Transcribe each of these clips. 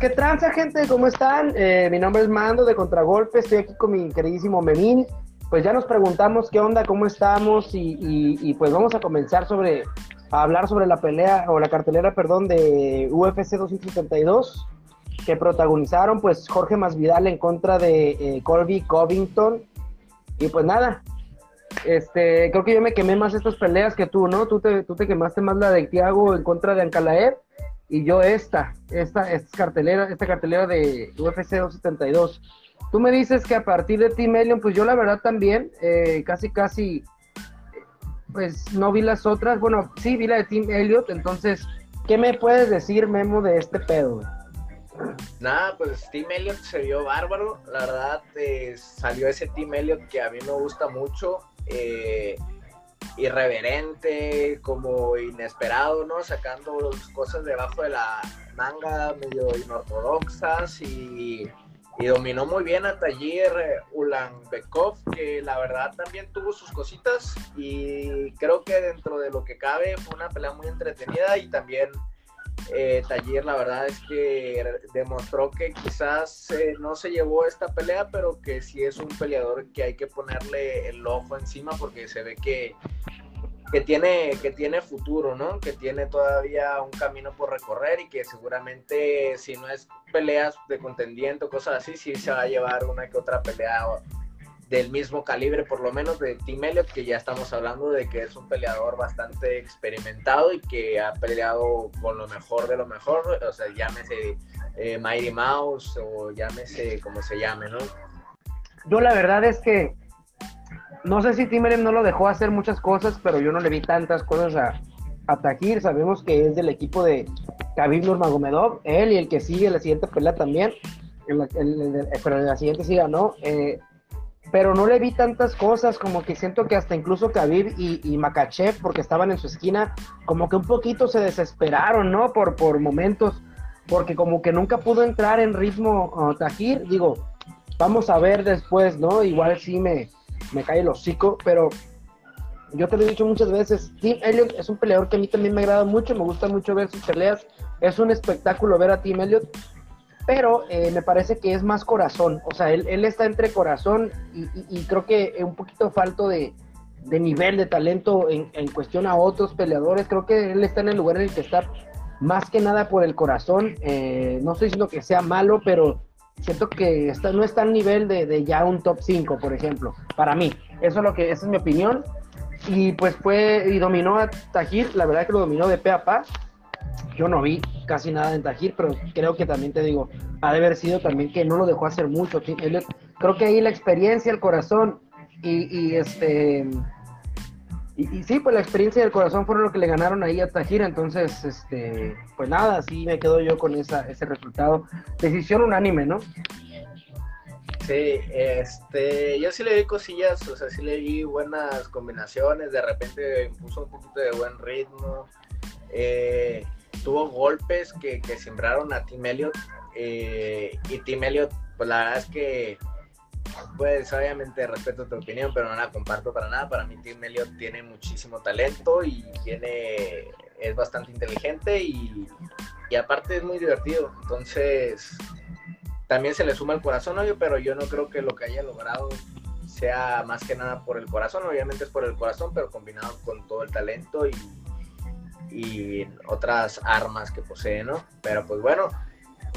¿Qué tranza, gente? ¿Cómo están? Eh, mi nombre es Mando de Contragolpe. Estoy aquí con mi queridísimo Memín. Pues ya nos preguntamos qué onda, cómo estamos y, pues vamos a comenzar sobre a hablar sobre la pelea o la cartelera, perdón, de UFC 272 que protagonizaron pues Jorge Masvidal en contra de eh, Colby Covington y pues nada, este, creo que yo me quemé más estas peleas que tú, ¿no? Tú te, tú te quemaste más la de Thiago en contra de Ancalaev y yo esta, esta, esta cartelera, esta cartelera de UFC 272. Tú me dices que a partir de Team Elion, pues yo la verdad también, eh, casi casi, pues no vi las otras, bueno, sí vi la de Team Elliot, entonces, ¿qué me puedes decir, Memo, de este pedo? Nada, pues Team Elliot se vio bárbaro, la verdad eh, salió ese Team Elliot que a mí me gusta mucho, eh, irreverente, como inesperado, ¿no? Sacando cosas debajo de la manga, medio inortodoxas y, dominó muy bien a Taller Ulanbekov, que la verdad también tuvo sus cositas y creo que dentro de lo que cabe fue una pelea muy entretenida y también eh, la verdad es que demostró que quizás eh, no se llevó esta pelea, pero que sí es un peleador que hay que ponerle el ojo encima porque se ve que, que, tiene, que tiene futuro, ¿no? Que tiene todavía un camino por recorrer y que seguramente si no es peleas de contendiente o cosas así, sí se va a llevar una que otra pelea del mismo calibre, por lo menos de Tim Elliott, que ya estamos hablando de que es un peleador bastante experimentado y que ha peleado con lo mejor de lo mejor, o sea, llámese eh, Mighty Mouse o llámese como se llame, ¿no? Yo la verdad es que no sé si Tim Elliott no lo dejó hacer muchas cosas, pero yo no le vi tantas cosas a, a Tajir, sabemos que es del equipo de Khabib Nurmagomedov, él y el que sigue la siguiente pelea también, pero en la siguiente sí ganó. Eh, pero no le vi tantas cosas, como que siento que hasta incluso Khabib y, y Makachev, porque estaban en su esquina, como que un poquito se desesperaron, ¿no? Por, por momentos, porque como que nunca pudo entrar en ritmo uh, Tajir, digo, vamos a ver después, ¿no? Igual sí me, me cae el hocico, pero yo te lo he dicho muchas veces, Tim Elliott es un peleador que a mí también me agrada mucho, me gusta mucho ver sus peleas, es un espectáculo ver a Tim Elliott, pero eh, me parece que es más corazón, o sea, él, está entre corazón y, creo que un poquito falto de, nivel, de talento en, cuestión a otros peleadores, creo que él está en el lugar en el que está más que nada por el corazón, eh, no estoy diciendo que sea malo, pero siento que está, no está al nivel de, ya un top 5, por ejemplo, para mí, eso es lo que, es mi opinión, y pues fue, y dominó a Tajir, la verdad que lo dominó de pe a pa, yo no vi casi nada en Tajir, pero creo que también te digo, ha de haber sido también que no lo dejó hacer mucho. Creo que ahí la experiencia, el corazón y, este. Y, sí, pues la experiencia y el corazón fueron lo que le ganaron ahí a Tajir, entonces, este, pues nada, sí me quedo yo con esa, ese resultado. Decisión unánime, ¿no? Sí, este, yo sí le di cosillas, o sea, sí le di buenas combinaciones, de repente puso un poquito de buen ritmo, eh, tuvo golpes que, que sembraron a Tim Elliott eh, y Tim Elliott, pues la verdad es que, pues obviamente respeto tu opinión, pero no la comparto para nada. Para mí Tim Elliott tiene muchísimo talento y tiene, es bastante inteligente y, y aparte es muy divertido. Entonces, también se le suma el corazón, obvio, pero yo no creo que lo que haya logrado sea más que nada por el corazón. Obviamente es por el corazón, pero combinado con todo el talento y y otras armas que posee, ¿no? Pero pues bueno,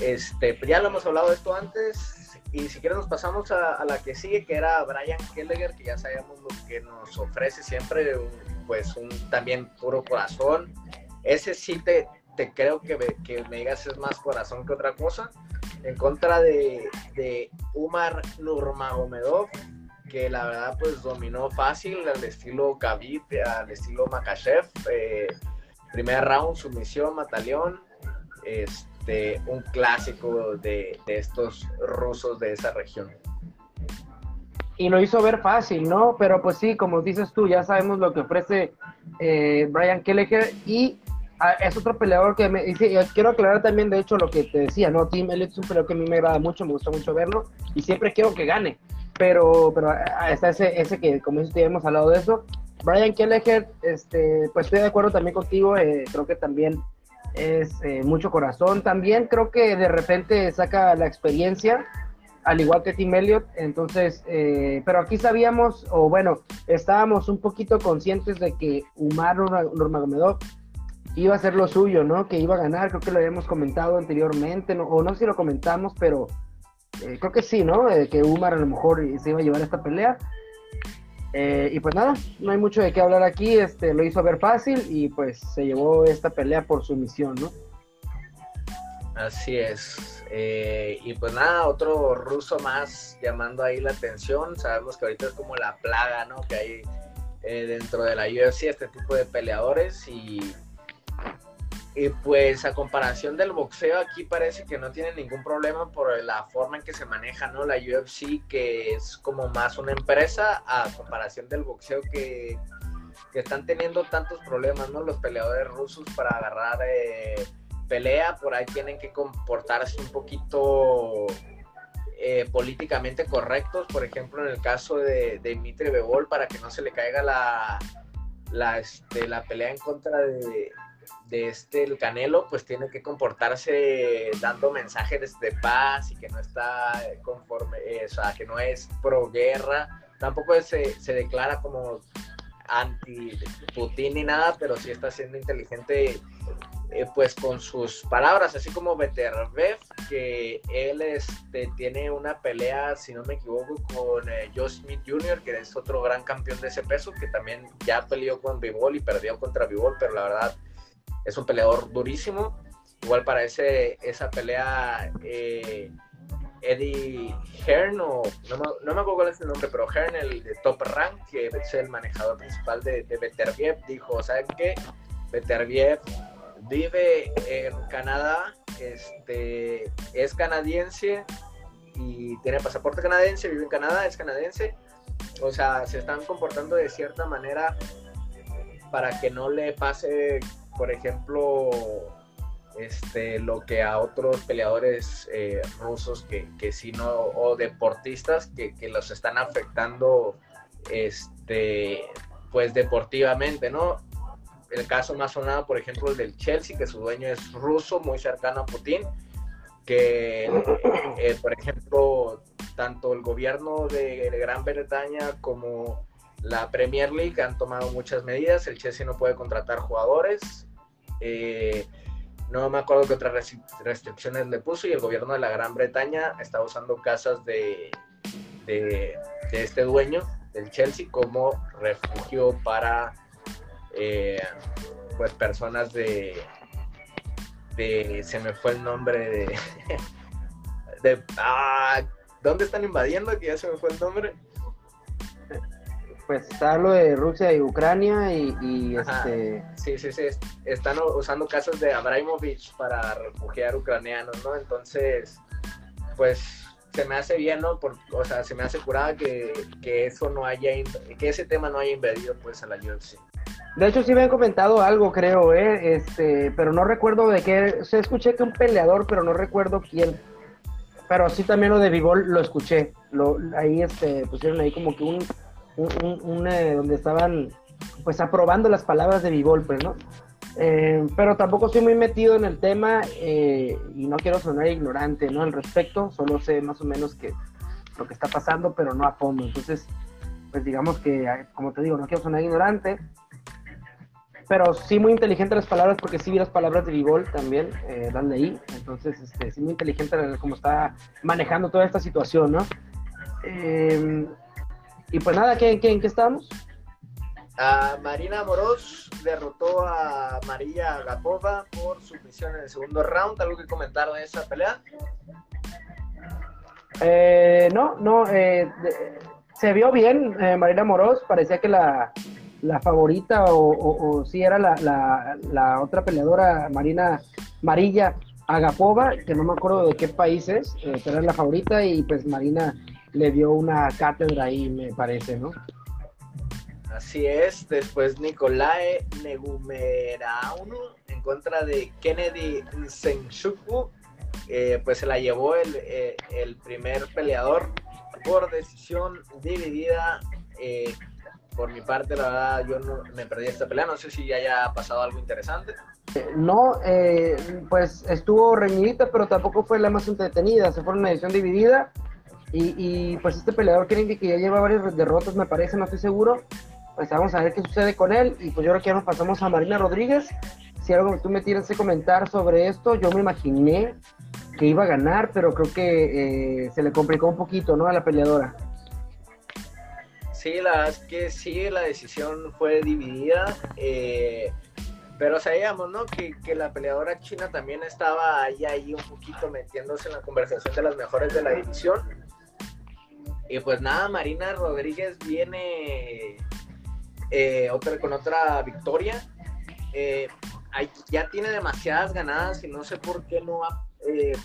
este, ya lo hemos hablado de esto antes y si quieres nos pasamos a, la que sigue, que era Brian Kelleher, que ya sabemos lo que nos ofrece siempre, pues un también puro corazón. Ese sí te, te creo que que me digas es más corazón que otra cosa. En contra de, de Umar Nurmagomedov, que la verdad pues dominó fácil al estilo Khabib, al estilo Makachev. Eh, Primer round, sumisión, mataleón. Este, un clásico de, estos rusos de esa región. Y lo hizo ver fácil, ¿no? Pero pues sí, como dices tú, ya sabemos lo que ofrece eh, Brian Kelleher y ah, es otro peleador que me dice, quiero aclarar también de hecho lo que te decía, ¿no? Tim Elliott es un peleador que a mí me agrada mucho, me gusta mucho verlo y siempre quiero que gane, pero, pero ah, está ese, ese que como hemos hablado de eso, Brian Kelleher, este, pues estoy de acuerdo también contigo, eh, creo que también es eh, mucho corazón. También creo que de repente saca la experiencia, al igual que Tim Elliott. Entonces, eh, pero aquí sabíamos, o bueno, estábamos un poquito conscientes de que Umar Nurmagomedov iba a hacer lo suyo, ¿no? Que iba a ganar, creo que lo habíamos comentado anteriormente, o no sé si lo comentamos, pero creo que sí, ¿no? que Umar a lo mejor se iba a llevar esta pelea. Eh, y pues nada, no hay mucho de qué hablar aquí, este, lo hizo ver fácil y pues se llevó esta pelea por su misión, ¿no? Así es. Eh, y pues nada, otro ruso más llamando ahí la atención. Sabemos que ahorita es como la plaga, ¿no? Que hay eh, dentro de la UFC este tipo de peleadores y y pues a comparación del boxeo, aquí parece que no tiene ningún problema por la forma en que se maneja, ¿no? La UFC, que es como más una empresa, a comparación del boxeo que, están teniendo tantos problemas, ¿no? Los peleadores rusos para agarrar eh, pelea, por ahí tienen que comportarse un poquito eh, políticamente correctos, por ejemplo, en el caso de, de Dmitry Bebol, para que no se le caiga la, la, este, la pelea en contra de de este, el Canelo, pues tiene que comportarse dando mensajes de paz y que no está conforme, eh, o sea, que no es pro guerra, tampoco se, se declara como anti Putin ni nada, pero sí está siendo inteligente eh, pues con sus palabras, así como Beterbiev, que él este, tiene una pelea, si no me equivoco, con eh, Joe Smith Jr., que es otro gran campeón de ese peso, que también ya peleó con Bivol y perdió contra Bivol, pero la verdad es un peleador durísimo. Igual para ese, esa pelea, eh, Eddie Hearn, o no, me acuerdo cuál es el nombre, pero Hearn, el de Top Rank, que es el manejador principal de, de Beterbiev, dijo, ¿saben qué? Beterbiev vive en Canadá, este, es canadiense y tiene pasaporte canadiense, vive en Canadá, es canadiense. O sea, se están comportando de cierta manera para que no le pase por ejemplo, este, lo que a otros peleadores eh, rusos que, que sí no, o deportistas que, que, los están afectando, este, pues deportivamente, ¿no? El caso más sonado, por ejemplo, el del Chelsea, que su dueño es ruso, muy cercano a Putin, que, eh, por ejemplo, tanto el gobierno de Gran Bretaña como la Premier League han tomado muchas medidas. El Chelsea no puede contratar jugadores. Eh, no me acuerdo qué otras restricciones le puso y el gobierno de la Gran Bretaña está usando casas de, de, este dueño del Chelsea como refugio para eh, pues personas de, de se me fue el nombre de, de ah, ¿dónde están invadiendo? que ya se me fue el nombre pues está lo de Rusia y Ucrania y, este... Sí, sí, sí, están usando casas de Abramovich para refugiar ucranianos, ¿no? Entonces, pues se me hace bien, ¿no? Por, o sea, se me hace curada que, que, eso no haya, que ese tema no haya invadido pues a la UFC. De hecho, sí me han comentado algo, creo, ¿eh? Este, pero no recuerdo de qué, o sea, escuché que un peleador, pero no recuerdo quién. Pero sí también lo de Vivol lo escuché. Lo, ahí este, pusieron ahí como que un un, eh, donde estaban pues aprobando las palabras de Vivolpe, ¿no? Eh, pero tampoco estoy muy metido en el tema eh, y no quiero sonar ignorante, ¿no? Al respecto, solo sé más o menos que lo que está pasando, pero no a fondo. Entonces, pues digamos que, como te digo, no quiero sonar ignorante, pero sí muy inteligente las palabras, porque sí vi las palabras de Vivol también, eh, las leí, entonces este, sí muy inteligente cómo está manejando toda esta situación, ¿no? Y pues nada, ¿qué, qué, ¿en qué estamos? Marina Moros derrotó a María Gapova por su misión en el segundo round. ¿Algo que comentar de esa pelea? Eh, no, no, eh, se vio bien eh, Marina Moros, parecía que la, favorita o, o, sí era la, la, otra peleadora, Marina Marilla Agapova, que no me acuerdo de qué país es, pero era la favorita y pues Marina le dio una cátedra ahí, me parece, ¿no? Así es, después Nicolae Negumerauno en contra de Kennedy Nsenchuku, eh, pues se la llevó el, eh, el, primer peleador por decisión dividida eh, por mi parte, la verdad, yo no, me perdí esta pelea. No sé si haya pasado algo interesante. No, eh, pues estuvo reñidita, pero tampoco fue la más entretenida. Se fue una edición dividida. Y, pues este peleador Kennedy que ya lleva varias derrotas, me parece, no estoy seguro. Pues vamos a ver qué sucede con él. Y pues yo creo que ya nos pasamos a Marina Rodríguez. Si algo tú me tienes que comentar sobre esto, yo me imaginé que iba a ganar, pero creo que eh, se le complicó un poquito, ¿no? A la peleadora. Sí, la verdad es que sí, la decisión fue dividida. Eh, pero sabíamos, ¿no? Que, la peleadora china también estaba ahí, ahí un poquito metiéndose en la conversación de las mejores de la división. Y pues nada, Marina Rodríguez viene eh, otra, con otra victoria. Eh, ya tiene demasiadas ganadas y no sé por qué no ha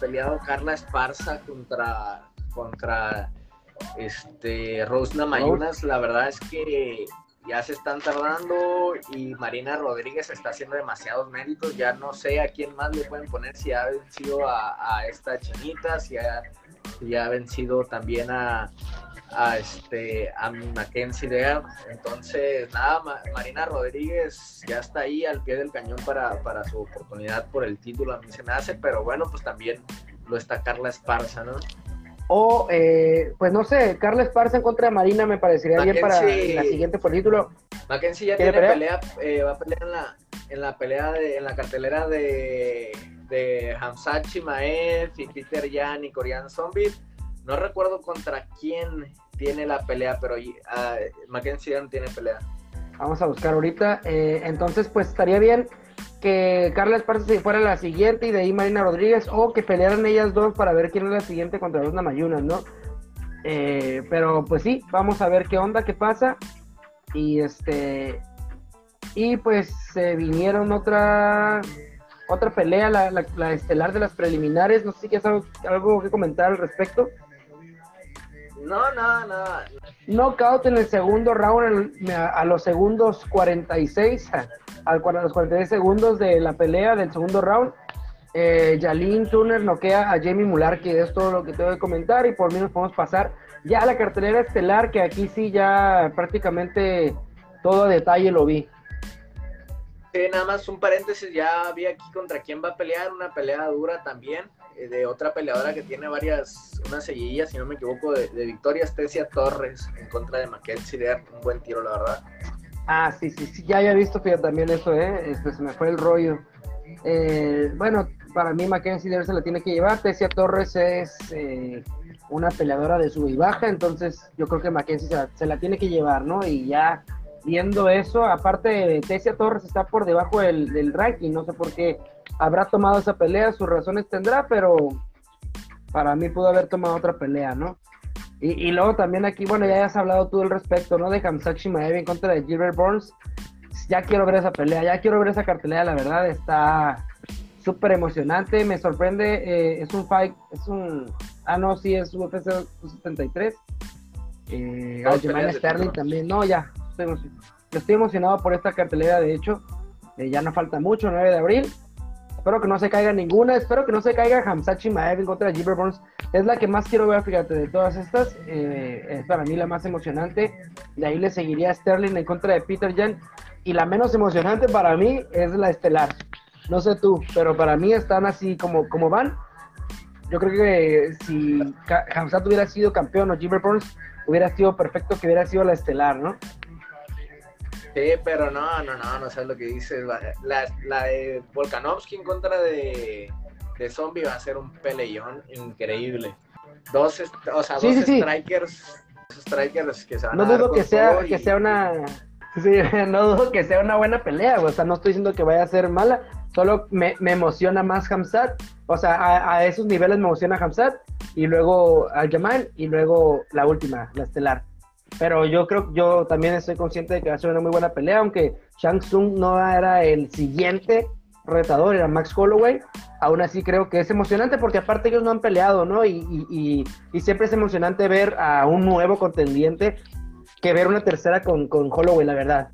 peleado Carla Esparza contra, contra este, Rosna Mayunas, la verdad es que ya se están tardando y Marina Rodríguez está haciendo demasiados méritos. Ya no sé a quién más le pueden poner, si ha vencido a, esta chinita, si ha, vencido también a, a este a Mackenzie Dare. Entonces, nada, Marina Rodríguez ya está ahí al pie del cañón para, para su oportunidad por el título, a mí se me hace, pero bueno, pues también lo está Carla Esparza, ¿no? O, eh, pues no sé, Carla Esparza en contra de Marina me parecería bien para la siguiente por título. Mackenzie ya tiene pelea, eh, va a pelear en la, en la pelea, de, en la cartelera de, de Hamzachi Maev y Peter Yan y Korean Zombie. No recuerdo contra quién tiene la pelea, pero uh, Mackenzie no tiene pelea. Vamos a buscar ahorita. Eh, entonces, pues estaría bien que Carla Esparza se fuera la siguiente y de ahí Marina Rodríguez, o que pelearan ellas dos para ver quién es la siguiente contra los Namayunas, ¿no? Eh, pero pues sí, vamos a ver qué onda, qué pasa. Y este. Y pues se vinieron otra otra pelea, la, estelar de las preliminares. No sé si quieres algo, algo que comentar al respecto. No, nada, nada. Knockout en el segundo round a, los segundos 46 a los 46 segundos de la pelea del segundo round, eh, Turner noquea a Jamie Mular, que es todo lo que tengo que comentar, y por mí nos podemos pasar ya a la cartelera estelar, que aquí sí ya prácticamente todo a detalle lo vi. Sí, nada más un paréntesis, ya vi aquí contra quién va a pelear, una pelea dura también, eh, de otra peleadora que tiene varias, unas seguidillas, si no me equivoco, de, de victorias, Tesia Torres en contra de Mackenzie, un buen tiro, la verdad. Ah, sí, sí, sí, ya había visto fíjate, también eso, ¿eh? Este, se me fue el rollo. Eh, bueno, para mí Mackenzie se la tiene que llevar. Tessia Torres es eh, una peleadora de sub y baja, entonces yo creo que Mackenzie se la, tiene que llevar, ¿no? Y ya viendo eso, aparte Tessia Torres está por debajo del, del ranking, no sé por qué habrá tomado esa pelea, sus razones tendrá, pero para mí pudo haber tomado otra pelea, ¿no? Y, luego también aquí, bueno, ya has hablado tú al respecto, ¿no? De Hamzat Shimaev en contra de Gilbert Burns. Ya quiero ver esa pelea, ya quiero ver esa cartelera, la verdad, está súper emocionante, me sorprende, eh, es un fight, es un, ah no, sí, es UFC 73. Eh, Sterling también, no, ya, estoy, emocionado por esta cartelera, de hecho, eh, ya no falta mucho, 9 de abril, espero que no se caiga ninguna, espero que no se caiga Hamzat Shimaev en contra de Gilbert Burns, es la que más quiero ver, fíjate, de todas estas. Eh, es para mí la más emocionante. De ahí le seguiría Sterling en contra de Peter Jan. Y la menos emocionante para mí es la estelar. No sé tú, pero para mí están así como, como van. Yo creo que si Hamzat hubiera sido campeón o Jimmy Burns, hubiera sido perfecto que hubiera sido la estelar, ¿no? Sí, pero no, no, no, no sabes lo que dices. La, la de Volkanovski en contra de, de Zombie va a ser un peleón increíble. Dos, o sea, dos strikers, strikers que se van no a dudo que sea, que sea una no dudo que sea una buena pelea, o sea, no estoy diciendo que vaya a ser mala, solo me, emociona más Hamzat, o sea, a, esos niveles me emociona Hamzat, y luego al Jamal, y luego la última, la estelar. Pero yo creo, yo también estoy consciente de que va a ser una muy buena pelea, aunque Shang Tsung no era el siguiente retador, era Max Holloway, aún así creo que es emocionante porque aparte ellos no han peleado, ¿no? Y, siempre es emocionante ver a un nuevo contendiente que ver una tercera con, con Holloway, la verdad.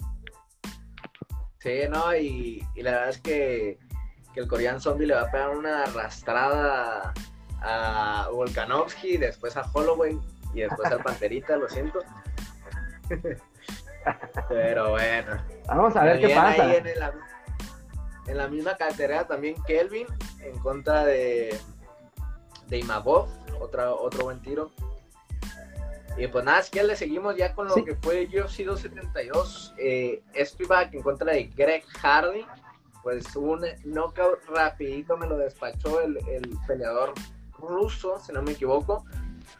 Sí, no, y, la verdad es que, el Korean Zombie le va a pegar una arrastrada a Volkanovski, después a Holloway y después al Panterita, lo siento. Pero bueno. Vamos a ver qué pasa. en, en, la misma cartera también Kelvin en contra de, de Imagov, otra, otro buen tiro. Y pues nada, es que le seguimos ya con lo que fue UFC 272. Eh, Spivak en contra de Greg Hardy. Pues un knockout rapidito me lo despachó el, el peleador ruso, si no me equivoco.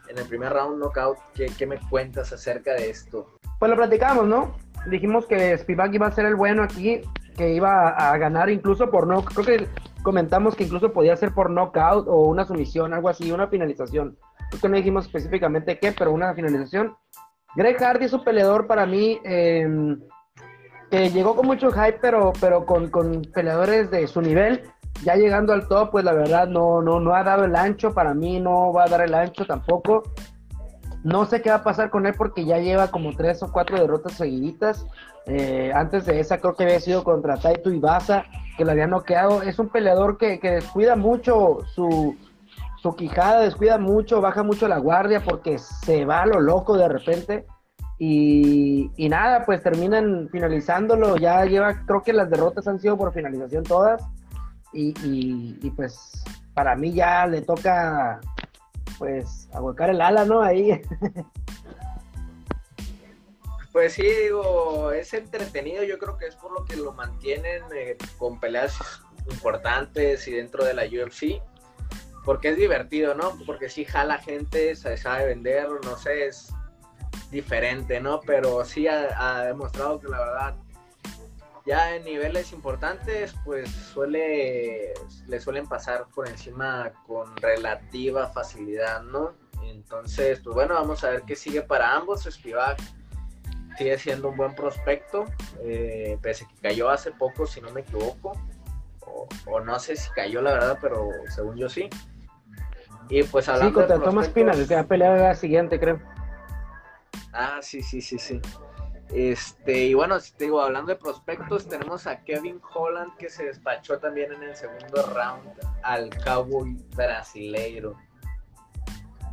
En el primer round knockout, ¿qué, ¿qué, me cuentas acerca de esto? Pues lo platicamos, ¿no? Dijimos que Spivak iba a ser el bueno aquí, que iba a, ganar incluso por no, creo que comentamos que incluso podía ser por knockout o una sumisión, algo así, una finalización. Creo que no dijimos específicamente qué, pero una finalización. Greg Hardy es un peleador para mí em, que llegó con mucho hype, pero, pero con, con, peleadores de su nivel. Ya llegando al top, pues la verdad no, no, no ha dado el ancho. Para mí no va a dar el ancho tampoco. No sé qué va a pasar con él porque ya lleva como tres o cuatro derrotas seguiditas. Eh, antes de esa creo que había sido contra Taito Ibasa, que lo había noqueado. Es un peleador que, que descuida mucho su, su quijada, descuida mucho, baja mucho la guardia porque se va a lo loco de repente. Y, y, nada, pues terminan finalizándolo. Ya lleva, creo que las derrotas han sido por finalización todas. Y, y, pues para mí ya le toca pues ahuecar el ala, ¿no? Ahí. Pues sí, digo, es entretenido, yo creo que es por lo que lo mantienen eh, con peleas importantes y dentro de la UFC, porque es divertido, ¿no? Porque sí jala gente, se sabe vender, no sé, es diferente, ¿no? Pero sí ha, ha demostrado que la verdad ya en niveles importantes, pues suele, le suelen pasar por encima con relativa facilidad, ¿no? Entonces, pues bueno, vamos a ver qué sigue para ambos. Spivak sigue siendo un buen prospecto, eh, pese a que cayó hace poco, si no me equivoco, o, no sé si cayó la verdad, pero según yo sí. Y pues hablando sí, contra Thomas Pina, que va a pelear la siguiente, creo. Ah, sí, sí, sí, sí. Este, y bueno, si te digo, hablando de prospectos, tenemos a Kevin Holland que se despachó también en el segundo round al Cowboy brasileiro.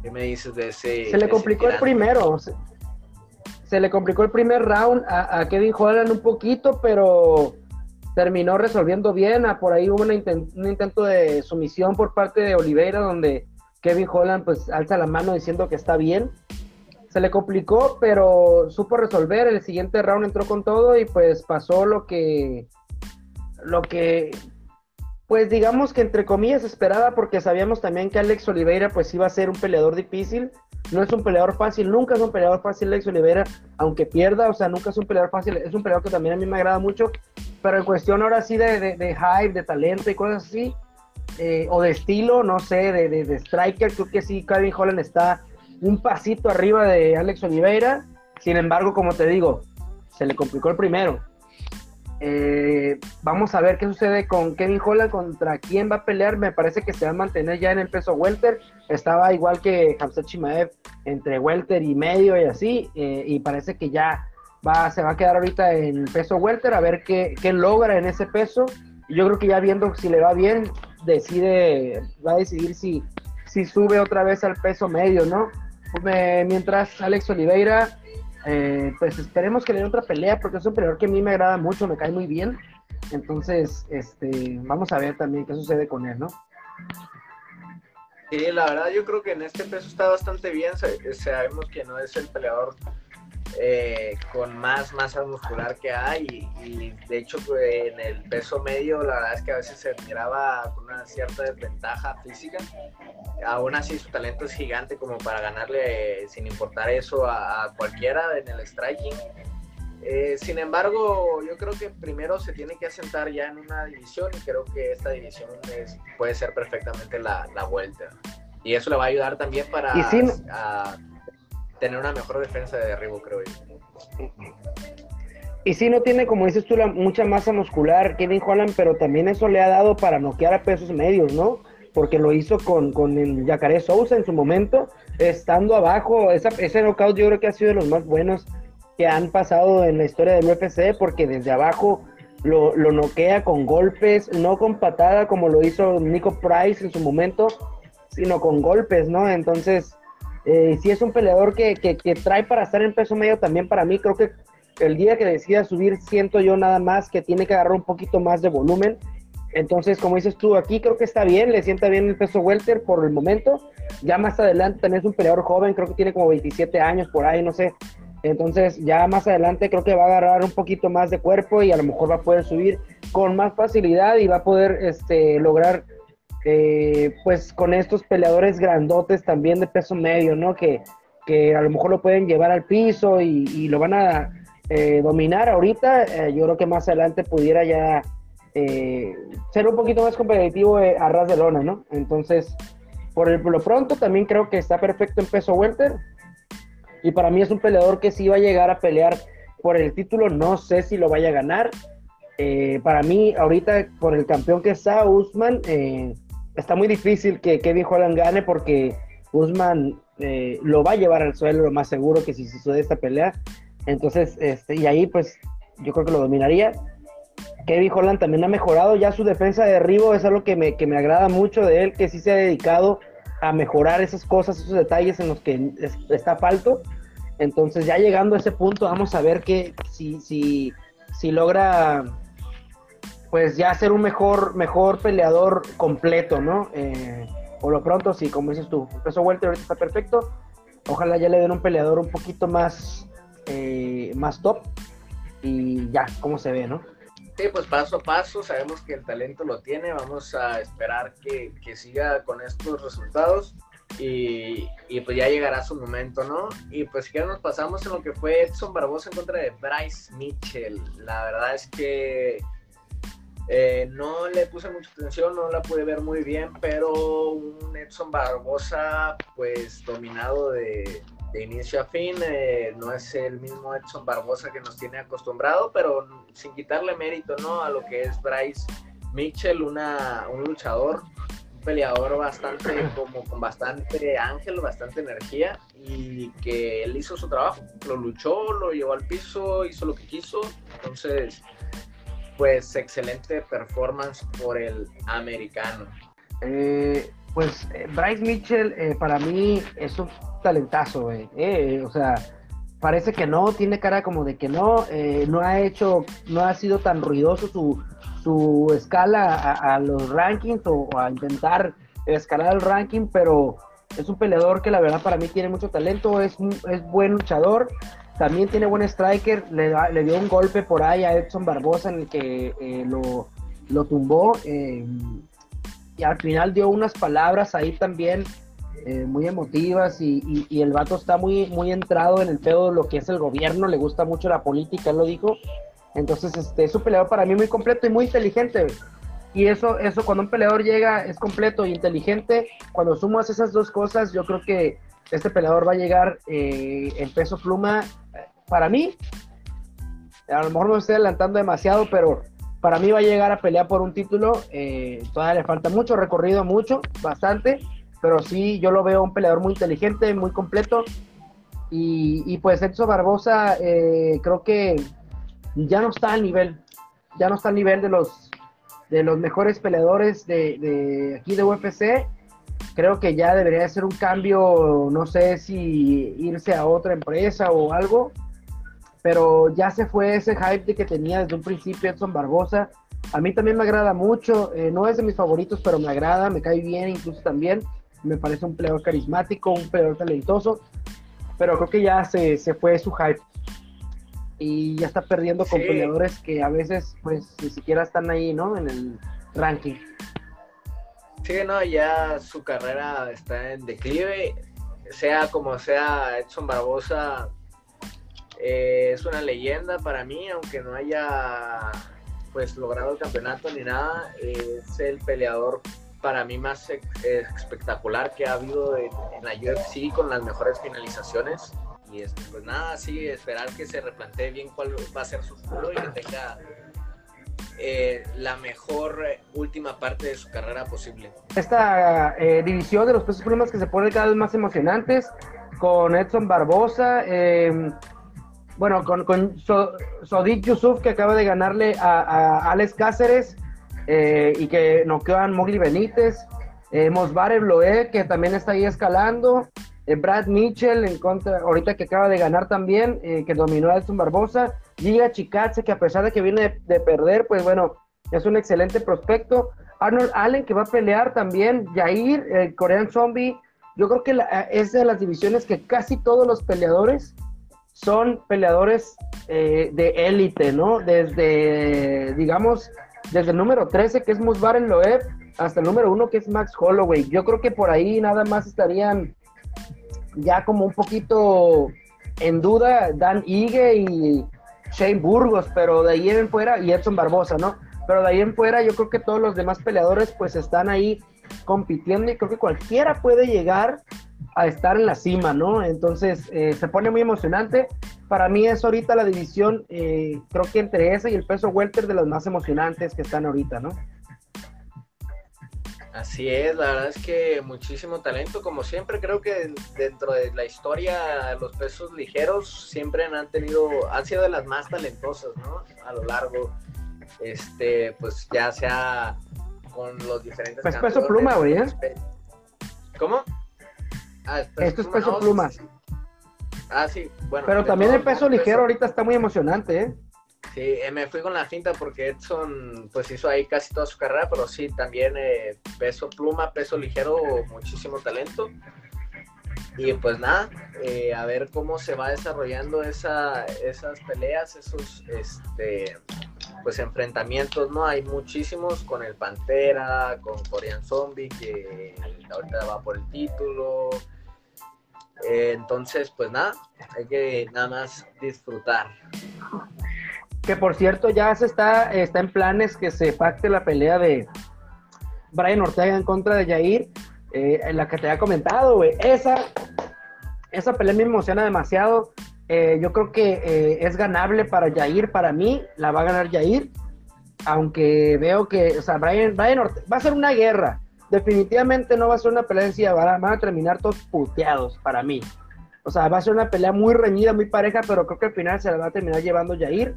¿Qué me dices de ese? Se le complicó el primero. Se, le complicó el primer round a, Kevin Holland un poquito, pero terminó resolviendo bien. Ah, por ahí hubo un intento de sumisión por parte de Oliveira, donde Kevin Holland pues alza la mano diciendo que está bien se le complicó, pero supo resolver. El siguiente round entró con todo y pues pasó lo que, lo que, pues digamos que entre comillas esperaba, porque sabíamos también que Alex Oliveira pues iba a ser un peleador difícil. No es un peleador fácil, nunca es un peleador fácil Alex Oliveira, aunque pierda, o sea, nunca es un peleador fácil. Es un peleador que también a mí me agrada mucho, pero en cuestión ahora sí de, de, hype, de talento y cosas así, eh, o de estilo, no sé, de, de, de striker, creo que sí, Calvin Holland está un pasito arriba de Alex Oliveira. Sin embargo, como te digo, se le complicó el primero. Eh, vamos a ver qué sucede con Kevin Holland, contra quién va a pelear. Me parece que se va a mantener ya en el peso welter. Estaba igual que Hamza Chimaev entre welter y medio y así. Eh, y parece que ya va, se va a quedar ahorita en peso welter a ver qué, qué logra en ese peso. Yo creo que ya viendo si le va bien, decide, va a decidir si, si sube otra vez al peso medio, ¿no? Mientras Alex Oliveira, eh, pues esperemos que le dé otra pelea, porque es un peleador que a mí me agrada mucho, me cae muy bien. Entonces, este, vamos a ver también qué sucede con él, ¿no? Sí, la verdad yo creo que en este peso está bastante bien. Sabemos que no es el peleador eh, con más masa muscular que hay y, de hecho pues, en el peso medio la verdad es que a veces se miraba con una cierta desventaja física. Aún así su talento es gigante como para ganarle sin importar eso a, cualquiera en el striking. Eh, sin embargo yo creo que primero se tiene que asentar ya en una división y creo que esta división puede ser perfectamente la, vuelta. Y eso le va a ayudar también para tener una mejor defensa de derribo, creo yo. Y sí, no tiene, como dices tú, la, mucha masa muscular Kevin Holland, pero también eso le ha dado para noquear a pesos medios, ¿no? Porque lo hizo con, con el Yacaré Sousa en su momento, estando abajo. Ese knockout yo creo que ha sido de los más buenos que han pasado en la historia del UFC, porque desde abajo lo, lo noquea con golpes, no con patada como lo hizo Nico Price en su momento, sino con golpes, ¿no? Entonces, eh, si es un peleador que, trae para estar en peso medio también para mí, creo que el día que decida subir, siento yo nada más que tiene que agarrar un poquito más de volumen. Entonces, como dices tú, aquí creo que está bien, le sienta bien el peso welter por el momento. Ya más adelante también es un peleador joven, creo que tiene como 27 años por ahí, no sé. Entonces, ya más adelante creo que va a agarrar un poquito más de cuerpo y a lo mejor va a poder subir con más facilidad y va a poder este, lograr, eh, pues, con estos peleadores grandotes también de peso medio, ¿no? Que, que a lo mejor lo pueden llevar al piso y, lo van a eh, dominar ahorita. Eh, yo creo que más adelante pudiera ya ser un poquito más competitivo a ras de lona, ¿no? Entonces, por, lo pronto, también creo que está perfecto en peso welter y para mí es un peleador que sí va a llegar a pelear por el título. No sé si lo vaya a ganar. Para mí, ahorita, por el campeón que está, Usman, eh, está muy difícil que Kevin Holland gane porque Usman eh, lo va a llevar al suelo, lo más seguro que si sucede esta pelea. Entonces, este, y ahí, pues, yo creo que lo dominaría. Kevin Holland también ha mejorado ya su defensa de derribo, es algo que me, que me agrada mucho de él, que sí se ha dedicado a mejorar esas cosas, esos detalles en los que está falto. Entonces ya llegando a ese punto vamos a ver que si, si, si logra pues ya ser un mejor, mejor peleador completo, ¿no? Eh, por lo pronto, sí, como dices tú, peso welter ahorita está perfecto. Ojalá ya le den un peleador un poquito más, eh, más top y ya, cómo se ve, ¿no? Sí, pues paso a paso, sabemos que el talento lo tiene, vamos a esperar que, siga con estos resultados y, pues ya llegará su momento, ¿no? Y pues si nos pasamos en lo que fue Edson Barbosa en contra de Bryce Mitchell. La verdad es que eh, no le puse mucha atención, no la pude ver muy bien, pero un Edson Barbosa pues dominado de, de inicio a fin. Eh, no es el mismo Edson Barbosa que nos tiene acostumbrado, pero sin quitarle mérito ¿no? a lo que es Bryce Mitchell, una, un luchador, un peleador bastante, como con bastante ángel, bastante energía, y que él hizo su trabajo, lo luchó, lo llevó al piso, hizo lo que quiso. Entonces, pues excelente performance por el americano. Eh, pues eh, Bryce Mitchell eh, para mí es un talentazo, eh, o sea, parece que no, tiene cara como de que no, no ha hecho, no ha sido tan ruidoso su, su escala a, los rankings o, a intentar escalar el ranking, pero es un peleador que la verdad para mí tiene mucho talento, es, es buen luchador, también tiene buen striker, le, le dio un golpe por ahí a Edson Barbosa en el que lo, lo tumbó y al final dio unas palabras ahí también eh, muy emotivas y, el vato está muy, muy entrado en el pedo de lo que es el gobierno, le gusta mucho la política, él lo dijo. Entonces, este, es un peleador para mí muy completo y muy inteligente. Y eso, eso cuando un peleador llega es completo e inteligente, cuando sumas esas dos cosas, yo creo que este peleador va a llegar eh, en peso pluma. Para mí, a lo mejor me estoy adelantando demasiado, pero para mí va a llegar a pelear por un título. Eh, todavía le falta mucho recorrido, mucho, bastante. Pero sí, yo lo veo un peleador muy inteligente, muy completo. Y, pues Edson Barbosa eh, creo que ya no está al nivel. Ya no está al nivel de los, de los mejores peleadores de, de aquí de UFC. Creo que ya debería ser un cambio, no sé si irse a otra empresa o algo pero ya se fue ese hype de que tenía desde un principio Edson Barbosa. A mí también me agrada mucho, eh, no es de mis favoritos, pero me agrada, me cae bien incluso también. Me parece un peleador carismático, un peleador talentoso, pero creo que ya se, se fue su hype. Y ya está perdiendo con peleadores que a veces pues ni siquiera están ahí, ¿no? En el ranking. Sí, no, ya su carrera está en declive. Sea como sea, Edson Barbosa eh, es una leyenda para mí, aunque no haya pues logrado el campeonato ni nada, es el peleador para mí más espectacular que ha habido en, la UFC con las mejores finalizaciones. Y este, pues nada, sí, esperar que se replantee bien cuál va a ser su futuro y que tenga eh, la mejor última parte de su carrera posible. Esta eh, división de los pesos plumas que se pone cada vez más emocionantes con Edson Barbosa. Eh, bueno, con, con Sodik Yusuf que acaba de ganarle a, Alex Cáceres eh, y que noqueó a Mogli Benítez, eh, Mosbarev Loé que también está ahí escalando, eh, Brad Mitchell en contra, ahorita que acaba de ganar también, eh, que dominó a Edson Barbosa, Giga Chikatse, que a pesar de que viene de, perder, pues bueno, es un excelente prospecto. Arnold Allen, que va a pelear también, Jair, el Korean Zombie, yo creo que es de las divisiones que casi todos los peleadores son peleadores eh, de élite, ¿no? Desde, digamos, desde el número 13, que es Musbar Loeb, hasta el número 1, que es Max Holloway. Yo creo que por ahí nada más estarían ya como un poquito en duda Dan Ige y Shane Burgos, pero de ahí en fuera, y Edson Barbosa, ¿no? Pero de ahí en fuera yo creo que todos los demás peleadores pues están ahí compitiendo y creo que cualquiera puede llegar a estar en la cima, ¿no? Entonces eh, se pone muy emocionante. Para mí es ahorita la división, eh, creo que entre esa y el peso welter de las más emocionantes que están ahorita, ¿no? Así es, la verdad es que muchísimo talento, como siempre creo que dentro de la historia los pesos ligeros siempre han tenido, han sido de las más talentosas, ¿no? A lo largo, este, pues ya sea con los diferentes. Pues peso pluma, güey, ¿eh? ¿Cómo? Ah, Esto es peso pluma. Ah, sí, bueno. Pero también el peso ligero ahorita está muy emocionante, ¿eh? Sí, eh, me fui con la finta porque Edson pues hizo ahí casi toda su carrera, pero sí, también eh, peso pluma, peso ligero, muchísimo talento. Y pues nada, eh, a ver cómo se va desarrollando esa, esas peleas, esos este, pues enfrentamientos, ¿no? Hay muchísimos con el Pantera, con Korean Zombie, que ahorita va por el título. entonces, pues nada, hay que nada más disfrutar. Que por cierto, ya se está, está en planes que se pacte la pelea de Brian Ortega en contra de Jair. Eh, en la que te había comentado, güey. Esa, esa pelea me emociona demasiado. Eh, yo creo que eh, es ganable para Jair, para mí, la va a ganar Jair. Aunque veo que, o sea, Brian, Brian Ortega, va a ser una guerra. Definitivamente no va a ser una pelea sencilla, van a terminar todos puteados para mí. O sea, va a ser una pelea muy reñida, muy pareja, pero creo que al final se la va a terminar llevando Jair.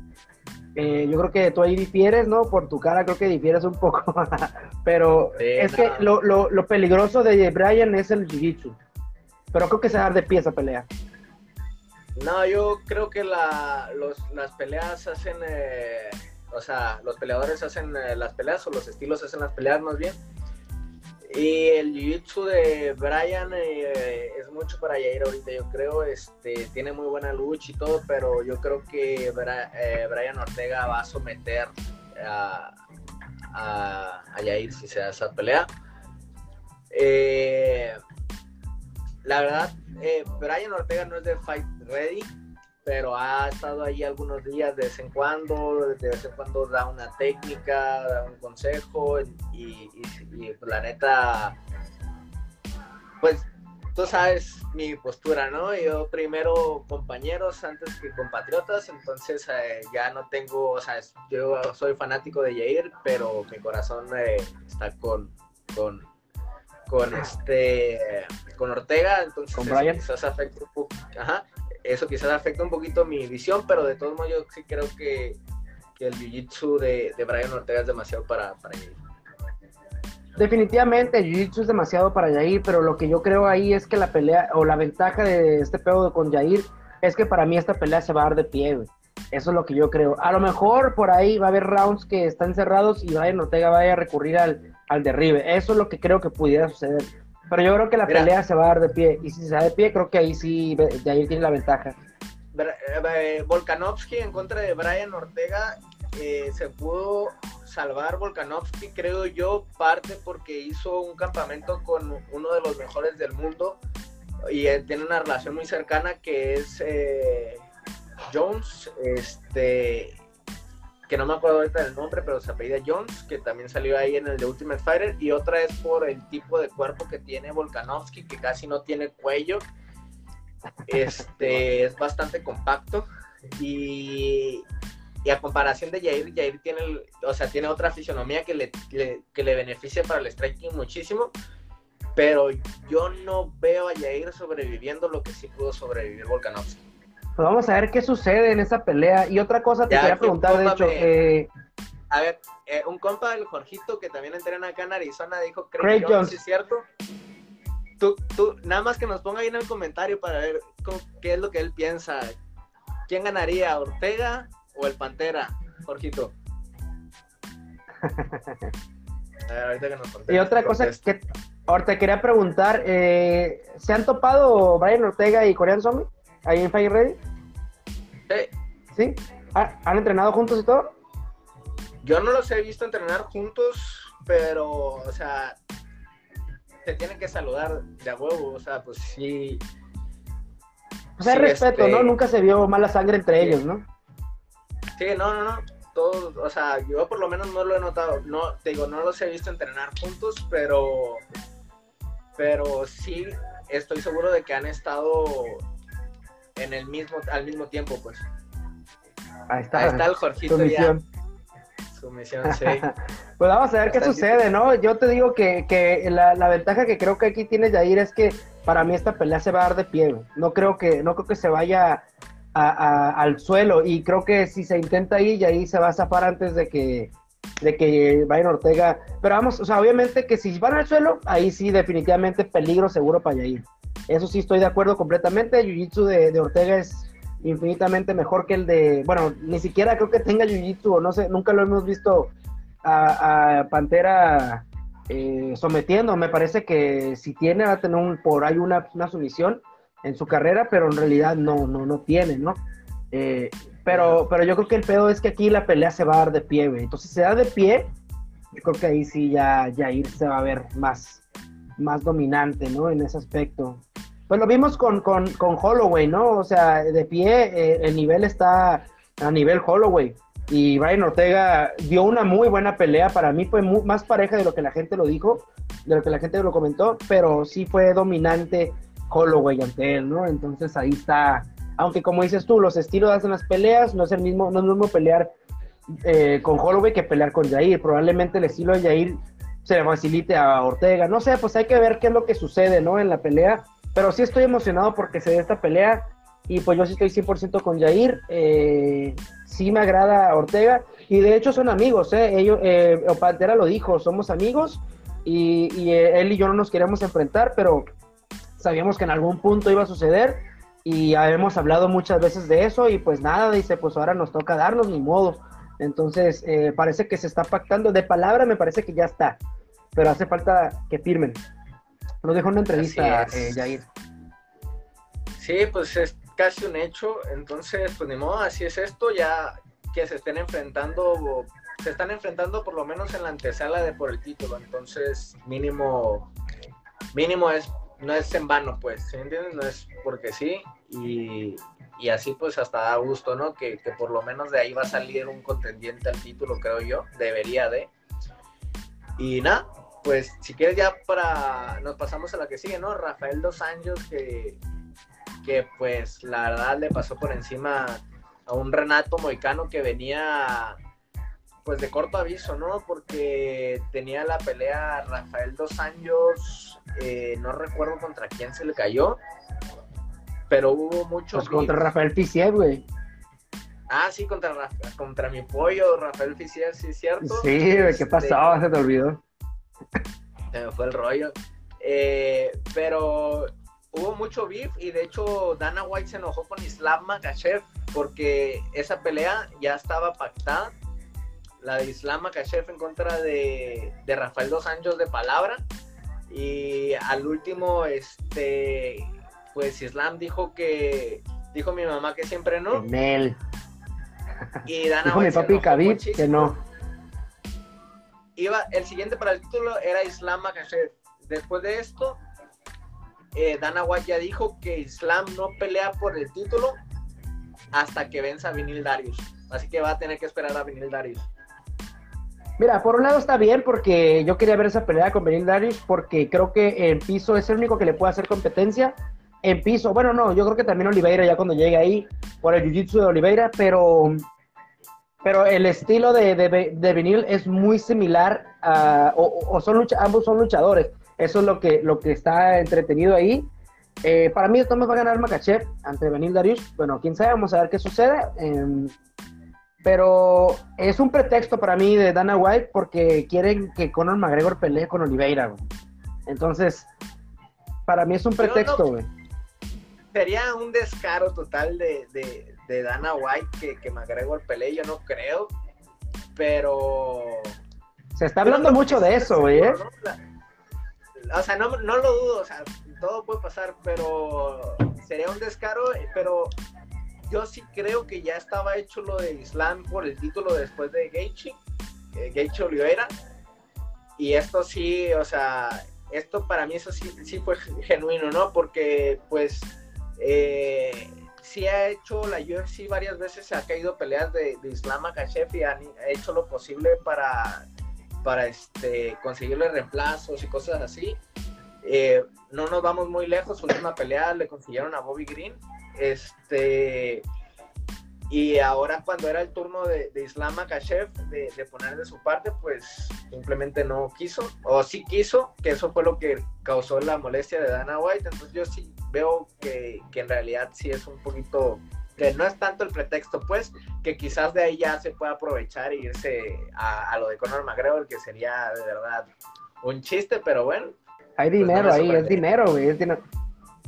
Eh, yo creo que tú ahí difieres, ¿no? Por tu cara creo que difieres un poco. pero es que lo, lo, lo, peligroso de Brian es el jiu-jitsu. Pero creo que se va a dar de pie esa pelea. No, yo creo que la, los, las peleas hacen... Eh, o sea, los peleadores hacen eh, las peleas o los estilos hacen las peleas más bien. Y el jiu-jitsu de Brian eh, es mucho para Jair ahorita, yo creo. Este, tiene muy buena lucha y todo, pero yo creo que eh, Brian Ortega va a someter a, a, Jair si se da esa pelea. Eh, la verdad, Brian Ortega no es de Fight Ready pero ha estado ahí algunos días de vez en cuando, de vez en cuando da una técnica, da un consejo y, y, pues, la neta, pues tú sabes mi postura, ¿no? Yo primero compañeros antes que compatriotas, entonces eh, ya no tengo, o sea, yo soy fanático de Jair, pero mi corazón eh, está con, con, con este, con Ortega, entonces ¿Con Brian? quizás afecta un poco, ajá, eso quizás afecta un poquito mi visión, pero de todos modos yo sí creo que, el jiu-jitsu de, de, Brian Ortega es demasiado para, para Yair. Definitivamente el jiu-jitsu es demasiado para Yair, pero lo que yo creo ahí es que la pelea o la ventaja de este pedo con Yair es que para mí esta pelea se va a dar de pie. Eso es lo que yo creo. A lo mejor por ahí va a haber rounds que están cerrados y Brian Ortega vaya a recurrir al, al derribe. Eso es lo que creo que pudiera suceder. Pero yo creo que la pelea se va a dar de pie. Y si se da de pie, creo que ahí sí, de ahí tiene la ventaja. Eh, Volkanovski en contra de Brian Ortega eh, se pudo salvar Volkanovski, creo yo, parte porque hizo un campamento con uno de los mejores del mundo y él tiene una relación muy cercana que es eh, Jones, este, que no me acuerdo ahorita del nombre, pero se apellida Jones, que también salió ahí en el de Ultimate Fighter, y otra es por el tipo de cuerpo que tiene Volkanovski, que casi no tiene cuello, este, es bastante compacto, y, a comparación de Jair, Jair tiene, o sea, tiene otra fisionomía que le, que le beneficia para el striking muchísimo, pero yo no veo a Jair sobreviviendo lo que sí pudo sobrevivir Volkanovski. Pues vamos a ver qué sucede en esa pelea. Y otra cosa te quería preguntar, de hecho. Eh, a ver, eh, un compa del Jorgito que también entrena acá en Arizona dijo Craig, Jones, ¿es cierto? tú, tú, nada más que nos ponga ahí en el comentario para ver qué es lo que él piensa. ¿Quién ganaría, Ortega o el Pantera, Jorgito? A ver, ahorita que nos y otra cosa que ahorita quería preguntar, eh, ¿se han topado Brian Ortega y Korean Zombie ahí en Fire Ready? Sí. ¿Sí? ¿Han entrenado juntos y todo? Yo no los he visto entrenar juntos, pero, o sea, se tienen que saludar de a huevo, o sea, pues sí. O sea, respeto, ¿no? Este, Nunca se vio mala sangre entre ellos, ¿no? Sí, no, no, no. Todos, o sea, yo por lo menos no lo he notado. No, te digo, no los he visto entrenar juntos, pero. Pero sí estoy seguro de que han estado en el mismo, al mismo tiempo, pues. Ahí está. Ahí está el Jorgito ya. Su misión, sí. pues vamos a ver qué sucede, ¿no? Yo te digo que, que la, la, ventaja que creo que aquí tiene Jair es que para mí esta pelea se va a dar de pie. No creo que, no creo que se vaya al suelo. Y creo que si se intenta ahí, Jair se va a zafar antes de que de que Brian Ortega. Pero vamos, o sea, obviamente que si van al suelo, ahí sí, definitivamente peligro seguro para Jair. Eso sí estoy de acuerdo completamente. Jiu-jitsu de, Ortega es infinitamente mejor que el de, bueno, ni siquiera creo que tenga Jiu-Jitsu, o no sé, nunca lo hemos visto a, Pantera eh, sometiendo, me parece que si tiene va a tener un, por ahí una, sumisión en su carrera, pero en realidad no, no, no tiene, ¿no? Eh, pero, pero yo creo que el pedo es que aquí la pelea se va a dar de pie, güey. Entonces, se da de pie, yo creo que ahí sí ya, ya ir se va a ver más, más dominante, ¿no? En ese aspecto. Pues lo vimos con, con, con Holloway, ¿no? O sea, de pie eh, el nivel está a nivel Holloway. Y Brian Ortega dio una muy buena pelea. Para mí fue más pareja de lo que la gente lo dijo, de lo que la gente lo comentó, pero sí fue dominante Holloway ante él, ¿no? Entonces ahí está. Aunque como dices tú, los estilos hacen las peleas, no es el mismo, no es lo mismo pelear eh, con Holloway que pelear con Jair. Probablemente el estilo de Jair se le facilite a Ortega. No sé, pues hay que ver qué es lo que sucede, ¿no? En la pelea. Pero sí estoy emocionado porque se dé esta pelea y pues yo sí estoy 100% con Jair. Eh, sí me agrada Ortega y de hecho son amigos, ¿eh? Ellos, eh, Pantera lo dijo, somos amigos y, eh, él y yo no nos queríamos enfrentar, pero sabíamos que en algún punto iba a suceder y hemos hablado muchas veces de eso y pues nada, dice, pues ahora nos toca darnos ni modo. Entonces eh, parece que se está pactando, de palabra me parece que ya está, pero hace falta que firmen. Lo dejo en una entrevista, eh, Jair. Sí, pues es casi un hecho. Entonces, pues ni modo, así es esto. Ya que se estén enfrentando, se están enfrentando por lo menos en la antesala de por el título. Entonces, mínimo, mínimo es, no es en vano, pues, ¿sí entiendes? No es porque sí. Y, y así pues hasta da gusto, ¿no? Que, que, por lo menos de ahí va a salir un contendiente al título, creo yo. Debería de. Y nada, pues si quieres ya para, nos pasamos a la que sigue, ¿no? Rafael Dos Anjos que, que pues la verdad le pasó por encima a un Renato Moicano que venía pues de corto aviso, ¿no? Porque tenía la pelea Rafael Dos Anjos, eh, no recuerdo contra quién se le cayó, pero hubo mucho... Pues contra Rafael Fisier, güey. Ah, sí, contra, contra mi pollo, Rafael Fisier, sí es cierto. Sí, ¿qué este, pasó? Se te olvidó. Se me fue el rollo. Eh, pero hubo mucho beef y de hecho Dana White se enojó con Islam Makachev porque esa pelea ya estaba pactada. La de Islam Makachev en contra de, Rafael Dos Anjos de palabra. Y al último, este, pues Islam dijo que, dijo mi mamá que siempre no. Y Dana dijo mi papi Khabib que no iba, el siguiente para el título era Islam Makhachev. Después de esto, eh, Dana White ya dijo que Islam no pelea por el título hasta que venza a Vinil Darius. Así que va a tener que esperar a Vinil Darius. Mira, por un lado está bien porque yo quería ver esa pelea con Vinil Darius porque creo que en piso es el único que le puede hacer competencia. En piso, bueno, no, yo creo que también Oliveira ya cuando llegue ahí por el jiu-jitsu de Oliveira, pero pero el estilo de, de, vinil es muy similar a, o, son lucha, ambos son luchadores. Eso es lo que, lo que está entretenido ahí. Eh, para mí, esto me va a ganar Makachev ante Benil Darius. Bueno, quién sabe, vamos a ver qué sucede. Em, pero es un pretexto para mí de Dana White porque quieren que Conor McGregor pelee con Oliveira. Entonces, para mí es un pretexto, güey. sería un descaro total de, de, Dana White que, que McGregor pelee, yo no creo, pero... Se está hablando mucho de eso, güey. ¿eh? O sea, no, no lo dudo, o sea, todo puede pasar, pero sería un descaro, pero yo sí creo que ya estaba hecho lo de Islam por el título después de Gaethje, eh, Oliveira, y esto sí, o sea, esto para mí eso sí, fue genuino, ¿no? Porque pues eh, sí ha hecho la UFC varias veces, se ha caído peleas de, Islam Makhachev y ha hecho lo posible para, para este, conseguirle reemplazos y cosas así. Eh, no nos vamos muy lejos, última pelea le consiguieron a Bobby Green este, y ahora cuando era el turno de, Islam Makhachev de, poner de su parte, pues simplemente no quiso, o sí quiso, que eso fue lo que causó la molestia de Dana White. Entonces yo sí veo que, en realidad sí es un poquito, que no es tanto el pretexto, pues, que quizás de ahí ya se pueda aprovechar e irse a, lo de Conor McGregor, que sería de verdad un chiste, pero bueno. Hay pues dinero ahí, es dinero, güey, es dinero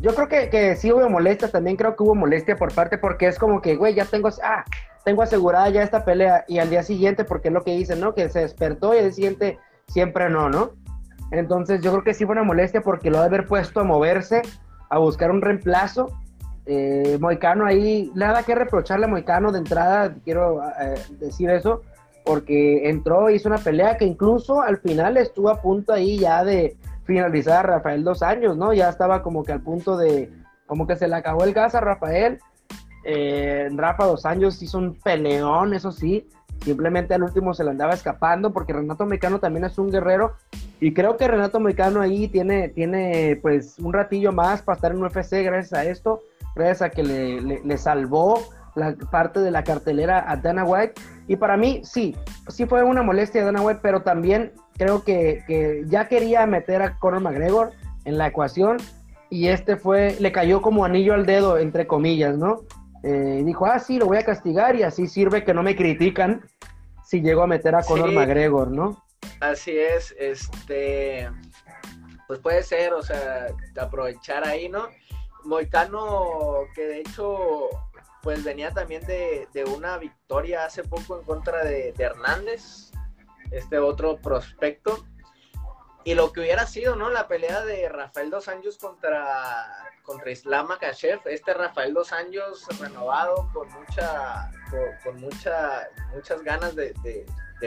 yo creo que, que sí hubo molestia, también creo que hubo molestia por parte, porque es como que, güey, ya tengo, ah, tengo asegurada ya esta pelea, y al día siguiente, porque es lo que dicen, ¿no? Que se despertó y al día siguiente siempre no, ¿no? Entonces yo creo que sí fue una molestia porque lo de haber puesto a moverse, a buscar un reemplazo. Eh, Moicano ahí, nada que reprocharle a Moicano de entrada, quiero eh, decir eso, porque entró, hizo una pelea que incluso al final estuvo a punto ahí ya de, finalizar Rafael dos años, ¿no? Ya estaba como que al punto de, como que se le acabó el gas a Rafael. Eh, Rafa dos años hizo un peleón, eso sí, simplemente al último se le andaba escapando porque Renato Mecano también es un guerrero y creo que Renato Mecano ahí tiene, tiene pues un ratillo más para estar en UFC gracias a esto, gracias a que le, le salvó la parte de la cartelera a Dana White y para mí sí, sí fue una molestia de Dana White, pero también creo que, ya quería meter a Conor McGregor en la ecuación y este fue, le cayó como anillo al dedo, entre comillas, ¿no? Eh, dijo, ah, sí, lo voy a castigar y así sirve que no me critican si llego a meter a Conor McGregor, ¿no? Así es, este, pues puede ser, o sea, aprovechar ahí, ¿no? Moicano, que de hecho, pues venía también de, una victoria hace poco en contra de, de Hernández, este otro prospecto. Y lo que hubiera sido, ¿no? La pelea de Rafael Dos Años contra, contra Islam Makhachev. Este Rafael Dos Años renovado con mucha, con, mucha, muchas ganas de,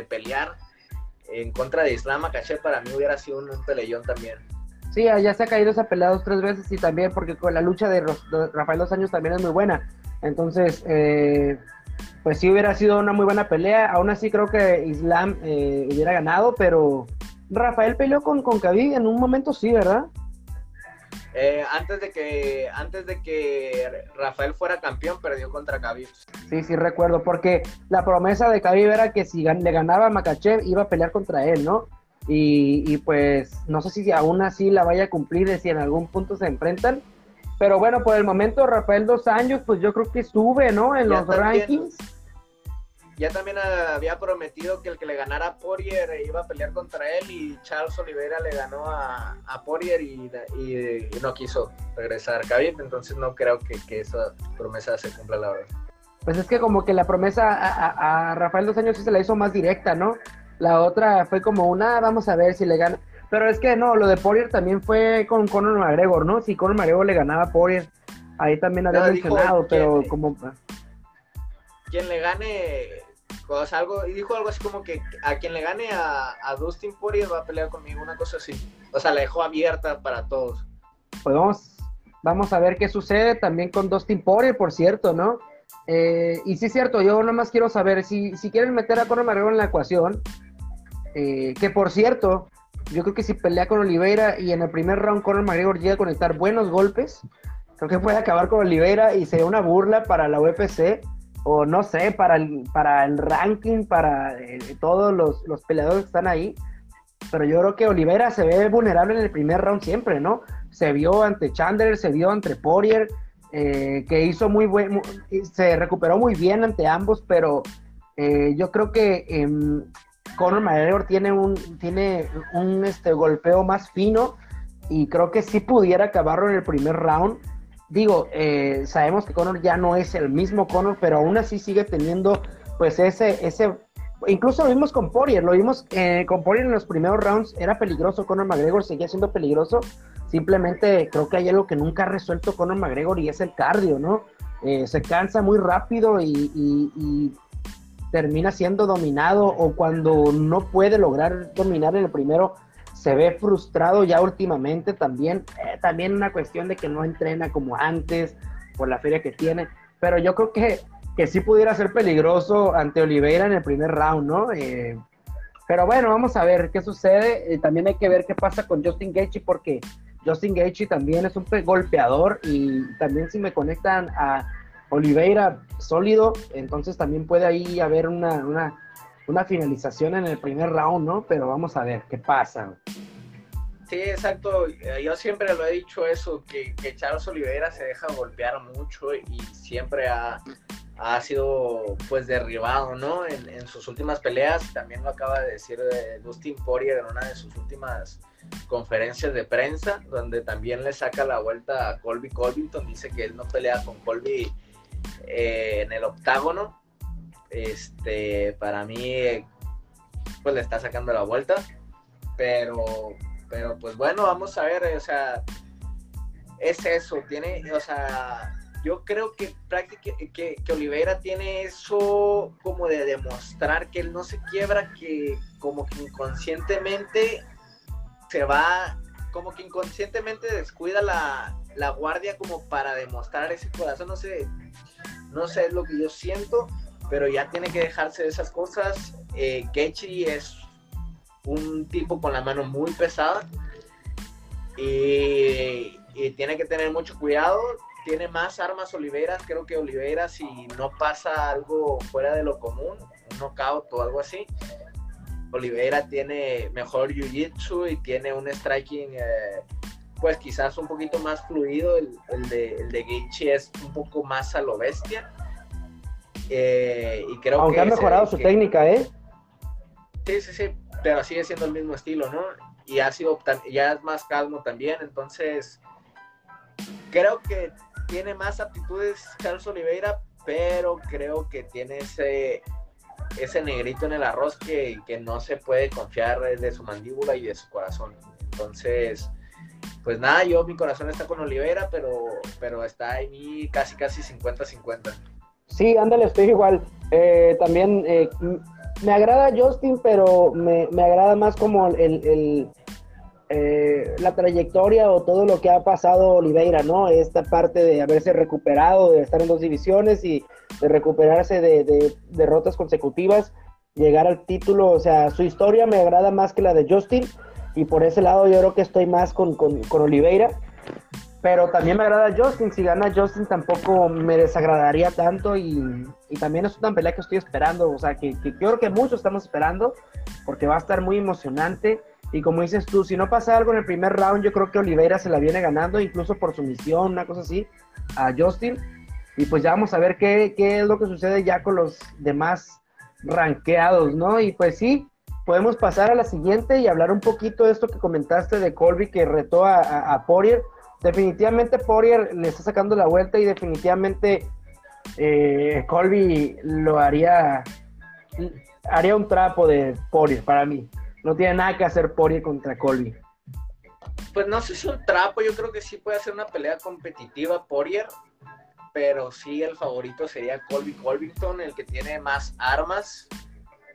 pelear en contra de Islam Makhachev para mí hubiera sido un, peleón también. Sí, ya se ha caído esa pelea dos, tres veces y también porque con la lucha de Rafael Dos Años también es muy buena. Entonces, eh, pues sí hubiera sido una muy buena pelea. Aún así creo que Islam eh, hubiera ganado, pero Rafael peleó con, con Khabib en un momento sí, ¿verdad? Eh, antes de que antes de que Rafael fuera campeón perdió contra Khabib. Sí, sí recuerdo, porque la promesa de Khabib era que si le ganaba a Makachev iba a pelear contra él, ¿no? Y, y, pues no sé si aún así la vaya a cumplir, si en algún punto se enfrentan. Pero bueno, por el momento Rafael Dos Años, pues yo creo que sube, ¿no? En los rankings ya también había prometido que el que le ganara a Poirier iba a pelear contra él y Charles Oliveira le ganó a, a Poirier y, no quiso regresar a Khabib, entonces no creo que, esa promesa se cumpla la verdad. Pues es que como que la promesa a, Rafael Dos Años sí se la hizo más directa, ¿no? La otra fue como una, vamos a ver si le gana. Pero es que no, lo de Poirier también fue con Conor McGregor, ¿no? Si Conor McGregor le ganaba a Poirier, ahí también había mencionado, pero como... Quien le gane algo, y dijo algo así como que a quien le gane a, Dustin Poirier va a pelear conmigo, una cosa así. O sea, la dejó abierta para todos. Pues vamos, vamos a ver qué sucede también con Dustin Poirier, por cierto, ¿no? Eh, y sí es cierto, yo nomás quiero saber, si, si quieren meter a Conor McGregor en la ecuación, eh, que por cierto, yo creo que si pelea con Oliveira y en el primer round Conor McGregor llega a conectar buenos golpes, creo que puede acabar con Oliveira y sería una burla para la UFC o no sé, para el, para el ranking, para eh, todos los, peleadores que están ahí. Pero yo creo que Olivera se ve vulnerable en el primer round siempre, ¿no? Se vio ante Chandler, se vio ante Poirier, eh, que hizo muy buen, se recuperó muy bien ante ambos, pero eh, yo creo que eh, Conor McGregor tiene un, tiene un este, golpeo más fino y creo que sí pudiera acabarlo en el primer round. Digo, eh, sabemos que Conor ya no es el mismo Conor, pero aún así sigue teniendo pues ese, ese, incluso lo vimos con Poirier, lo vimos eh, con Poirier en los primeros rounds, era peligroso, Conor McGregor seguía siendo peligroso, simplemente creo que hay algo que nunca ha resuelto Conor McGregor y es el cardio, ¿no? Eh, se cansa muy rápido y, termina siendo dominado o cuando no puede lograr dominar en el primero, se ve frustrado ya últimamente también, eh, también una cuestión de que no entrena como antes por la feria que tiene, pero yo creo que que sí pudiera ser peligroso ante Oliveira en el primer round, ¿no? Eh, pero bueno, vamos a ver qué sucede. Eh, también hay que ver qué pasa con Justin Gaethje porque Justin Gaethje también es un golpeador y también si me conectan a Oliveira sólido, entonces también puede ahí haber una, una, finalización en el primer round, ¿no? Pero vamos a ver qué pasa. Sí, exacto. Yo siempre lo he dicho eso, que, que Charles Oliveira se deja golpear mucho y siempre ha, ha sido pues derribado, ¿no? En, sus últimas peleas, también lo acaba de decir de Dustin Poirier en una de sus últimas conferencias de prensa, donde también le saca la vuelta a Colby Colvington, dice que él no pelea con Colby eh, en el octágono, este, para mí, pues le está sacando la vuelta, pero, pero pues bueno, vamos a ver, o sea, es eso, tiene, o sea, yo creo que, que, que, Oliveira tiene eso como de demostrar que él no se quiebra, que como que inconscientemente se va, como que inconscientemente descuida la, guardia como para demostrar ese corazón, no sé, no sé, es lo que yo siento, pero ya tiene que dejarse de esas cosas. Eh, es un tipo con la mano muy pesada y, y tiene que tener mucho cuidado tiene más armas Oliveira. Creo que Oliveira, si no pasa algo fuera de lo común, un knockout o algo así, Oliveira tiene mejor jiu-jitsu y tiene un striking, eh, pues quizás un poquito más fluido. El, de, el es un poco más a lo bestia. Eh, y creo Aunque ha mejorado su técnica, ¿eh? Sí, sí, sí, pero sigue siendo el mismo estilo, ¿no? Y ha sido, ya es más calmo también, entonces creo que tiene más aptitudes Carlos Oliveira, pero creo que tiene ese, ese negrito en el arroz que, no se puede confiar de su mandíbula y de su corazón. Entonces, pues nada, yo mi corazón está con Oliveira, pero, pero está mí casi, casi 50-50. Sí, ándale, estoy igual. Eh, también eh, me agrada Justin, pero me, agrada más como el eh, la trayectoria o todo lo que ha pasado Oliveira, ¿no? Esta parte de haberse recuperado, de estar en dos divisiones y de recuperarse de, derrotas consecutivas, llegar al título, o sea, su historia me agrada más que la de Justin y por ese lado yo creo que estoy más con, con, Oliveira. Pero también me agrada Justin. Si gana Justin tampoco me desagradaría tanto. Y, también es una pelea que estoy esperando. O sea, que, que, creo que muchos estamos esperando. Porque va a estar muy emocionante. Y como dices tú, si no pasa algo en el primer round, yo creo que Oliveira se la viene ganando, incluso por su misión, una cosa así, a Justin. Y pues ya vamos a ver qué, qué es lo que sucede ya con los demás ranqueados, ¿no? Y pues sí, podemos pasar a la siguiente y hablar un poquito de esto que comentaste de Colby que retó a, a. Definitivamente Poirier le está sacando la vuelta y definitivamente eh, Colby lo haría, haría un trapo de Poirier para mí no tiene nada que hacer Poirier contra Colby. Pues no sé si un trapo, yo creo que sí puede ser una pelea competitiva Poirier, pero sí el favorito sería Colby Colvington, el que tiene más armas.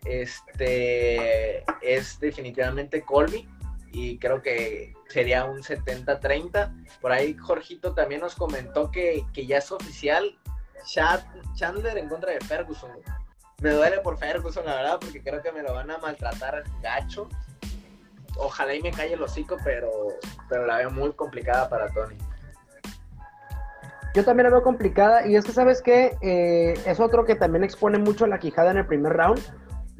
Este es definitivamente Colby y creo que sería un 70-30. Por ahí Jorgito también nos comentó que, que ya es oficial Chandler en contra de Ferguson me duele por Ferguson, la verdad, porque creo que me lo van a maltratar gacho. Ojalá y me calle el hocico, pero, pero la veo muy complicada para Tony. Yo también la veo complicada y es que, ¿sabes qué? Eh, es otro que también expone mucho la quijada en el primer round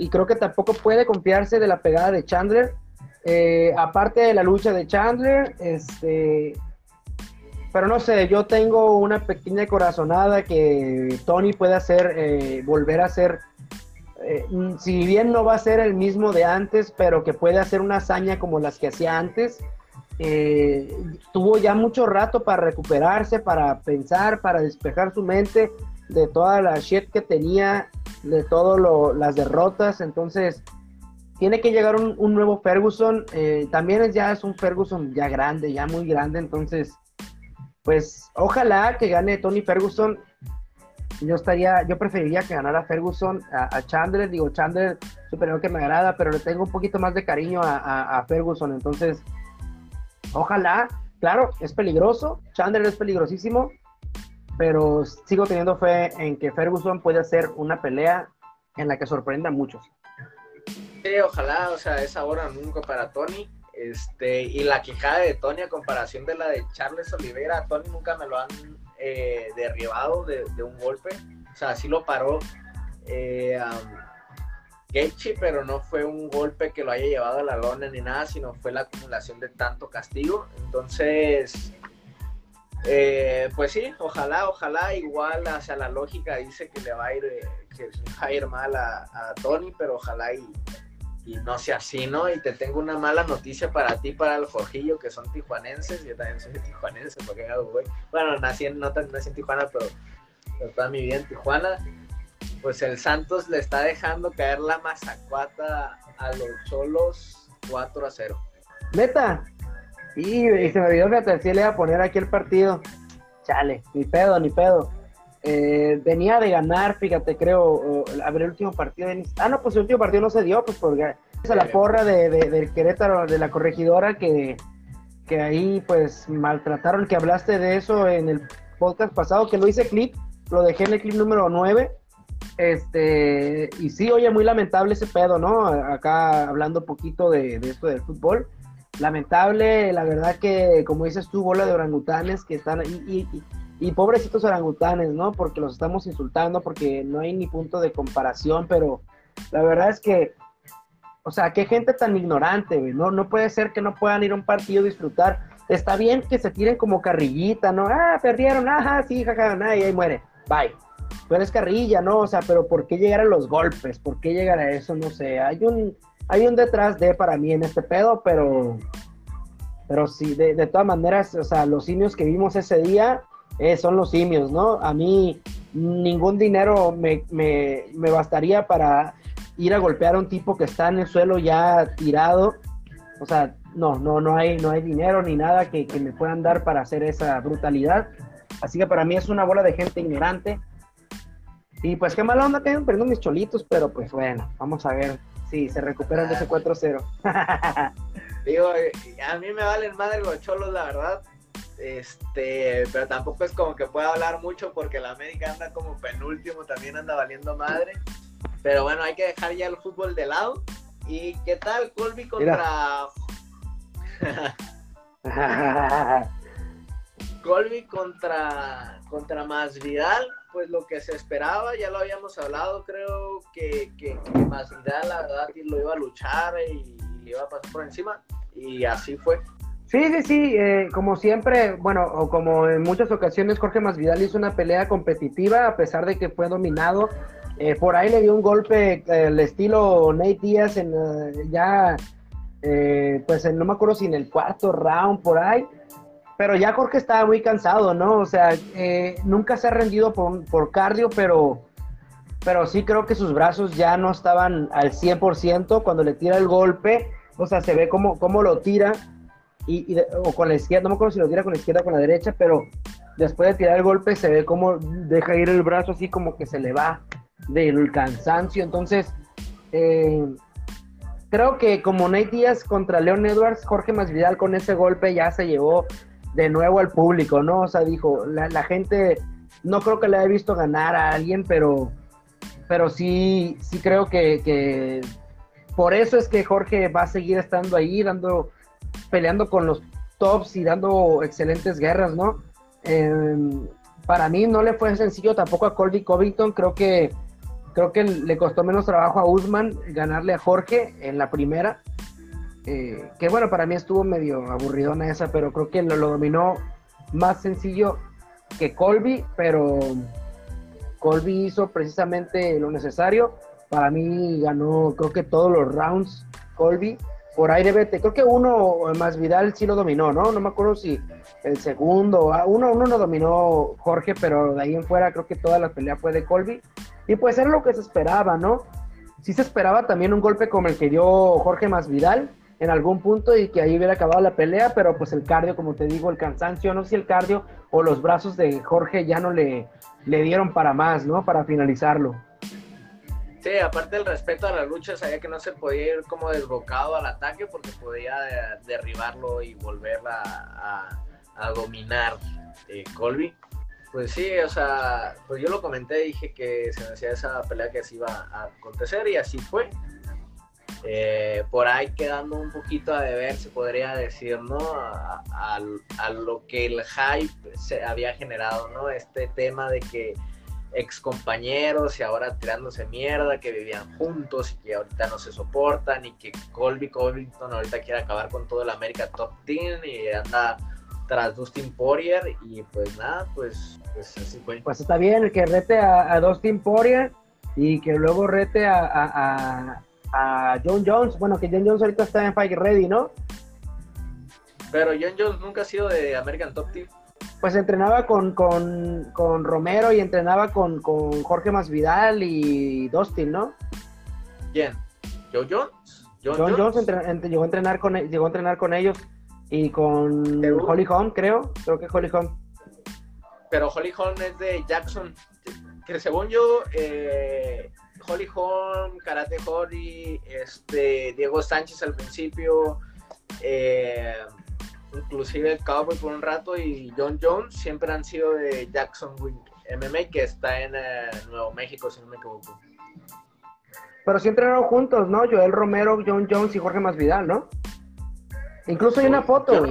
y creo que tampoco puede confiarse de la pegada de Chandler. Eh, aparte de la lucha de Chandler, este, pero no sé, yo tengo una pequeña corazonada que Tony puede hacer, eh, volver a ser eh, si bien no va a ser el mismo de antes, pero que puede hacer una hazaña como las que hacía antes. eh, tuvo ya mucho rato para recuperarse, para pensar, para despejar su mente de toda la shit que tenía, de todas las derrotas. Entonces, tiene que llegar un, nuevo Ferguson. Eh, también es, ya es un Ferguson ya grande, ya muy grande. Entonces, pues ojalá que gane Tony Ferguson. Yo estaría, yo preferiría que ganara Ferguson a, Chandler. Digo, Chandler superior que me agrada, pero le tengo un poquito más de cariño a Ferguson. Entonces, Ojalá, claro, es peligroso, Chandler es peligrosísimo, pero sigo teniendo fe en que Ferguson puede hacer una pelea en la que sorprenda a muchos. Sí, ojalá, o sea, es ahora nunca para Tony. Este, y la quijada de Tony a comparación de la de Charles Oliveira, Tony nunca me lo han eh, derribado de, un golpe. O sea, sí lo paró. Eh, Gaethje, pero no fue un golpe que lo haya llevado a la lona ni nada, sino fue la acumulación de tanto castigo. Entonces, eh, pues sí, ojalá, ojalá, igual hacia la lógica dice que le va a ir, eh, que va a ir mal a, Tony, pero ojalá y, no sea así, ¿no? Y te tengo una mala noticia para ti, para el Jorgillo, que son tijuanenses, yo también soy tijuanense, porque bueno, nací en, nací en Tijuana, pero, pero toda mi vida en Tijuana pues el Santos le está dejando caer la mazacuata a los Cholos 4 a 0. Neta. Y, se me olvidó que sí le iba a poner aquí el partido. Chale, ni pedo, ni pedo. Eh, venía de ganar, fíjate, creo, a ver el último partido. De... Ah, no, pues el último partido no se dio, pues porque a la porra de, del Querétaro, de la corregidora, que, que ahí pues maltrataron, que hablaste de eso en el podcast pasado, que lo hice clip, lo dejé en el clip número 9 este, y sí, oye, muy lamentable ese pedo, ¿no? Acá hablando un poquito de, esto del fútbol. Lamentable, la verdad que, como dices tú, bola de orangutanes que están y, y, pobrecitos orangutanes, ¿no? Porque los estamos insultando, porque no hay ni punto de comparación, pero la verdad es que, o sea, qué gente tan ignorante, güey, ¿no? No puede ser que no puedan ir a un partido y disfrutar. Está bien que se tiren como carrillita, ¿no? Ah, perdieron, ajá, sí, jaja, ja, y ahí muere. Bye pero es carrilla, ¿no? O sea, pero ¿por qué llegar a los golpes? ¿Por qué llegar a eso? No sé, hay un, hay un detrás de para mí en este pedo, pero, pero sí, de, todas maneras, o sea, los simios que vimos ese día eh, son los simios, ¿no? A mí ningún dinero me, me, me bastaría para ir a golpear a un tipo que está en el suelo ya tirado. O sea, no, no, no hay, no hay dinero ni nada que, que me puedan dar para hacer esa brutalidad. Así que para mí es una bola de gente ignorante y pues qué mala onda que hayan perdido mis cholitos, pero pues bueno, vamos a ver si se recuperan de ese 4-0. Digo, eh, a mí me valen madre los cholos, la verdad. Este, pero tampoco es como que pueda hablar mucho porque la América anda como penúltimo, también anda valiendo madre. Pero bueno, hay que dejar ya el fútbol de lado. ¿Y qué tal Colby contra... Colby contra contra Masvidal? Pues lo que se esperaba, ya lo habíamos hablado, creo que, que, que Masvidal la verdad lo iba a luchar y, le iba a pasar por encima y así fue. Sí, sí, sí, eh, como siempre, bueno, o como en muchas ocasiones Jorge Masvidal hizo una pelea competitiva a pesar de que fue dominado. Eh, por ahí le dio un golpe eh, el estilo Nate Díaz en ya, pues no me acuerdo si en el cuarto round por ahí pero ya Jorge estaba muy cansado, ¿no? O sea, eh, nunca se ha rendido por, por, cardio, pero, pero sí creo que sus brazos ya no estaban al 100% cuando le tira el golpe. O sea, se ve cómo, cómo lo tira, y, o con la izquierda, no me acuerdo si lo tira con la izquierda o con la derecha, pero después de tirar el golpe se ve cómo deja ir el brazo así como que se le va del cansancio. Entonces, eh, creo que como Nate Díaz contra Leon Edwards, Jorge Masvidal con ese golpe ya se llevó de nuevo al público, ¿no? O sea, dijo, la, gente, no creo que le haya visto ganar a alguien, pero, pero sí, sí creo que, por eso es que Jorge va a seguir estando ahí, dando, peleando con los tops y dando excelentes guerras, ¿no? Em, para mí no le fue sencillo tampoco a Colby Covington, creo que creo que le costó menos trabajo a Usman ganarle a Jorge en la primera. Eh, que bueno, para mí estuvo medio aburridona esa, pero creo que lo, lo dominó más sencillo que Colby, pero Colby hizo precisamente lo necesario. Para mí ganó, creo que todos los rounds Colby. por ahí debe, creo que uno más Vidal sí lo dominó, ¿no? No me acuerdo si el segundo, ah, uno, uno no dominó Jorge, pero de ahí en fuera creo que toda la pelea fue de Colby. Y pues era lo que se esperaba, ¿no? Sí se esperaba también un golpe como el que dio Jorge más Vidal en algún punto y que ahí hubiera acabado la pelea, pero pues el cardio, como te digo, el cansancio, no sé si el cardio o los brazos de Jorge ya no le, le dieron para más, ¿no? Para finalizarlo. Sí, aparte del respeto a la lucha, sabía que no se podía ir como desbocado al ataque porque podía derribarlo y volverla a, dominar eh, Colby. Pues sí, o sea, pues yo lo comenté, dije que se me hacía esa pelea que se iba a acontecer y así fue. Eh, por ahí quedando un poquito a deber, se podría decir, ¿no? A, lo que el hype se había generado, ¿no? Este tema de que ex compañeros y ahora tirándose mierda, que vivían juntos y que ahorita no se soportan y que Colby Covington ahorita quiere acabar con todo el América Top Team y anda tras Dustin Poirier y pues nada, pues, pues así fue. Pues está bien, que rete a, Dustin Poirier y que luego rete a, John Jones, bueno, que John Jones ahorita está en Fight Ready, ¿no? Pero John Jones nunca ha sido de American Top Team pues entrenaba con, con, Romero y entrenaba con, con, Jorge Masvidal y Dustin, ¿no? ¿Quién? ¿Joe Jones? John, Jones, llegó, a entrenar con, llegó a entrenar con ellos y con Holly Holm, creo. Creo que Holly Holm. Pero Holly Holm es de Jackson. Que según yo, eh, Holly Holm, Karate Holly, este, Diego Sánchez al principio, eh, inclusive el Cowboy por un rato y John Jones siempre han sido de Jackson MMA que está en eh, Nuevo México, si no me equivoco. Pero sí entrenaron juntos, ¿no? Joel Romero, John Jones y Jorge Masvidal, ¿no? Incluso hay una foto,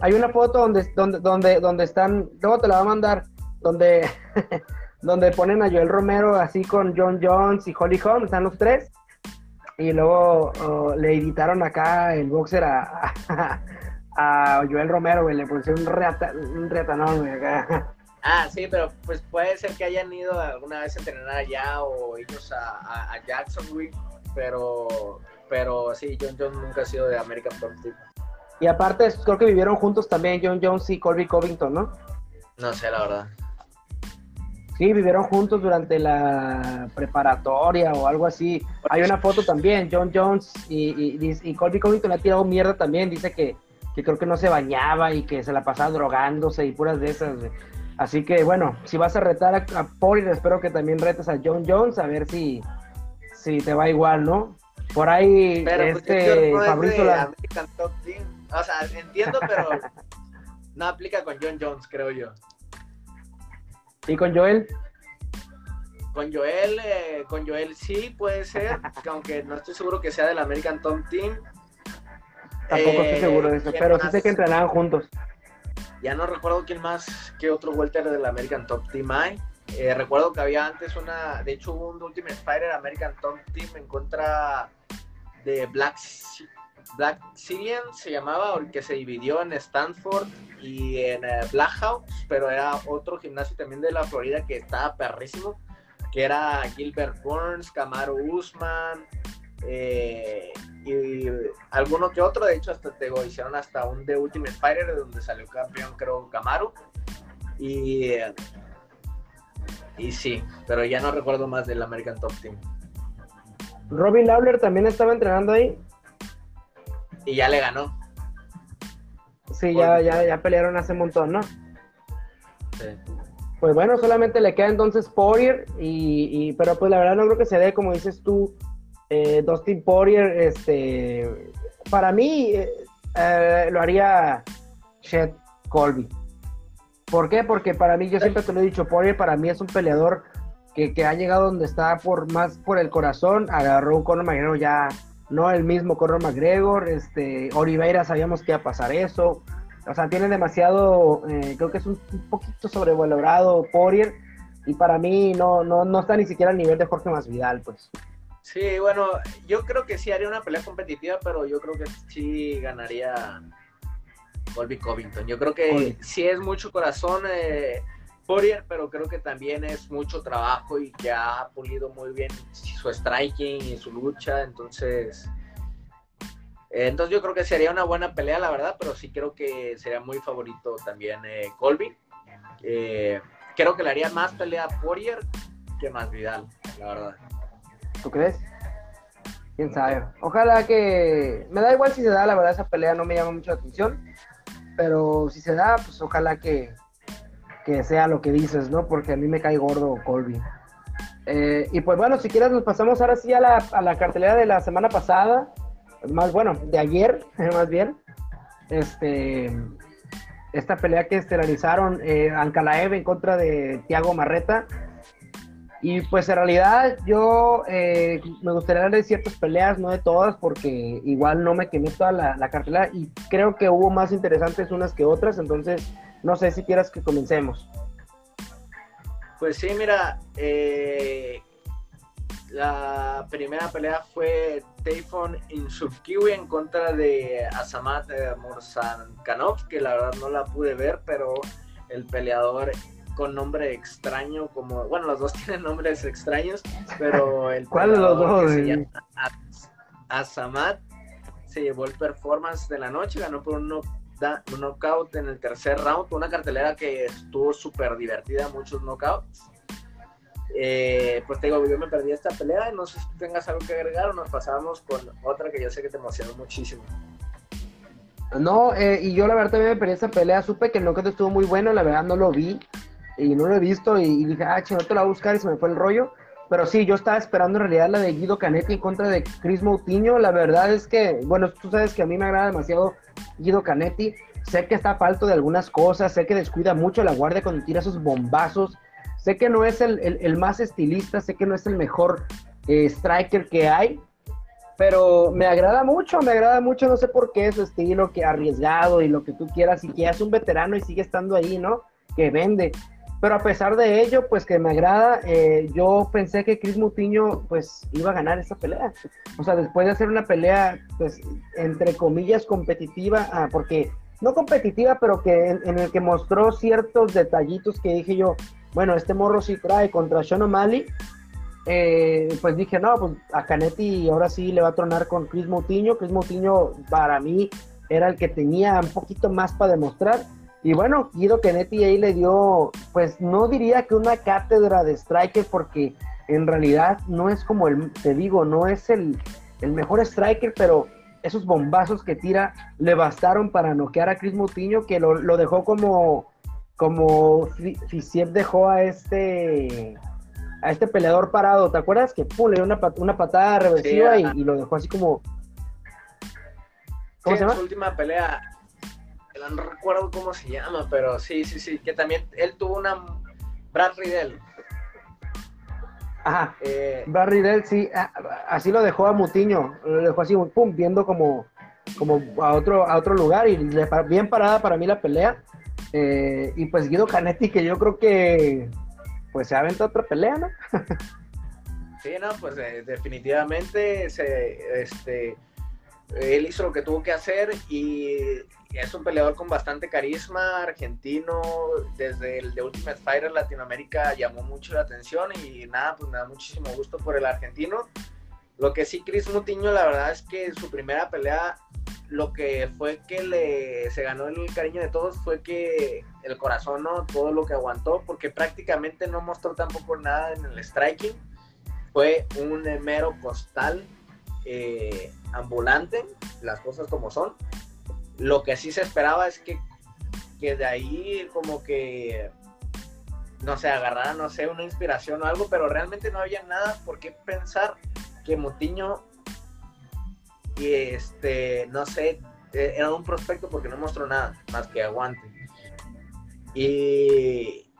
hay una foto donde, donde, donde, donde están, luego te la va a mandar, donde, donde ponen a Joel Romero así con John Jones y Holly Holm, están los tres, y luego oh, le editaron acá el boxer a, a Joel Romero, güey, le pusieron un, reata, un reatanón, güey, acá. Ah, sí, pero pues puede ser que hayan ido alguna vez a entrenar allá o ellos a, a, Jackson, güey, pero, pero sí, John Jones nunca ha sido de American Top Team. Y aparte, creo que vivieron juntos también John Jones y Colby Covington, ¿no? No sé, la verdad. Sí, vivieron juntos durante la preparatoria o algo así. Hay una foto también, John Jones y, y, y Colby Covington le ha tirado mierda también. Dice que, que creo que no se bañaba y que se la pasaba drogándose y puras de esas. Así que bueno, si vas a retar a, a espero que también retes a John Jones a ver si, si te va igual, ¿no? Por ahí pero, pues, este no Fabrizio la... O sea, entiendo, pero no aplica con John Jones, creo yo. ¿Y con Joel? Con Joel, eh, con Joel sí puede ser, aunque no estoy seguro que sea del American Top Team. Tampoco estoy seguro de eso, pero sí sé que entrenaban juntos. Ya no recuerdo quién más, qué otro welter del American Top Team hay. Eh, recuerdo que había antes una, de hecho hubo un Ultimate Fighter American Top Team en contra de Black, Black Syrian, se llamaba, que se dividió en Stanford y en eh, Black pero era otro gimnasio también de la Florida que estaba perrísimo, que era Gilbert Burns, Camaro Usman, eh, y alguno que otro, de hecho hasta te hicieron hasta un The Ultimate Fighter de donde salió campeón creo Camaro y y sí, pero ya no recuerdo más del American Top Team. Robin Lawler también estaba entrenando ahí. Y ya le ganó. Sí, ya, ya, ya pelearon hace un montón, ¿no? Sí. Pues bueno, solamente le queda entonces Poirier, y, y, pero pues la verdad no creo que se dé, como dices tú, eh, Dustin Poirier, este, para mí eh, eh, lo haría Chet Colby. ¿Por qué? Porque para mí, yo siempre te lo he dicho, Poirier para mí es un peleador que, ha llegado donde está por más por el corazón, agarró un Conor McGregor ya, no el mismo Conor McGregor, este, Oliveira sabíamos que iba a pasar eso, o sea, tiene demasiado, creo que es un, poquito sobrevalorado Poirier, y para mí no, no, no está ni siquiera al nivel de Jorge Masvidal, pues. Sí, bueno, yo creo que sí haría una pelea competitiva, pero yo creo que sí ganaría Colby Covington. Yo creo que sí es mucho corazón eh, Poirier, pero creo que también es mucho trabajo y que ha pulido muy bien su striking y su lucha, entonces entonces yo creo que sería una buena pelea, la verdad, pero sí creo que sería muy favorito también eh, Colby. Eh, creo que le haría más pelea a Poirier que más Vidal, la verdad. ¿Tú crees? Quién sabe. Ojalá que. Me da igual si se da, la verdad, esa pelea no me llama mucho la atención. Pero si se da, pues ojalá que, que sea lo que dices, ¿no? Porque a mí me cae gordo Colby. Eh, y pues bueno, si quieres nos pasamos ahora sí a la, a la cartelera de la semana pasada, más bueno, de ayer, más bien. Este, esta pelea que estelaриzaron eh, Ankalaev en contra de Thiago Marreta. Y pues en realidad yo eh, me gustaría hablar de ciertas peleas, no de todas, porque igual no me quemé toda la, la, cartelera y creo que hubo más interesantes unas que otras, entonces no sé si quieras que comencemos. Pues sí, mira, eh, la primera pelea fue Tayfon Insubkiwi en contra de Asamat Mursankanov, que la verdad no la pude ver, pero el peleador con nombre extraño, como, bueno, los dos tienen nombres extraños, pero el ¿Cuál de los dos? Asamat se llevó el performance de la noche, ganó por un un knockout en el tercer round, una cartelera que estuvo súper divertida, muchos knockouts. Eh, pues te digo, yo me perdí esta pelea, no sé si tengas algo que agregar o nos pasamos con otra que yo sé que te emocionó muchísimo. No, eh, y yo la verdad también me perdí esta pelea, supe que el knockout estuvo muy bueno, la verdad no lo vi y no lo he visto y, dije, ah, no te la voy a buscar y se me fue el rollo. Pero sí, yo estaba esperando en realidad la de Guido Canetti en contra de Chris Moutinho. La verdad es que, bueno, tú sabes que a mí me agrada demasiado Guido Canetti. Sé que está falto de algunas cosas, sé que descuida mucho la guardia cuando tira esos bombazos. Sé que no es el, más estilista, sé que no es el mejor eh, striker que hay, pero me agrada mucho, me agrada mucho, no sé por qué su estilo, que arriesgado y lo que tú quieras, y que es un veterano y sigue estando ahí, ¿no? Que vende. Pero a pesar de ello, pues que me agrada, eh, yo pensé que Chris Mutiño pues iba a ganar esa pelea. O sea, después de hacer una pelea, pues, entre comillas, competitiva, ah, porque no competitiva, pero que en, el que mostró ciertos detallitos que dije yo, bueno, este morro sí trae contra Sean O'Malley, eh, pues dije, no, pues a Canetti ahora sí le va a tronar con Chris Moutinho. Chris Moutinho para mí era el que tenía un poquito más para demostrar. Y bueno, Guido Canetti ahí le dio, pues no diría que una cátedra de striker, porque en realidad no es como el, te digo, no es el, el mejor striker, pero esos bombazos que tira le bastaron para noquear a Chris Moutinho, que lo, lo dejó como, como Fisiev dejó a este a este peleador parado, ¿te acuerdas? Que pum, le dio una, una patada reversiva y, lo dejó así como. ¿Cómo se llama? su última pelea, no recuerdo cómo se llama, pero sí, sí, sí, que también él tuvo una Brad Riddell. Ajá, eh, Brad Riddell, sí, así lo dejó a Mutiño, lo dejó así, pum, viendo como, como a otro, a otro lugar y bien parada para mí la pelea. Eh, y pues Guido Canetti, que yo creo que pues se aventado otra pelea, ¿no? sí, no, pues eh, definitivamente se, este, él hizo lo que tuvo que hacer y es un peleador con bastante carisma, argentino, desde el de Ultimate Fighter Latinoamérica llamó mucho la atención y nada, pues me da muchísimo gusto por el argentino. Lo que sí, Chris Mutiño, la verdad es que su primera pelea lo que fue que le se ganó el cariño de todos fue que el corazón, ¿no? Todo lo que aguantó, porque prácticamente no mostró tampoco nada en el striking. Fue un mero costal eh, ambulante, las cosas como son. Lo que sí se esperaba es que, que de ahí como que, no sé, agarrara, no sé, una inspiración o algo, pero realmente no había nada por qué pensar que Motiño y este, no sé, e, era un prospecto porque no mostró nada más que aguante. Y,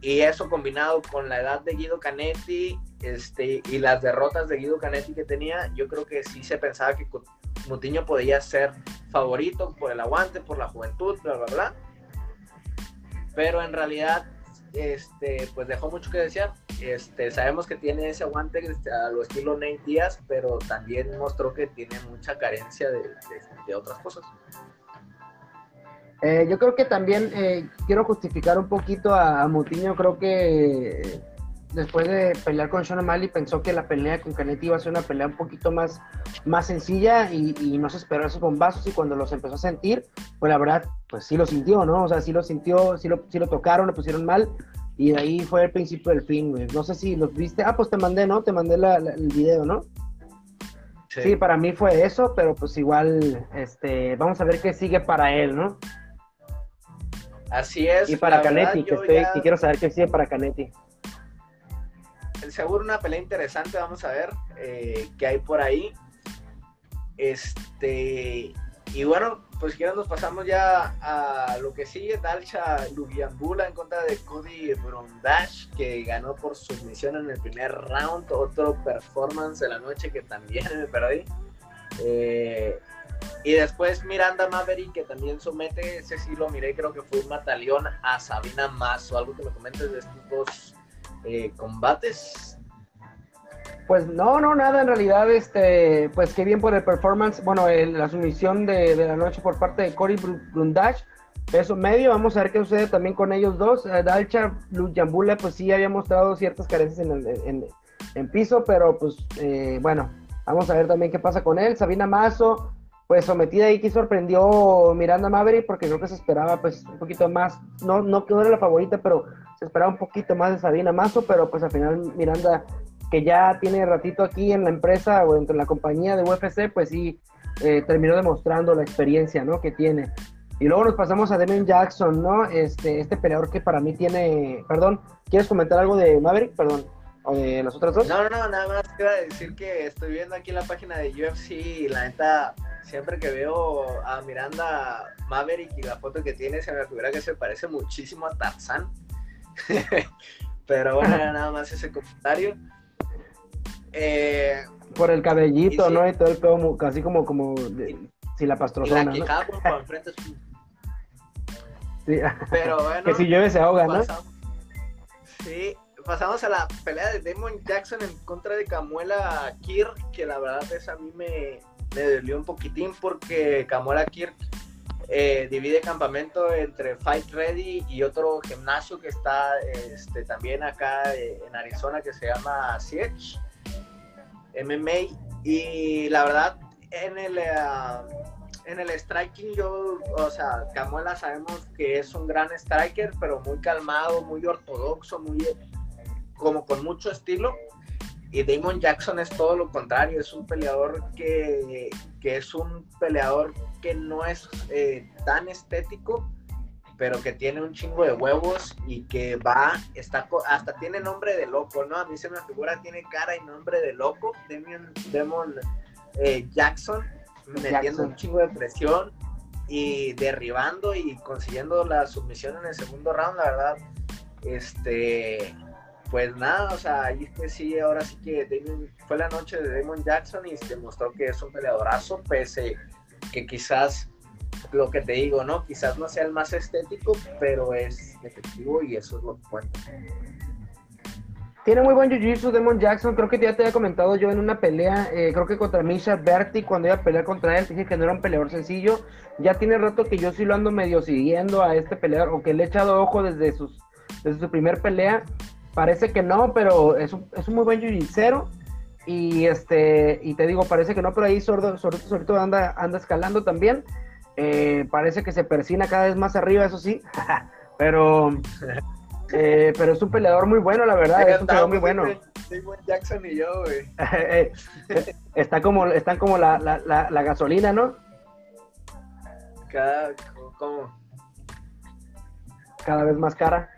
y eso combinado con la edad de Guido Canetti este, y las derrotas de Guido Canetti que tenía, yo creo que sí se pensaba que Mutiño podía ser favorito por el aguante, por la juventud, bla, bla, bla. Pero en realidad, este, pues dejó mucho que desear. Este, sabemos que tiene ese aguante este, a lo estilo Nate Díaz, pero también mostró que tiene mucha carencia de, otras cosas. Eh, yo creo que también eh, quiero justificar un poquito a, Mutiño, creo que después de pelear con Sean O'Malley, pensó que la pelea con Canetti iba a ser una pelea un poquito más, más sencilla y, y, no se esperó esos bombazos y cuando los empezó a sentir, pues la verdad, pues sí lo sintió, ¿no? O sea, sí lo sintió, sí lo, sí lo tocaron, lo pusieron mal y de ahí fue el principio del fin, güey. No sé si los viste. Ah, pues te mandé, ¿no? Te mandé la, el video, ¿no? Sí. para mí fue eso, pero pues igual, este, vamos a ver qué sigue para él, ¿no? Así es. Y para Canetti, que, que, quiero saber qué sigue para Canetti. Seguro una pelea interesante, vamos a ver eh, qué hay por ahí. Este, y bueno, pues ya nos pasamos ya a lo que sigue, Dalcha Lugiambula en contra de Cody Brundash, que ganó por sumisión en el primer round, otro performance de la noche que también me perdí. Eh, y después Miranda Maverick, que también somete, ese sí lo miré, creo que fue un mataleón a Sabina Mazo. Algo que me comentes de estos dos eh, combates. Pues no, no, nada, en realidad, este, pues qué bien por el performance, bueno, la sumisión de, la noche por parte de Cory Brundash, peso medio, vamos a ver qué sucede también con ellos dos, eh, Dalcha Lujambula, pues sí había mostrado ciertas carencias en, en, piso, pero pues eh, bueno, vamos a ver también qué pasa con él, Sabina Mazo, pues sometida ahí que sorprendió Miranda Maverick, porque creo que se esperaba pues un poquito más, no, no no era la favorita, pero esperaba un poquito más de Sabina Mazo, pero pues al final Miranda que ya tiene ratito aquí en la empresa o dentro de la compañía de UFC, pues sí, eh, terminó demostrando la experiencia, ¿no? Que tiene. Y luego nos pasamos a Demian Jackson, ¿no? Este, este peleador que para mí tiene, perdón, ¿quieres comentar algo de Maverick? Perdón, o de las otras dos. No, no, nada más quiero decir que estoy viendo aquí la página de UFC y la neta, siempre que veo a Miranda Maverick y la foto que tiene, se me figura que se parece muchísimo a Tarzan. Pero bueno, nada más ese comentario. Eh, por el cabellito, ¿no? Y todo el pelo casi como, como si la pastrozona, como enfrente Sí. Pero bueno. que si llueve se ahoga, ¿no? Sí, pasamos a la pelea de Damon Jackson en contra de Camuela Kirk, que la verdad es a mí me, me dolió un poquitín porque Camuela Kirk eh, divide campamento entre Fight Ready y otro gimnasio que está este, también acá eh, en Arizona que se llama Siege. MMA y la verdad en el uh, en el striking yo, o sea, Camuela sabemos que es un gran striker, pero muy calmado, muy ortodoxo, muy como con mucho estilo. Y Damon Jackson es todo lo contrario, es un peleador que, que es un peleador que no es eh, tan estético, pero que tiene un chingo de huevos y que va, está, hasta tiene nombre de loco, ¿no? A mí se me figura, tiene cara y nombre de loco, Demon eh, Jackson, metiendo un chingo de presión y derribando y consiguiendo la submisión en el segundo round, la verdad, este, pues nada, o sea, ahí que sí, ahora sí que fue la noche de Demon Jackson y se mostró que es un peleadorazo, pese que quizás lo que te digo, ¿no? Quizás no sea el más estético, pero es efectivo y eso es lo que cuenta. Tiene muy buen jiu-jitsu Demon Jackson, creo que ya te había comentado yo en una pelea, eh, creo que contra Misha Berti, cuando iba a pelear contra él, dije que no era un peleador sencillo, ya tiene rato que yo sí lo ando medio siguiendo a este peleador, o que le he echado ojo desde, sus, desde su primer pelea, parece que no, pero es un, es un muy buen jiu y este, y te digo, parece que no, pero ahí sordo, sordo, sordo anda, anda escalando también, eh, parece que se persina cada vez más arriba, eso sí, pero, eh, pero es un peleador muy bueno, la verdad, es un peleador muy bueno. Jackson y yo, güey. Está como, están como la, la, la, gasolina, ¿no? Cada, ¿cómo? Cada vez más cara.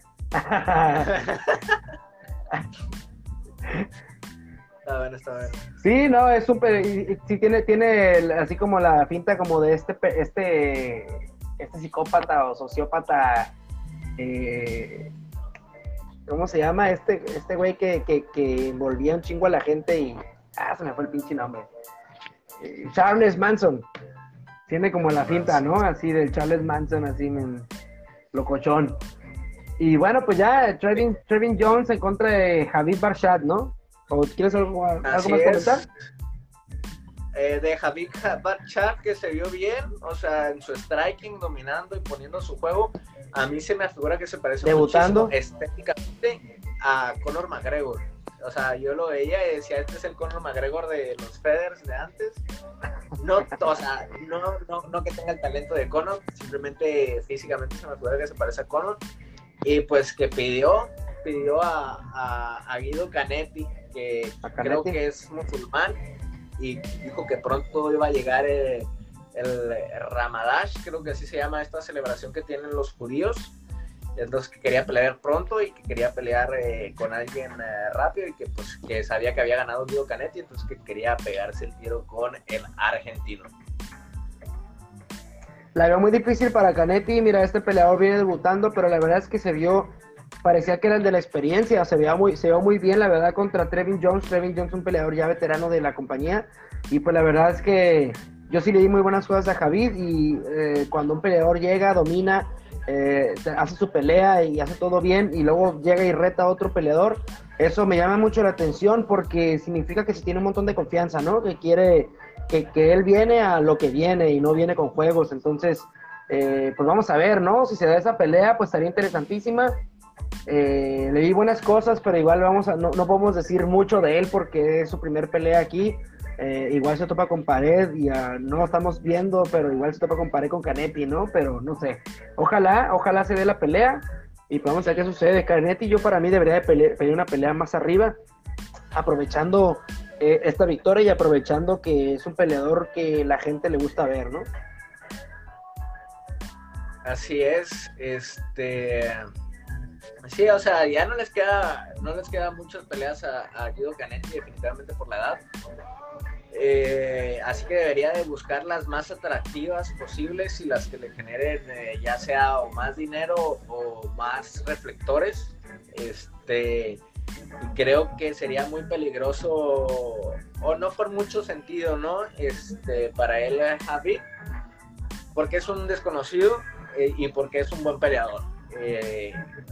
Está bueno, está bueno. Sí, no, es súper, sí tiene, tiene así como la finta como de este, este, este psicópata o sociópata, eh, ¿cómo se llama? Este, este güey que, que, envolvía un chingo a la gente y, ah, se me fue el pinche nombre. Eh, Charles Manson. Tiene como la finta, ¿no? Así del Charles Manson, así, locochón. Y bueno, pues ya Trevin, Trevin Jones en contra de Javid Barshat, ¿no? ¿O quieres algo, algo más comentar? Eh, de Javid Barchat que se vio bien, o sea, en su striking, dominando y poniendo su juego. A mí se me figura que se parece Debutando. estéticamente a Conor McGregor. O sea, yo lo veía y decía, este es el Conor McGregor de los Feders de antes. No, o sea, no, no, no que tenga el talento de Conor, simplemente físicamente se me acuerda que se parece a Conor. Y pues que pidió, pidió a, a, Guido Canetti, que creo que es musulmán, y dijo que pronto iba a llegar el, el Ramadash, creo que así se llama esta celebración que tienen los judíos entonces que quería pelear pronto y que quería pelear eh, con alguien eh, rápido y que pues que sabía que había ganado Guido Canetti, entonces que quería pegarse el tiro con el argentino. La veo muy difícil para Canetti, mira, este peleador viene debutando, pero la verdad es que se vio, parecía que era el de la experiencia, se veía muy, se vio muy bien, la verdad, contra Trevin Jones, Trevin Jones un peleador ya veterano de la compañía, y pues la verdad es que yo sí le di muy buenas cosas a Javid, y eh, cuando un peleador llega, domina, eh, hace su pelea y hace todo bien y luego llega y reta a otro peleador, eso me llama mucho la atención porque significa que se tiene un montón de confianza, ¿no? Que quiere, que, él viene a lo que viene y no viene con juegos. Entonces, eh, pues vamos a ver, ¿no? Si se da esa pelea, pues estaría interesantísima. Eh, le di buenas cosas, pero igual vamos a, no, no podemos decir mucho de él porque es su primer pelea aquí. Eh, igual se topa con pared y no lo estamos viendo, pero igual se topa con pared con Canetti, ¿no? Pero no sé. Ojalá, ojalá se dé la pelea y podamos ver qué sucede. Canetti yo para mí debería de pelear, una pelea más arriba, aprovechando eh, esta victoria y aprovechando que es un peleador que la gente le gusta ver, ¿no? Así es, este... Sí, o sea, ya no les queda, no les queda muchas peleas a, a Guido Canetti, definitivamente por la edad. Eh, así que debería de buscar las más atractivas posibles y las que le generen eh, ya sea o más dinero o más reflectores. Este, creo que sería muy peligroso o no por mucho sentido, ¿no? Este, para él Javi, porque es un desconocido eh, y porque es un buen peleador.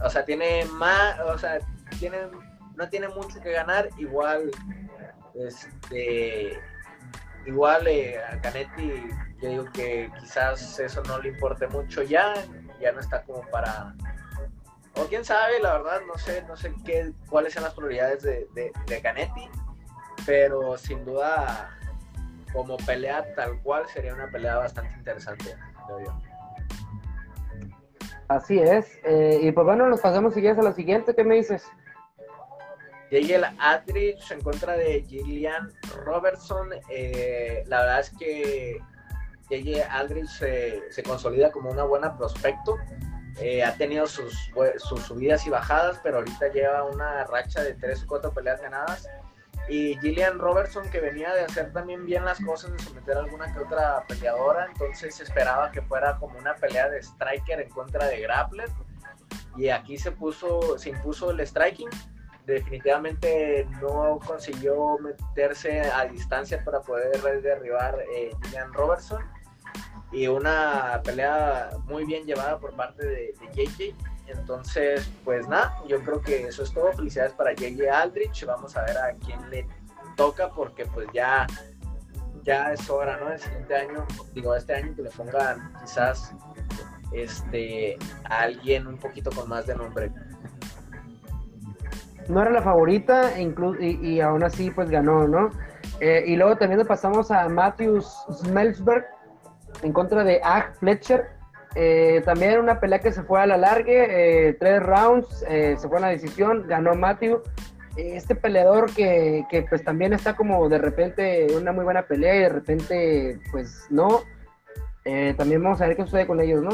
o sea, tiene más, o sea, tiene, no tiene mucho que ganar, igual este igual eh, a Canetti, yo digo que quizás eso no le importe mucho ya, ya no está como para. O quién sabe, la verdad, no sé, no sé qué, cuáles son las prioridades de, de, Canetti, pero sin duda, como pelea tal cual, sería una pelea bastante interesante, creo yo. Así es, eh, y pues bueno, nos pasamos si a la siguiente, ¿qué me dices? el Aldrich en contra de Gillian Robertson. Eh, la verdad es que J.J. Aldrich se, consolida como una buena prospecto. Eh, ha tenido sus, sus, subidas y bajadas, pero ahorita lleva una racha de tres o cuatro peleas ganadas. Y Gillian Robertson, que venía de hacer también bien las cosas, de someter a alguna que otra peleadora, entonces esperaba que fuera como una pelea de striker en contra de grappler. Y aquí se puso, se impuso el striking definitivamente no consiguió meterse a distancia para poder derribar eh, Robertson y una pelea muy bien llevada por parte de, JJ. Entonces, pues nada, yo creo que eso es todo. Felicidades para JJ Aldrich. Vamos a ver a quién le toca porque pues ya, ya es hora, ¿no? El siguiente año, digo, este año que le pongan quizás este, a alguien un poquito con más de nombre no era la favorita y, y, aún así pues ganó, ¿no? Eh, y luego también pasamos a Matthews Smelsberg en contra de Ag Fletcher. Eh, también una pelea que se fue a la largue, eh, tres rounds, se fue a la decisión, ganó Matthew. Este peleador que, pues también está como de repente una muy buena pelea y de repente pues no. también vamos a ver qué sucede con ellos, ¿no?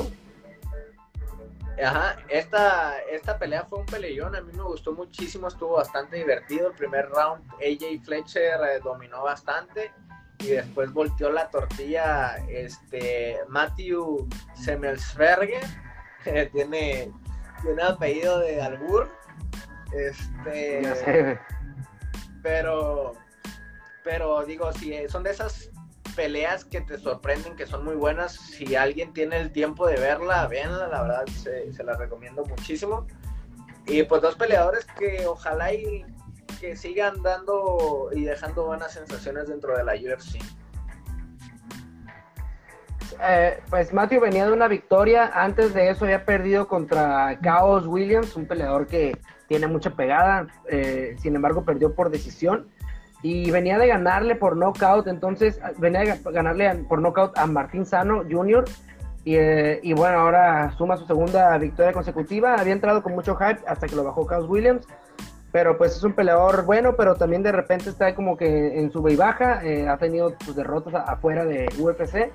Ajá, esta, esta pelea fue un peleón, a mí me gustó muchísimo, estuvo bastante divertido. El primer round, AJ Fletcher eh, dominó bastante y después volteó la tortilla este Matthew Semmelsberger, tiene, tiene apellido de Albur. Este, pero, pero digo, si son de esas peleas que te sorprenden, que son muy buenas. Si alguien tiene el tiempo de verla, véanla, la verdad se, la recomiendo muchísimo. Y pues dos peleadores que ojalá y que sigan dando y dejando buenas sensaciones dentro de la UFC. Eh, pues Matthew venía de una victoria, antes de eso había perdido contra Chaos Williams, un peleador que tiene mucha pegada, eh, sin embargo perdió por decisión y venía de ganarle por knockout, entonces venía de ganarle por knockout a Martín Sano Jr. Eh, y, bueno, ahora suma su segunda victoria consecutiva. Había entrado con mucho hype hasta que lo bajó Carlos Williams. Pero pues es un peleador bueno, pero también de repente está como que en sube y baja. Eh, ha tenido sus derrotas afuera de UFC.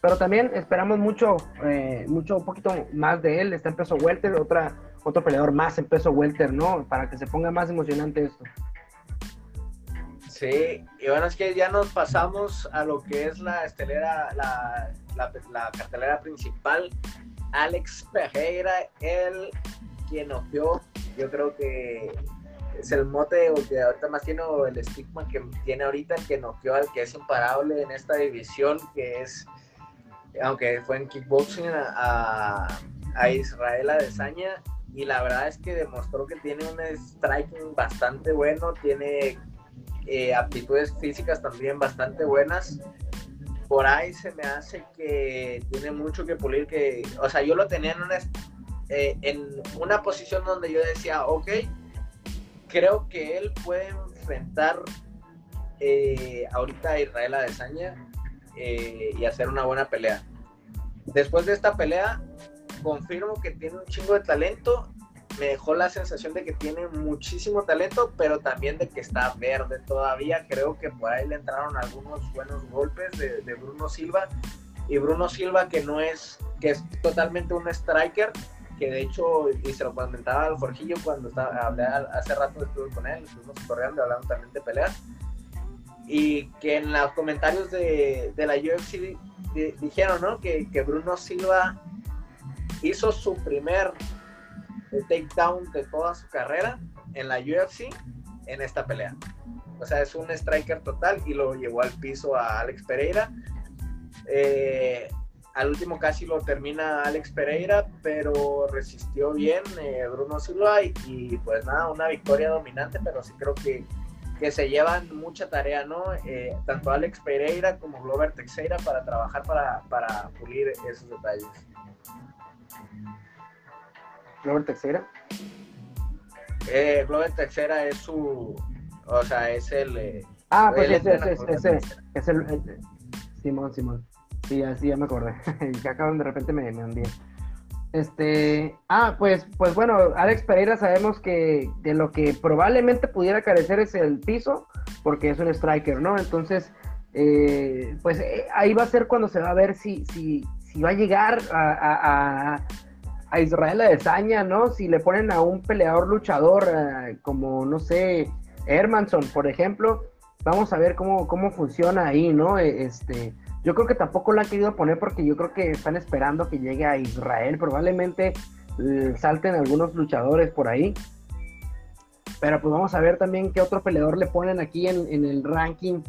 Pero también esperamos mucho, eh, mucho, un poquito más de él. Está en peso welter, otra, otro peleador más en peso welter, ¿no? Para que se ponga más emocionante esto. Sí, y bueno, es que ya nos pasamos a lo que es la estelera, la, la, cartelera principal. Alex Pereira, el quien noqueó, yo creo que es el mote que ahorita más tiene el estigma que tiene ahorita, que noqueó al que es imparable en esta división, que es, aunque fue en kickboxing, a, a Israel Adesanya. Y la verdad es que demostró que tiene un striking bastante bueno, tiene eh, aptitudes físicas también bastante buenas. Por ahí se me hace que tiene mucho que pulir, que, o sea, yo lo tenía en una, eh, en una posición donde yo decía, ok, creo que él puede enfrentar eh, ahorita a Israel Adesanya y hacer una buena pelea. Después de esta pelea, confirmo que tiene un chingo de talento me dejó la sensación de que tiene muchísimo talento, pero también de que está verde todavía. Creo que por ahí le entraron algunos buenos golpes de, Bruno Silva. Y Bruno Silva que no es, que es totalmente un striker, que de hecho, y se lo comentaba al Jorgillo cuando estaba, hablé hace rato estuve con él, estuvimos corriendo, hablando también de peleas. Y que en los comentarios de, de la UFC dijeron, ¿no? Que, que Bruno Silva hizo su primer takedown de toda su carrera en la UFC en esta pelea. O sea, es un striker total y lo llevó al piso a Alex Pereira. Eh, al último casi lo termina Alex Pereira, pero resistió bien eh, Bruno Silva y, pues nada, una victoria dominante, pero sí creo que, que se llevan mucha tarea, ¿no? Eh, tanto Alex Pereira como Glover Teixeira para trabajar para, para pulir esos detalles. Glover Texera. Eh, Glover Texera es su, o sea, es el... Eh, ah, pues ese, ese, es el, Simón, Simón. Sí, así ya me acordé. que acaban de repente me, me Este, ah, pues, pues bueno, Alex Pereira sabemos que de lo que probablemente pudiera carecer es el piso, porque es un striker, ¿no? Entonces, eh, pues eh, ahí va a ser cuando se va a ver si, si, si va a llegar a, a Israel Adesanya, ¿no? Si le ponen a un peleador luchador eh, como, no sé, Hermanson, por ejemplo, vamos a ver cómo, cómo funciona ahí, ¿no? E, este, yo creo que tampoco lo han querido poner porque yo creo que están esperando que llegue a Israel. Probablemente eh, salten algunos luchadores por ahí. Pero pues vamos a ver también qué otro peleador le ponen aquí en, el ranking.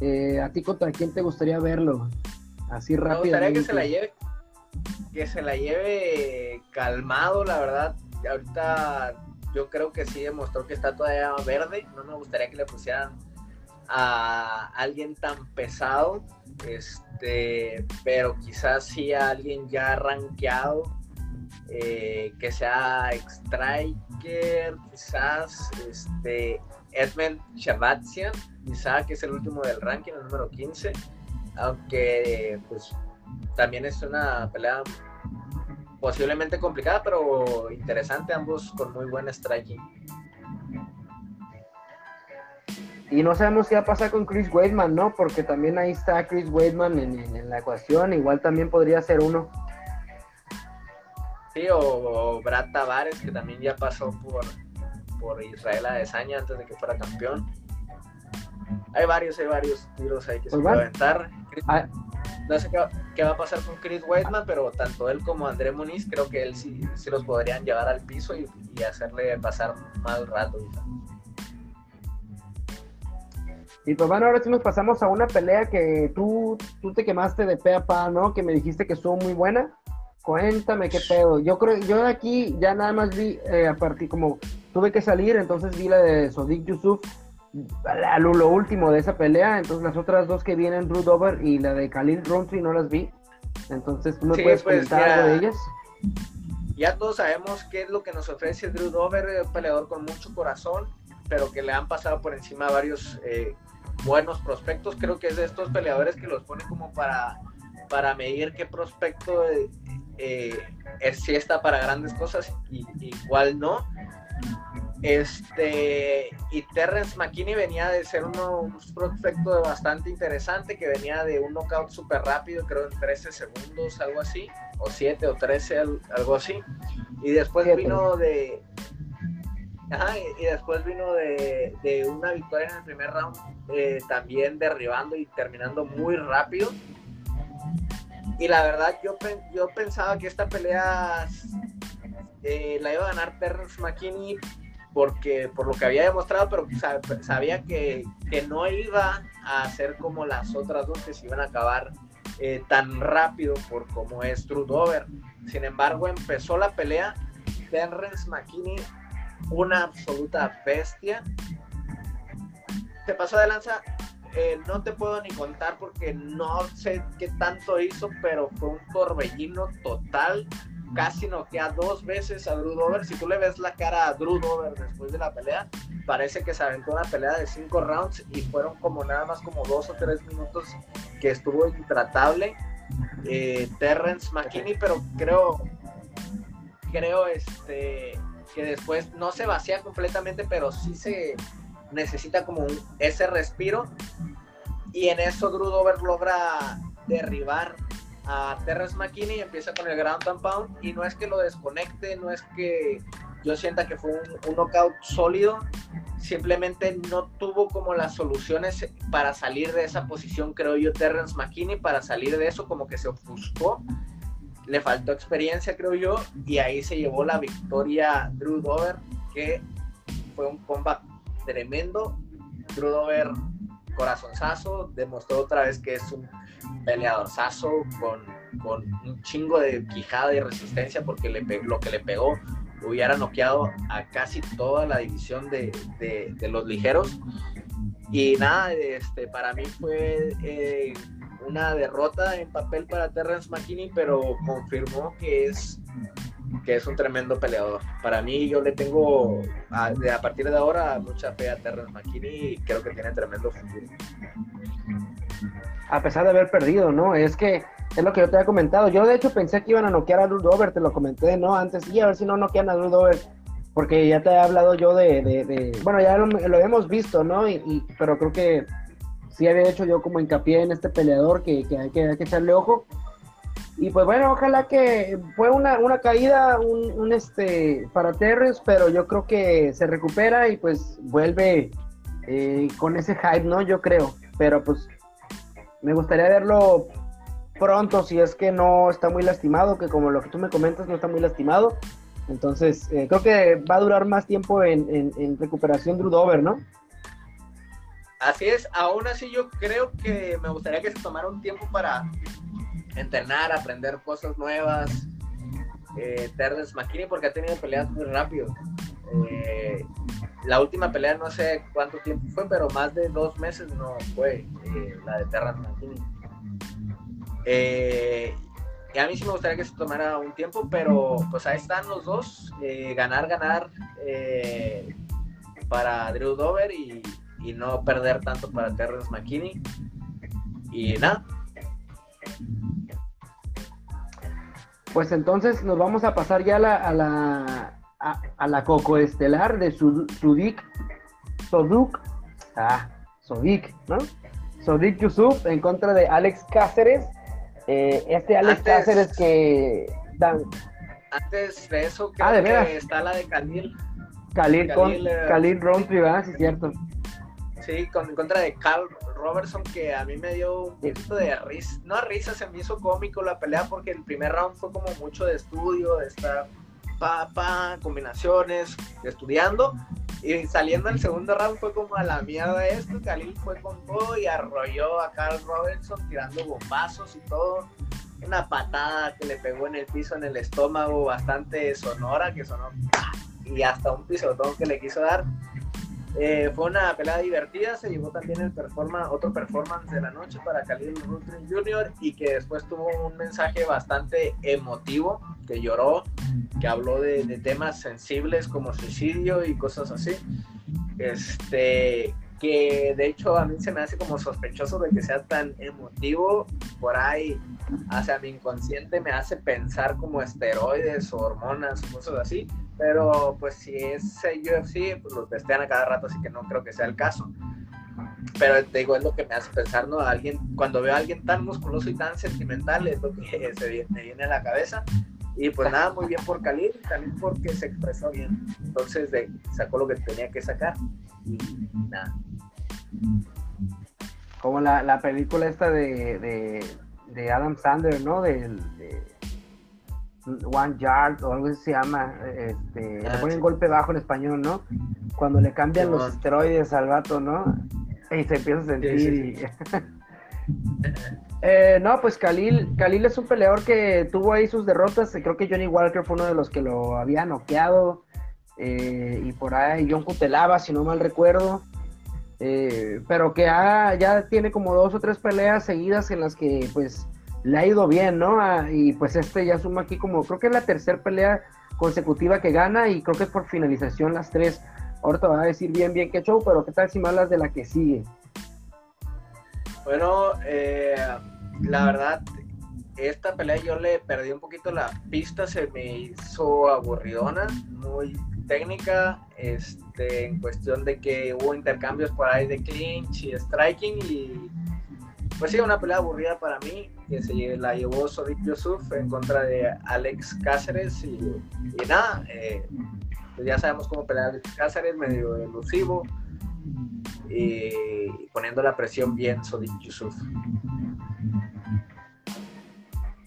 Eh, ¿A ti contra quién te gustaría verlo? Así rápido. Me gustaría que se la lleve que se la lleve calmado, la verdad. Ahorita yo creo que sí demostró que está todavía verde. No me gustaría que le pusieran a alguien tan pesado. Este, pero quizás sí a alguien ya rankeado. Eh, que sea Striker, quizás este, Edmund Shabatsian, quizás que es el último del ranking, el número 15. Aunque pues también es una pelea posiblemente complicada, pero interesante, ambos con muy buen striking. Y no sabemos qué va a pasar con Chris Weidman, ¿no? Porque también ahí está Chris Weidman en, la ecuación, igual también podría ser uno. Sí, o, Brad Tavares, que también ya pasó por, por Israel Adesanya antes de que fuera campeón. Hay varios, hay varios tiros ahí que se pues pueden aventar. Ah, no sé qué, va a pasar con Chris Weidman, pero tanto él como André Muniz creo que él sí, sí los podrían llevar al piso y, hacerle pasar mal rato. Y pues bueno, ahora sí nos pasamos a una pelea que tú, tú te quemaste de pe a pa, ¿no? Que me dijiste que estuvo muy buena. Cuéntame qué pedo. Yo creo, yo de aquí ya nada más vi, eh, a partir como tuve que salir, entonces vi la de Sodik Yusuf a lo último de esa pelea. Entonces las otras dos que vienen, Drew Dover y la de Khalil Rountree, no las vi. Entonces, ¿tú me puedes pues, comentar algo de ellas? ya todos sabemos qué es lo que nos ofrece Drew Dover, un peleador con mucho corazón, pero que le han pasado por encima varios eh, buenos prospectos. Creo que es de estos peleadores que los pone como para, para medir qué prospecto eh, es si está para grandes cosas y, y cuál no. Este, y Terrence McKinney venía de ser uno, un prospecto bastante interesante, que venía de un knockout súper rápido, creo en 13 segundos, algo así, o 7 o 13, algo así. Y después vino de. Y después vino de, de, una victoria en el primer round, eh, también derribando y terminando muy rápido. Y la verdad, yo, yo pensaba que esta pelea eh, la iba a ganar Terrence McKinney porque por lo que había demostrado, pero sabía que, que no iba a ser como las otras dos que se iban a acabar eh, tan rápido por como es Dover. Sin embargo, empezó la pelea. Terrence McKinney, una absoluta bestia. Se pasó de lanza. Eh, no te puedo ni contar porque no sé qué tanto hizo, pero fue un torbellino total casi noquea dos veces a Drew Dover. Si tú le ves la cara a Drew Dover después de la pelea, parece que se aventó una pelea de cinco rounds y fueron como nada más como dos o tres minutos que estuvo intratable. Eh, Terrence McKinney, pero creo, creo este, que después no se vacía completamente, pero sí se necesita como ese respiro. Y en eso Drew logra derribar a Terrence McKinney empieza con el ground and pound y no es que lo desconecte, no es que yo sienta que fue un, knockout sólido, simplemente no tuvo como las soluciones para salir de esa posición, creo yo, Terrence McKinney, para salir de eso como que se ofuscó, le faltó experiencia, creo yo, y ahí se llevó la victoria Drew Dover, que fue un combat tremendo, Drew Dover corazonzazo, demostró otra vez que es un peleadorzazo con, con un chingo de quijada y resistencia porque lo que le pegó hubiera noqueado a casi toda la división de, de, los ligeros. Y nada, este, para mí fue eh, una derrota en papel para Terrence McKinney, pero confirmó que es que es un tremendo peleador. Para mí, yo le tengo a, a partir de ahora mucha fe a Terrence McKinney y creo que tiene tremendo futuro a pesar de haber perdido, ¿no? Es que es lo que yo te había comentado. Yo de hecho pensé que iban a noquear a Drew Dover, te lo comenté, ¿no? Antes, y a ver si no noquean a Drew Dover, porque ya te he hablado yo de, bueno, ya lo, lo, hemos visto, ¿no? Y, pero creo que sí había hecho yo como hincapié en este peleador que, hay, que hay echarle ojo. Y pues bueno, ojalá que fue una, una caída, un, este para Terrence, pero yo creo que se recupera y pues vuelve eh, con ese hype, ¿no? Yo creo. Pero pues me gustaría verlo pronto si es que no está muy lastimado, que como lo que tú me comentas no está muy lastimado. Entonces, eh, creo que va a durar más tiempo en, en, recuperación Drew Dover, ¿no? Así es, aún así yo creo que me gustaría que se tomara un tiempo para entrenar, aprender cosas nuevas. Eh, Terrence McKinney porque ha tenido peleas muy rápido. Eh, la última pelea no sé cuánto tiempo fue, pero más de dos meses no fue eh, la de Terra eh, y a mí sí me gustaría que se tomara un tiempo, pero pues ahí están los dos, ganar, ganar para Drew Dover y, no perder tanto para Terrence McKinney. Y nada. Pues entonces nos vamos a pasar ya a la a, la Coco Estelar de Sudik, Soduk, ah, Sodik, ¿no? Sodik Yusuf en contra de Alex Cáceres. Eh, este Alex Cáceres que dan. Antes de eso, creo ah, que está la de Khalil. Khalil, con, eh, Khalil Rompri, ¿verdad? Sí, cierto. Sí, con, en contra de Carl Robertson, que a mí me dio un poquito de risa. No risa, se me hizo cómico la pelea porque el primer round fue como mucho de estudio, de estar pa, combinaciones, estudiando. Y saliendo el segundo round fue como a la mierda esto. Khalil fue con todo y arrolló a Carl Robinson tirando bombazos y todo. Una patada que le pegó en el piso, en el estómago, bastante sonora, que sonó. Y hasta un pisotón que le quiso dar. Eh, fue una pelea divertida, se llevó también el performance, otro performance de la noche para Khalil Rutrin Jr. y que después tuvo un mensaje bastante emotivo, que lloró, que habló de temas sensibles como suicidio y cosas así. Este, que de hecho a mí se me hace como sospechoso de que sea tan emotivo por ahí. Hacia mi inconsciente me hace pensar como esteroides o hormonas o cosas así pero pues si es UFC pues lo testean a cada rato así que no creo que sea el caso. Pero te digo es lo que me hace pensar no alguien cuando veo a alguien tan musculoso y tan sentimental es lo que se me viene a la cabeza y pues nada, muy bien por Khalil, también porque se expresó bien. Entonces de, sacó lo que tenía que sacar y nada. Como la, la película esta de, de, Adam Sandler, ¿no? De, One Yard o algo así se llama. Este, le ah, ponen golpe bajo en español, ¿no? Cuando le cambian los esteroides al gato, ¿no? Y se empieza a sentir. eh, no, pues Khalil, Khalil es un peleador que tuvo ahí sus derrotas. Creo que Johnny Walker fue uno de los que lo había noqueado. Eh, y por ahí John Cutelaba, si no mal recuerdo. Eh, pero que ya tiene como dos o tres peleas seguidas en las que pues le ha ido bien, ¿no? Ah, y pues este ya suma aquí como, creo que es la tercera pelea consecutiva que gana y creo que es por finalización las tres. Ahorita va a decir bien, bien qué show, pero qué tal si más las de la que sigue. Bueno, eh, la verdad, esta pelea yo le perdí un poquito la pista, se me hizo aburridona, muy técnica, este, en cuestión de que hubo intercambios por ahí de clinch y striking y pues sí, una pelea aburrida para mí, que se la llevó Sodic Yusuf en contra de Alex Cáceres y, nada, eh, pues ya sabemos cómo pelear Alex Cáceres, medio elusivo y poniendo la presión bien Sodic Yusuf.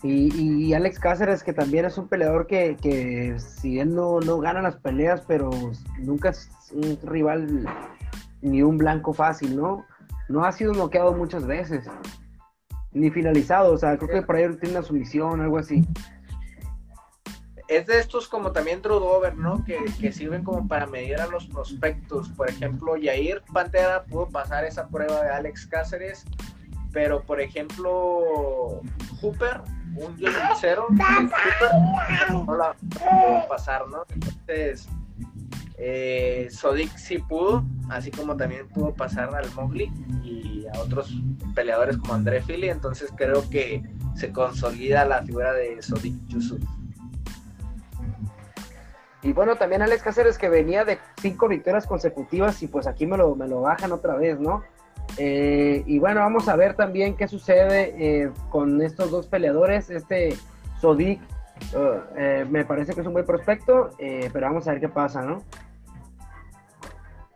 Y, Alex Cáceres, que también es un peleador que, que si bien no, no gana las peleas, pero nunca es un rival ni un blanco fácil, ¿no? No ha sido bloqueado muchas veces, ni finalizado, o sea, creo que por ahí tiene una sumisión, algo así. Es de estos como también Drew ¿no? Que, que sirven como para medir a los prospectos. Por ejemplo, Jair Pantera pudo pasar esa prueba de Alex Cáceres, pero por ejemplo, Hooper un yo cero no la puedo pasar, ¿no? Entonces, eh, Sodic sí pudo, así como también pudo pasar al Mowgli y a otros peleadores como André Philly, entonces creo que se consolida la figura de Sodic Yusuf. Y bueno, también Alex Cáceres que venía de cinco victorias consecutivas y pues aquí me lo, me lo bajan otra vez, ¿no? Eh, y bueno, vamos a ver también qué sucede eh, con estos dos peleadores. Este Sodik eh, me parece que es un buen prospecto, pero vamos a ver qué pasa, ¿no?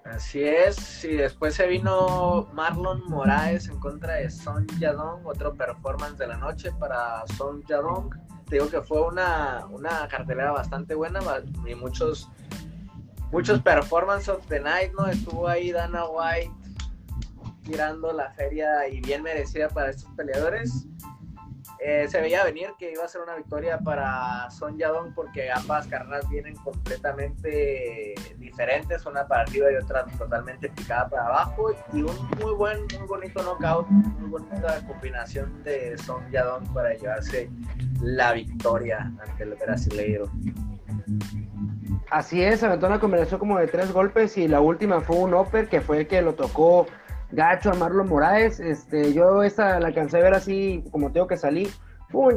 Así es, y después se vino Marlon Moraes en contra de Son Yadong, otro performance de la noche para Son Yadong. Te digo que fue una, una cartelera bastante buena y muchos, muchos performances of the night, ¿no? Estuvo ahí Dana White, tirando la feria y bien merecida para estos peleadores. Eh, se veía venir que iba a ser una victoria para Son Yadong porque ambas carreras vienen completamente diferentes, una para arriba y otra totalmente picada para abajo y un muy buen, muy bonito knockout, muy bonita combinación de Son Yadong para llevarse la victoria ante el brasileiro. Así es, aventó una combinación como de tres golpes y la última fue un upper que fue el que lo tocó gacho a Marlon Moraes. Este, yo esa la alcancé a ver así como tengo que salir.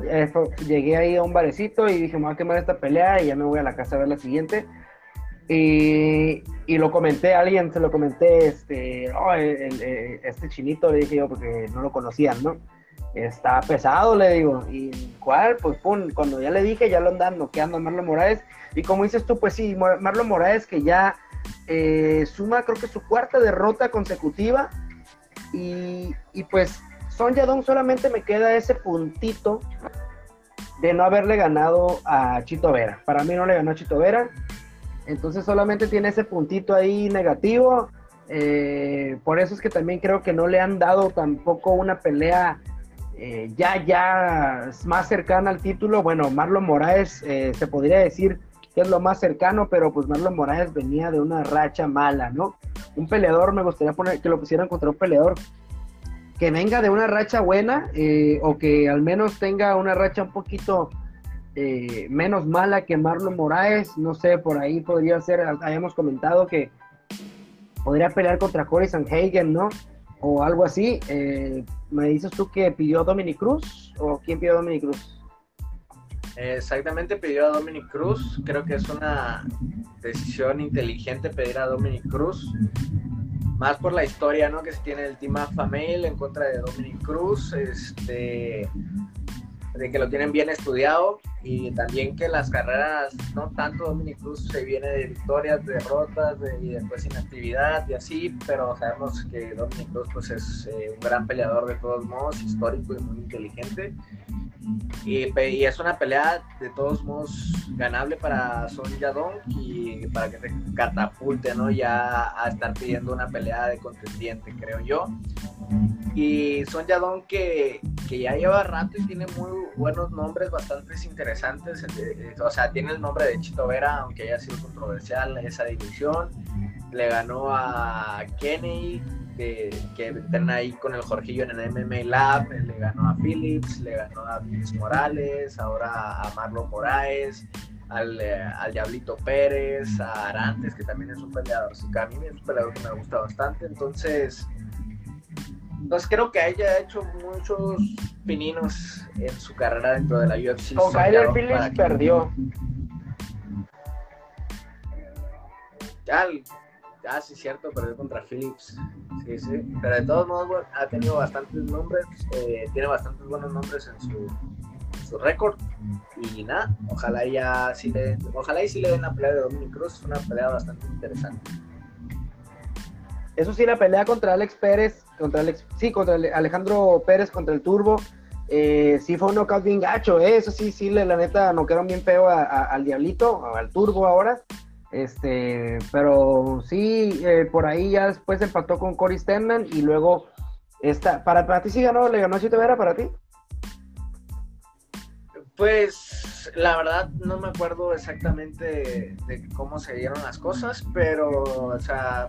Eh, llegué ahí a un barecito y dije, me voy a quemar esta pelea y ya me voy a la casa a ver la siguiente. Y, y lo comenté a alguien, se lo comenté, este, oh, este chinito, le dije yo, porque no lo conocían, ¿no? Está pesado, le digo. ¿Y cuál? Pues pum, cuando ya le dije, ya lo andan noqueando a Marlon Moraes. Y como dices tú, pues sí, Marlon Moraes que ya eh, suma creo que su cuarta derrota consecutiva y, pues Son Yadong solamente me queda ese puntito de no haberle ganado a Chito Vera. Para mí no le ganó a Chito Vera. Entonces solamente tiene ese puntito ahí negativo. Eh, por eso es que también creo que no le han dado tampoco una pelea eh, ya, ya más cercana al título. Bueno, Marlon Moraes se podría decir que es lo más cercano, pero pues Marlon Moraes venía de una racha mala, ¿no? un peleador, me gustaría poner que lo pusieran contra un peleador que venga de una racha buena eh, o que al menos tenga una racha un poquito eh, menos mala que Marlon Moraes, no sé, por ahí podría ser, habíamos comentado que podría pelear contra Corey Sanhagen, ¿no? O algo así. Eh, ¿Me dices tú que pidió Dominic Cruz o quién pidió Dominic Cruz? Exactamente, pidió a Dominic Cruz. Creo que es una decisión inteligente pedir a Dominic Cruz. Más por la historia ¿no? que se tiene el Team Alpha en contra de Dominic Cruz. Este, de que lo tienen bien estudiado y también que las carreras, no tanto Dominic Cruz se viene de victorias, derrotas y después inactividad y así, pero sabemos que Dominic Cruz pues es eh, un gran peleador de todos modos, histórico y muy inteligente y, es una pelea de todos modos ganable para Son Yadong y para que se catapulte, ¿no? Ya a estar pidiendo una pelea de contendiente, creo yo. Y Son Yadong que, que ya lleva rato y tiene muy buenos nombres bastante interesantes. Eh, o sea, tiene el nombre de Chito Vera, aunque haya sido controversial esa división. Le ganó a Kenny, que, que entrena ahí con el Jorgillo en el MMA Lab, le ganó a Phillips, le ganó a Vince Morales, ahora a Marlon Moraes, al, eh, al, Diablito Pérez, a Arantes, que también es un peleador, a mí es un peleador que me gusta bastante, entonces, pues creo que haya hecho muchos pininos en su carrera dentro de la UFC. Con Kyler Phillips perdió. Ya, Ah, sí, cierto, perdió contra Phillips. Sí, sí. Pero de todos modos, ha tenido bastantes nombres, eh, tiene bastantes buenos nombres en su, su récord. Y nada, ojalá ya sí le, ojalá y sí le den la pelea de Dominic Cruz, es una pelea bastante interesante. Eso sí, la pelea contra Alex Pérez, contra Alex, sí, contra Alejandro Pérez contra el Turbo, eh, sí fue un knockout bien gacho, eh, eso sí, sí, la neta, noquearon bien feo al Diablito, al Turbo ahora. Este, pero sí, eh, por ahí ya después empató con Cory Stenman y luego esta, para, ti sí ganó, le ganó Chito Vera para ti. Pues la verdad no me acuerdo exactamente de, cómo se dieron las cosas, pero o sea,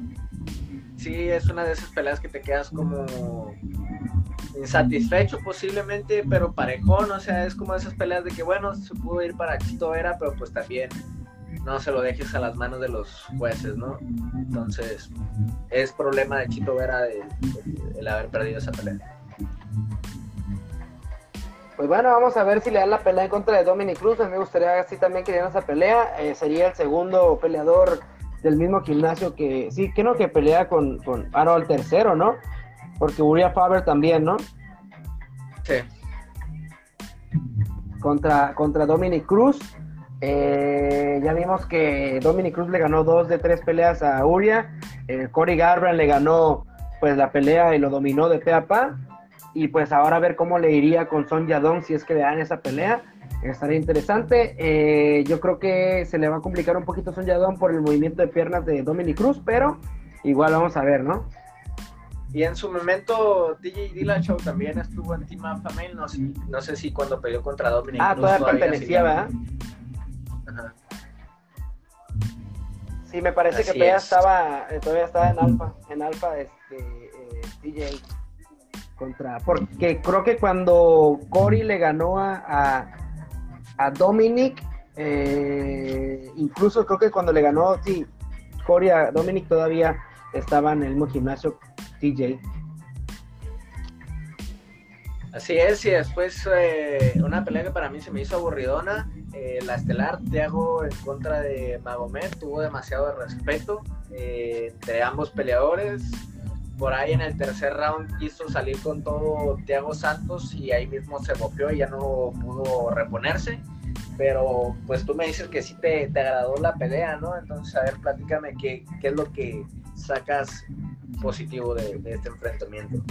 sí es una de esas peleas que te quedas como insatisfecho posiblemente, pero parejón, o sea, es como esas peleas de que bueno, se pudo ir para Chito Vera, pero pues también no se lo dejes a las manos de los jueces, ¿no? Entonces, es problema de Chito Vera el, haber perdido esa pelea. Pues bueno, vamos a ver si le dan la pelea en contra de Dominic Cruz. A mí me gustaría así también que dieran esa pelea. Eh, sería el segundo peleador del mismo gimnasio que, sí, que no, que pelea con, con ah, no, el tercero, ¿no? Porque Uriah Faber también, ¿no? Sí. Contra, contra Dominic Cruz. Eh, ya vimos que Dominic Cruz le ganó dos de tres peleas a Uria. Eh, Cory Garbrandt le ganó pues la pelea y lo dominó de pe a pa. Y pues ahora a ver cómo le iría con Son Yadong si es que le dan esa pelea. Estaría interesante. Eh, yo creo que se le va a complicar un poquito Son Yadong por el movimiento de piernas de Dominic Cruz, pero igual vamos a ver, ¿no? Y en su momento, DJ Dillashaw también estuvo en Team no sé, no sé si cuando peleó contra Dominic ah, Cruz. Ah, todavía pertenecía, ¿verdad? Sí, me parece que todavía estaba, eh, todavía estaba en alfa, en alfa este eh, DJ contra, porque creo que cuando Cory le ganó a, a, Dominic, eh, incluso creo que cuando le ganó, sí, Cory a Dominic todavía estaba en el mismo gimnasio DJ. Así es, y después eh, una pelea que para mí se me hizo aburridona, eh, la estelar Thiago en contra de Magomed, tuvo demasiado respeto eh, entre ambos peleadores. Por ahí en el tercer round quiso salir con todo Thiago Santos y ahí mismo se golpeó y ya no pudo reponerse. Pero pues tú me dices que sí te, te agradó la pelea, ¿no? Entonces, a ver, platícame qué, qué es lo que sacas positivo de, de este enfrentamiento.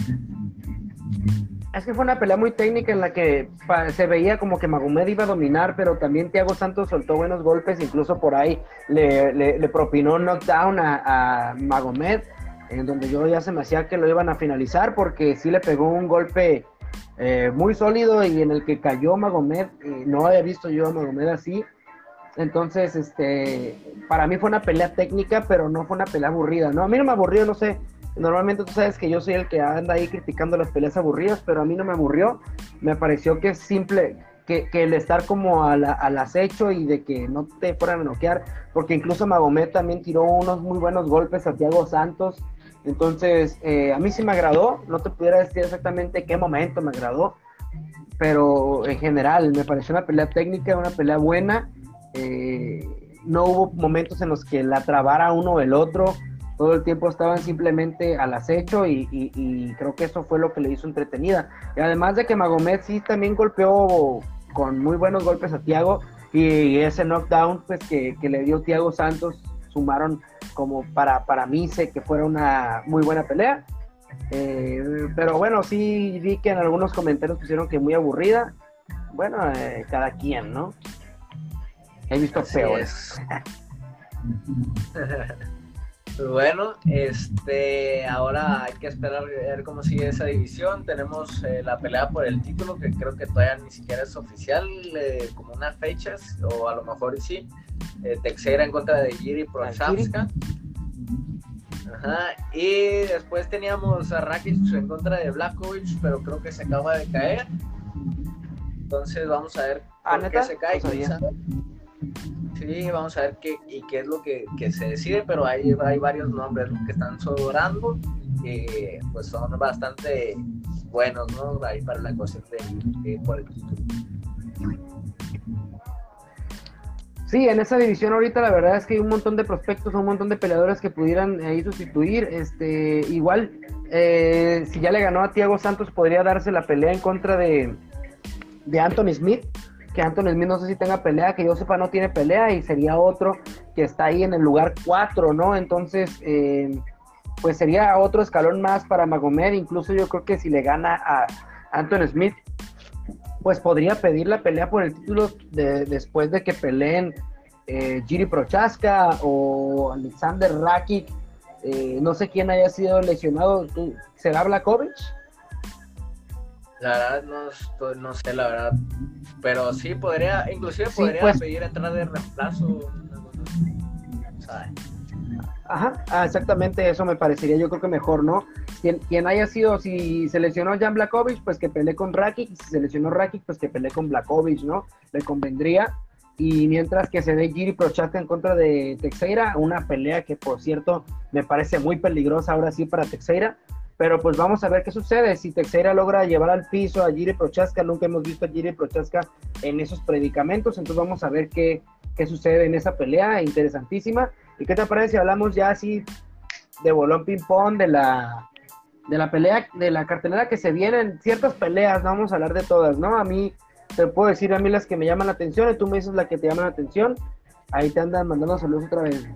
Es que fue una pelea muy técnica en la que se veía como que Magomed iba a dominar, pero también Thiago Santos soltó buenos golpes, incluso por ahí le, le, propinó knockdown a, Magomed, en donde yo ya se me hacía que lo iban a finalizar, porque sí le pegó un golpe eh, muy sólido y en el que cayó Magomed, no había visto yo a Magomed así, Entonces, este, para mí fue una pelea técnica, pero no fue una pelea aburrida, ¿no? A mí no me aburrió, no sé. Normalmente tú sabes que yo soy el que anda ahí criticando las peleas aburridas, pero a mí no me aburrió. Me pareció que es simple, que, el estar como al acecho y de que no te fueran a noquear, porque incluso Magomed también tiró unos muy buenos golpes a Thiago Santos. Entonces, eh, a mí sí me agradó, no te pudiera decir exactamente qué momento me agradó, pero en general me pareció una pelea técnica, una pelea buena eh, no hubo momentos en los que la trabara uno o el otro, todo el tiempo estaban simplemente al acecho y, creo que eso fue lo que le hizo entretenida. Y además de que Magomed sí también golpeó con muy buenos golpes a Tiago y ese knockdown pues que, le dio Tiago Santos sumaron como para, para mí sé que fuera una muy buena pelea. Eh, pero bueno, sí vi que en algunos comentarios pusieron que muy aburrida. Bueno, eh, cada quien, ¿no? He visto peores. bueno, este, ahora hay que esperar a ver cómo sigue esa división. Tenemos eh, la pelea por el título, que creo que todavía ni siquiera es oficial, eh, como unas fechas, o a lo mejor sí. Eh, Texera en contra de Giri Prochazka. Ajá. Y después teníamos a Rakic en contra de Blackovich, pero creo que se acaba de caer. Entonces vamos a ver ah, por qué se cae. Sí, vamos a ver qué, y qué es lo que, se decide, pero hay, hay varios nombres que están sobrando que pues son bastante buenos, ¿no? Ahí para la cuestión de, por el título. Sí, en esa división ahorita la verdad es que hay un montón de prospectos, un montón de peleadores que pudieran ahí sustituir. Este, igual, eh, si ya le ganó a Thiago Santos, podría darse la pelea en contra de, de Anthony Smith que Anthony Smith no sé si tenga pelea, que yo sepa no tiene pelea y sería otro que está ahí en el lugar 4, ¿no? Entonces, eh, pues sería otro escalón más para Magomed, incluso yo creo que si le gana a Anthony Smith, pues podría pedir la pelea por el título de, después de que peleen eh, Giri Prochaska o Alexander Rakic, eh, no sé quién haya sido lesionado, ¿será Blakovic? La verdad no, no sé, la verdad. Pero sí podría, inclusive podría pues. pedir entrada de reemplazo. Ajá, ah, exactamente eso me parecería yo creo que mejor, ¿no? Quien, quien haya sido, si se lesionó Jan Blakovic, pues que pelee con Rakic, si se lesionó Rakic, pues que pelee con Blakovic, ¿no? Le convendría. Y mientras que se dé Giri Prochaska en contra de Texeira, una pelea que por cierto me parece muy peligrosa ahora sí para Texeira, pero pues vamos a ver qué sucede. Si Texeira logra llevar al piso a Giri Prochaska, nunca hemos visto a Giri Prochaska en esos predicamentos, entonces vamos a ver qué, qué sucede en esa pelea interesantísima. ¿Y qué te parece si hablamos ya así de bolón ping-pong, de la, de la pelea, de la cartelera que se vienen? Ciertas peleas, no vamos a hablar de todas, ¿no? A mí, te puedo decir a mí las que me llaman la atención y tú me dices la que te llama la atención. Ahí te andan mandando saludos otra vez.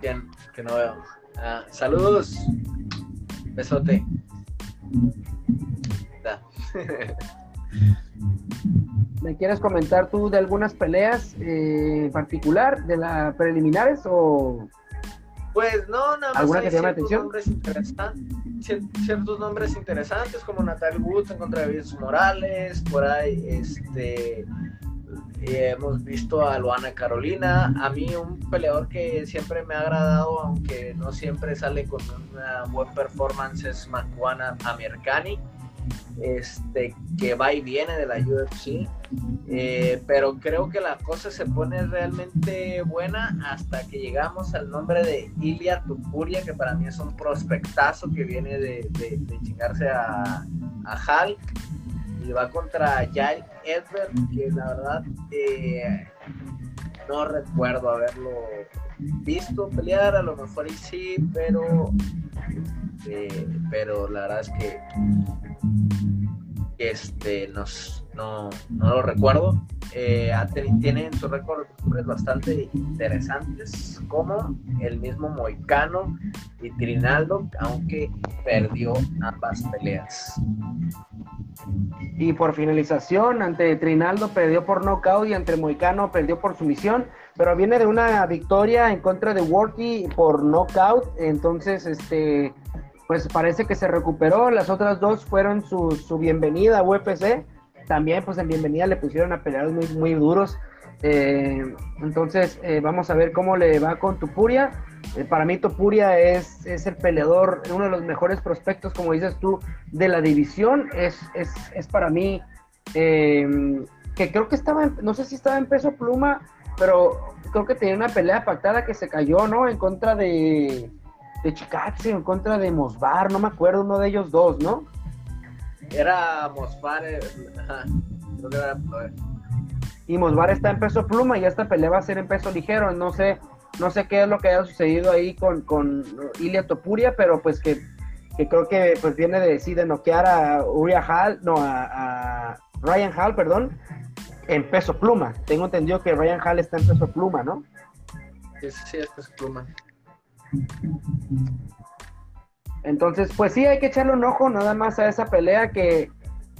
Bien, que no veo. Ah, saludos. Besote. ¿Me quieres comentar tú de algunas peleas eh, en particular, de las preliminares o...? Pues no, nada más ¿Alguna que te llame la atención? Nombres ciertos nombres interesantes como Natal Woods en contra de Luis Morales, por ahí este hemos visto a Luana Carolina. A mí un peleador que siempre me ha agradado, aunque no siempre sale con una buena performance, es Macuana Amirkani, este, que va y viene de la UFC. Eh, pero creo que la cosa se pone realmente buena hasta que llegamos al nombre de Ilia Tupuria, que para mí es un prospectazo que viene de, chingarse a, a Hal y va contra Jail Edward, que la verdad eh, no recuerdo haberlo visto pelear, a lo mejor sí, pero, eh, pero la verdad es que este, nos, no, no lo recuerdo. Eh, tienen su récord bastante interesantes, como el mismo Moicano y Trinaldo, aunque perdió ambas peleas. Y por finalización, ante Trinaldo perdió por nocaut y ante Moicano perdió por sumisión, pero viene de una victoria en contra de Worky por knockout, entonces este pues parece que se recuperó, las otras dos fueron su, su bienvenida a UFC, también pues en bienvenida le pusieron a pelear muy, muy duros, Eh, entonces, eh, vamos a ver cómo le va con Tupuria. Eh, para mí, Topuria es, es, el peleador, uno de los mejores prospectos, como dices tú, de la división. Es, es, es para mí, que creo que estaba, no sé si estaba en peso pluma, pero creo que tenía una pelea pactada que se cayó, ¿no? En contra de, de Chikatse, en contra de Mosbar, no me acuerdo, uno de ellos dos, ¿no? Era Mosbar, ajá, creo que era y Mosbar está en peso pluma y esta pelea va a ser en peso ligero. No sé, no sé qué es lo que haya sucedido ahí con, con Ilia Topuria, pero pues que, creo que pues viene de sí, de noquear a Uriah Hall, no, a, Ryan Hall, perdón, en peso pluma. Tengo entendido que Ryan Hall está en peso pluma, ¿no? Sí, sí, es peso pluma. Entonces, pues sí, hay que echarle un ojo nada más a esa pelea que,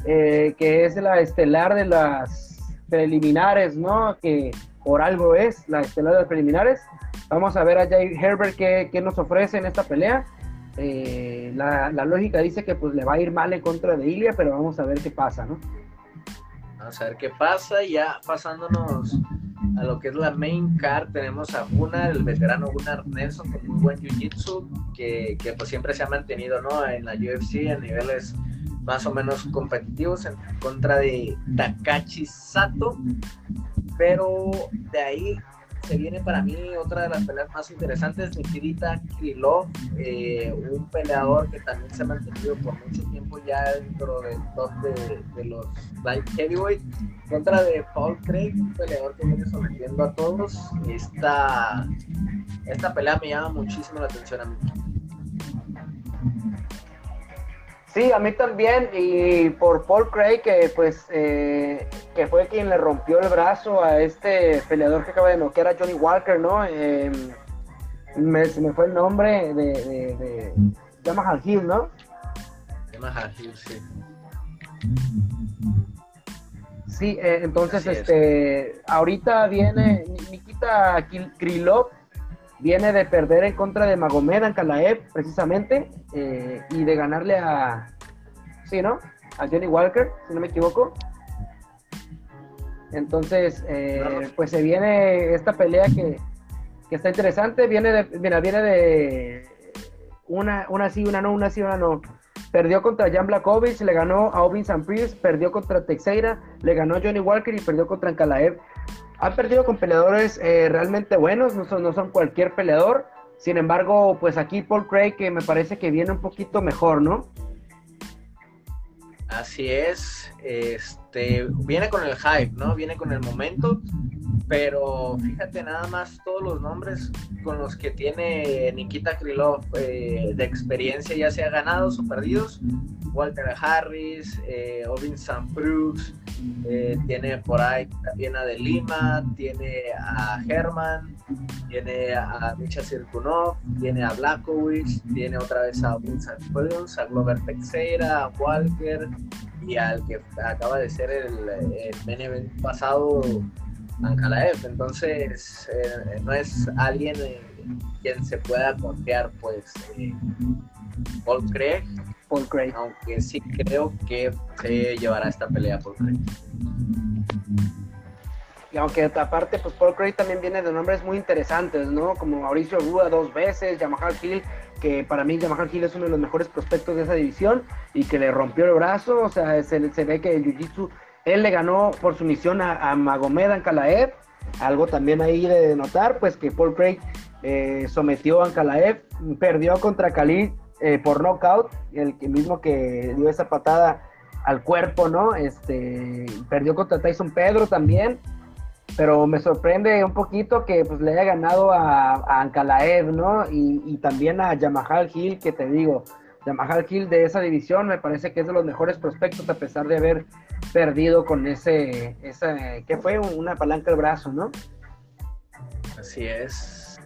eh, que es la estelar de las preliminares, ¿no? Que por algo es la estelar de preliminares. Vamos a ver a Jay Herbert qué, nos ofrece en esta pelea. Eh, la, lógica dice que pues le va a ir mal en contra de Ilia, pero vamos a ver qué pasa, ¿no? Vamos a ver qué pasa. Ya pasándonos a lo que es la main card, tenemos a Gunnar, el veterano Gunnar Nelson, con muy buen jiu-jitsu, que, que, pues siempre se ha mantenido, ¿no? En la UFC a niveles más o menos competitivos en contra de Takachi Sato, pero de ahí se viene para mí otra de las peleas más interesantes, Nikita Krylov, eh, un peleador que también se ha mantenido por mucho tiempo ya dentro del top de, los light heavyweight, contra de Paul Craig, un peleador que viene sometiendo a todos. Esta, esta pelea me llama muchísimo la atención a mí. Sí, a mí también, y por Paul Craig, que pues eh, que fue quien le rompió el brazo a este peleador que acaba de noquear a Johnny Walker, ¿no? Em, me, se me fue el nombre de, de, de Yamaha Hill, ¿no? Yamaha Hill, sí. Sí, eh, entonces, este, ahorita viene Nikita Krylov, viene de perder en contra de Magomed Ankalaev, precisamente, eh, y de ganarle a, sí, ¿no? A Johnny Walker, si no me equivoco. Entonces, eh, pues se viene esta pelea que, está interesante, viene de, mira, viene de una, una sí, una no, una sí, una no. Perdió contra Jan Blakovic, le ganó a Ovin Sampris, perdió contra Teixeira, le ganó a Johnny Walker y perdió contra Ankalaev ha perdido con peleadores eh, realmente buenos, no son, no son cualquier peleador. Sin embargo, pues aquí Paul Craig que me parece que viene un poquito mejor, ¿no? Así es, este viene con el hype, ¿no? Viene con el momento, pero fíjate nada más todos los nombres con los que tiene Nikita Krylov eh, de experiencia, ya sea ganados o perdidos. Walter Harris, eh, Ovin Brooks, eh, tiene por ahí también a De Lima, tiene a Herman, tiene a Misha Sirkunov, tiene a Blackowicz, tiene otra vez a Vincent Williams, a Glover Teixeira, a Walker y al que acaba de ser el, el pasado, Ankalaev. Entonces, eh, no es alguien en quien se pueda confiar, pues, eh, Paul Craig Paul Craig. Aunque sí creo que se llevará esta pelea Paul Craig. Y aunque aparte, pues Paul Craig también viene de nombres muy interesantes, ¿no? Como Mauricio Rua dos veces, Yamaha Hill, que para mí Yamaha Hill es uno de los mejores prospectos de esa división y que le rompió el brazo, o sea, se, ve que el Jiu-Jitsu, él le ganó por su misión a, Magomed Ankalaev, algo también ahí de notar, pues que Paul Craig eh, sometió a Ankalaev, perdió contra Khalid eh, por knockout, el mismo que dio esa patada al cuerpo, ¿no? Este, perdió contra Tyson Pedro también, pero me sorprende un poquito que pues, le haya ganado a, a Ankalaev, ¿no? Y, también a Yamahal Hill, que te digo, Yamahal Hill de esa división me parece que es de los mejores prospectos a pesar de haber perdido con ese, ese ¿qué fue? Una palanca al brazo, ¿no? Así es.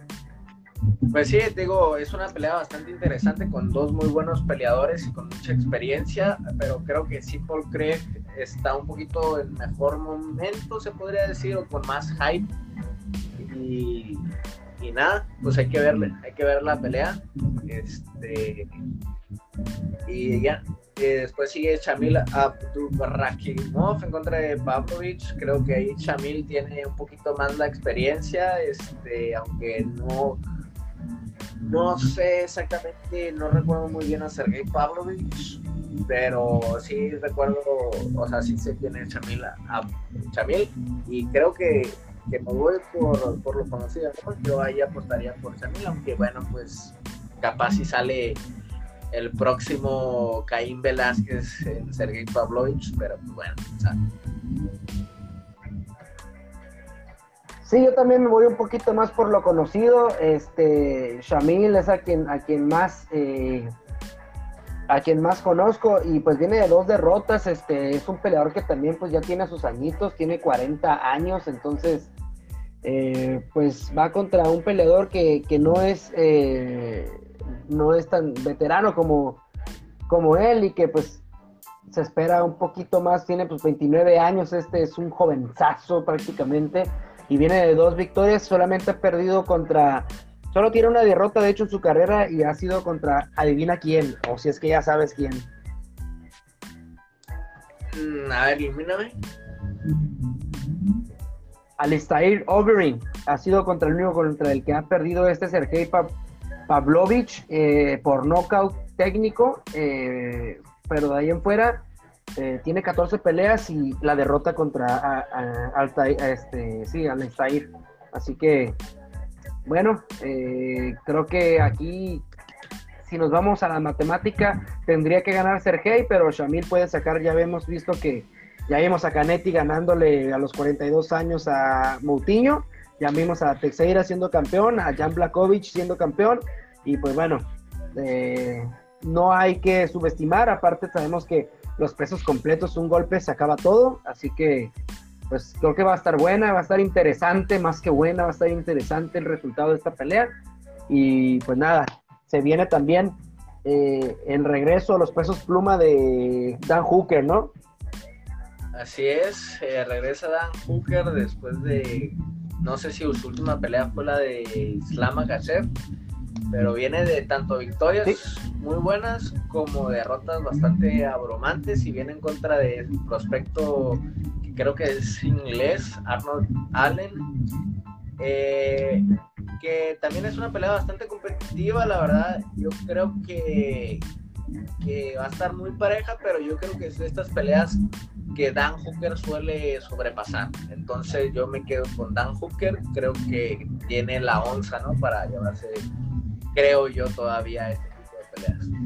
Pues sí, digo, es una pelea bastante interesante con dos muy buenos peleadores y con mucha experiencia, pero creo que sí Paul Craig está un poquito en mejor momento, se podría decir, o con más hype. Y, nada, pues hay que verle, hay que ver la pelea. Este, y ya, después sigue Shamil Abdurakhimov en contra de Pavlovich. Creo que ahí Shamil tiene un poquito más la experiencia, este, aunque no, no sé exactamente, no recuerdo muy bien a Sergei Pavlovich, pero sí recuerdo, o sea, sí sé quién es Shamil, Shamil y creo que, que me voy por, por lo conocido, Yo ahí apostaría por Shamil, aunque bueno, pues capaz si sale el próximo Caín Velázquez en Sergei Pavlovich, pero pues, bueno, Sí, yo también me voy un poquito más por lo conocido. Este, Shamil es a quien, a quien más eh, a quien más conozco y pues viene de dos derrotas. Este, es un peleador que también pues ya tiene sus añitos, tiene 40 años, entonces eh, pues va contra un peleador que, que no es eh, no es tan veterano como, como él y que pues se espera un poquito más, tiene pues 29 años, este es un jovenzazo prácticamente y viene de dos victorias, solamente ha perdido contra, solo tiene una derrota de hecho en su carrera y ha sido contra, adivina quién, o si es que ya sabes quién. Mm, a ver, ilumíname. Alistair Overeem ha sido contra el único contra el que ha perdido este Sergei Pavlovich eh, por knockout técnico, eh, pero de ahí en fuera eh, tiene 14 peleas y la derrota contra este, sí, Altair. Así que, bueno, creo que aquí, si nos vamos a la matemática, tendría que ganar Sergey, pero Shamil puede sacar, ya hemos visto que ya vimos a Canetti ganándole a los 42 años a Moutinho ya vimos a Teixeira siendo campeón, a Jan Blakovic siendo campeón, y pues bueno, eh, no hay que subestimar, aparte sabemos que los pesos completos, un golpe se acaba todo, así que pues creo que va a estar buena, va a estar interesante, más que buena, va a estar interesante el resultado de esta pelea, y pues nada, se viene también eh, el regreso a los pesos pluma de Dan Hooker, ¿no? Así es, eh, regresa Dan Hooker después de no sé si su última pelea fue la de Islam Makhachev, pero viene de tanto victorias muy buenas como derrotas bastante abrumantes y viene en contra de prospecto que creo que es inglés, Arnold Allen, eh, que también es una pelea bastante competitiva, la verdad. Yo creo que, que va a estar muy pareja, pero yo creo que es de estas peleas que Dan Hooker suele sobrepasar. Entonces yo me quedo con Dan Hooker, creo que tiene la onza, ¿no? Para llevarse, creo yo, todavía este tipo de peleas.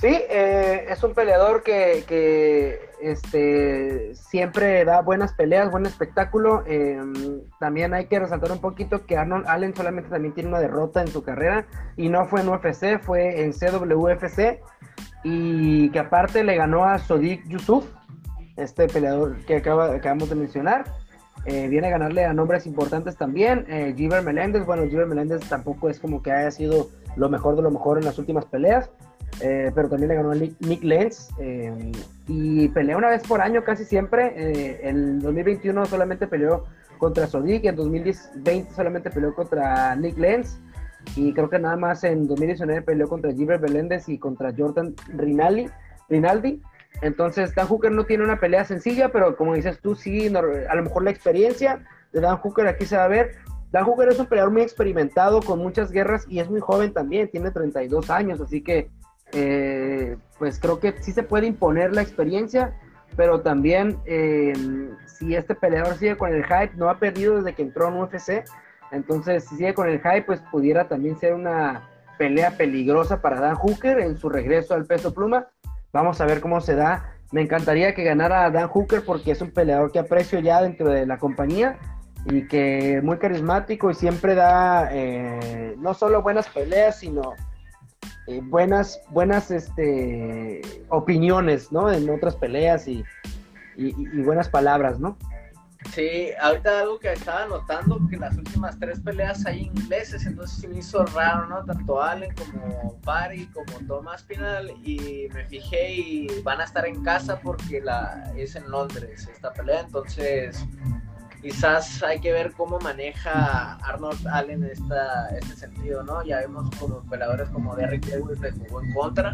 Sí, eh, es un peleador que, este, siempre da buenas peleas, buen espectáculo. Em, también hay que resaltar un poquito que Arnold Allen solamente también tiene una derrota en su carrera y no fue en UFC, fue en CWFC y que aparte le ganó a Sodik Yusuf, este peleador que acaba, acabamos de mencionar. Eh, viene a ganarle a nombres importantes también. Eh, Giver Meléndez, bueno, Giver Meléndez tampoco es como que haya sido lo mejor de lo mejor en las últimas peleas, eh, pero también le ganó a Nick Lenz eh, y pelea una vez por año casi siempre. en 2021 solamente peleó contra Sodik, en 2020 solamente peleó contra Nick Lenz y creo que nada más en 2019 peleó contra Giver Beléndez y contra Jordan Rinaldi. Rinaldi. Entonces, Dan Hooker no tiene una pelea sencilla, pero como dices tú, sí, a lo mejor la experiencia de Dan Hooker aquí se va a ver. Dan Hooker es un peleador muy experimentado, con muchas guerras y es muy joven también, tiene 32 años, así que eh, pues creo que sí se puede imponer la experiencia, pero también eh, si este peleador sigue con el hype, no ha perdido desde que entró en UFC, entonces, si sigue con el hype, pues pudiera también ser una pelea peligrosa para Dan Hooker en su regreso al peso pluma. Vamos a ver cómo se da. Me encantaría que ganara Dan Hooker porque es un peleador que aprecio ya dentro de la compañía y que muy carismático y siempre da eh, no solo buenas peleas, sino eh, buenas, buenas este, opiniones, ¿no? En otras peleas y, y buenas palabras, ¿no? Sí, ahorita algo que estaba notando, que las últimas tres peleas hay ingleses, entonces sí me hizo raro, ¿no? Tanto Allen como Barry, como Thomas Pinal, y me fijé y van a estar en casa porque la, es en Londres esta pelea, entonces quizás hay que ver cómo maneja Arnold Allen esta, este sentido, ¿no? Ya vemos como peleadores como Derrick Lewis le jugó en contra,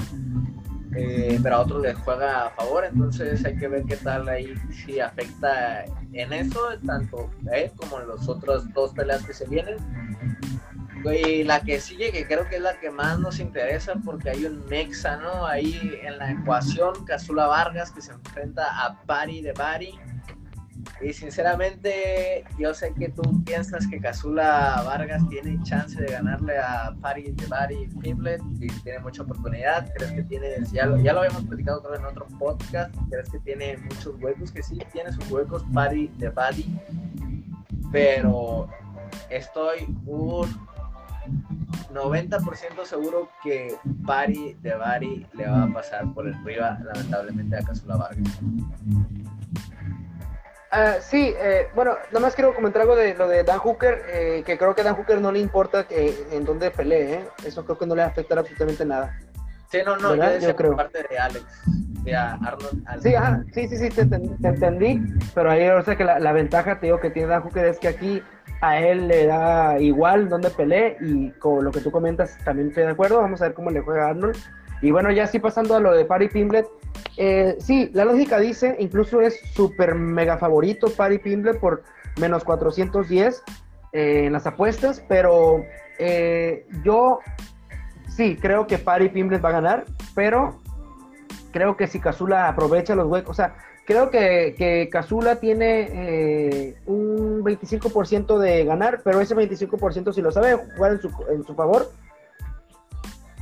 eh, pero a otros les juega a favor, entonces hay que ver qué tal ahí si afecta en eso, tanto él como en los otros dos peleas que se vienen. Y la que sigue, que creo que es la que más nos interesa, porque hay un mexa, ¿no? Ahí en la ecuación, Casula Vargas, que se enfrenta a Pari de Bari. Y sinceramente, yo sé que tú piensas que Casula Vargas tiene chance de ganarle a Pari de Bari Piblet y tiene mucha oportunidad. ¿Crees que tiene, ya lo, habíamos platicado creo, en otro podcast, crees que tiene muchos huecos? Que sí, tiene sus huecos Pari de Bari, pero estoy un 90% seguro que Bari de Bari le va a pasar por el arriba, lamentablemente, a Casula Vargas. Uh, sí, eh, bueno, nada más quiero comentar algo de lo de Dan Hooker, eh, que creo que a Dan Hooker no le importa que, en dónde pelee, ¿eh? eso creo que no le afectará absolutamente nada. Sí, no, no, yo, yo creo. parte de Alex, de Arnold. Sí, ajá, sí, sí, sí, te, te, entendí, pero ahí o sea que la, la, ventaja, te digo, que tiene Dan Hooker es que aquí a él le da igual dónde pelee y con lo que tú comentas también estoy de acuerdo, vamos a ver cómo le juega Arnold. Y bueno, ya sí pasando a lo de Pari Pimblet, eh, sí, la lógica dice, incluso es súper mega favorito Pari Pimblet por menos 410 eh, en las apuestas, pero eh, yo sí creo que Pari Pimblet va a ganar, pero creo que si Casula aprovecha los huecos, o sea, creo que, que tiene eh, un 25% de ganar, pero ese 25% si lo sabe jugar en su, en su favor,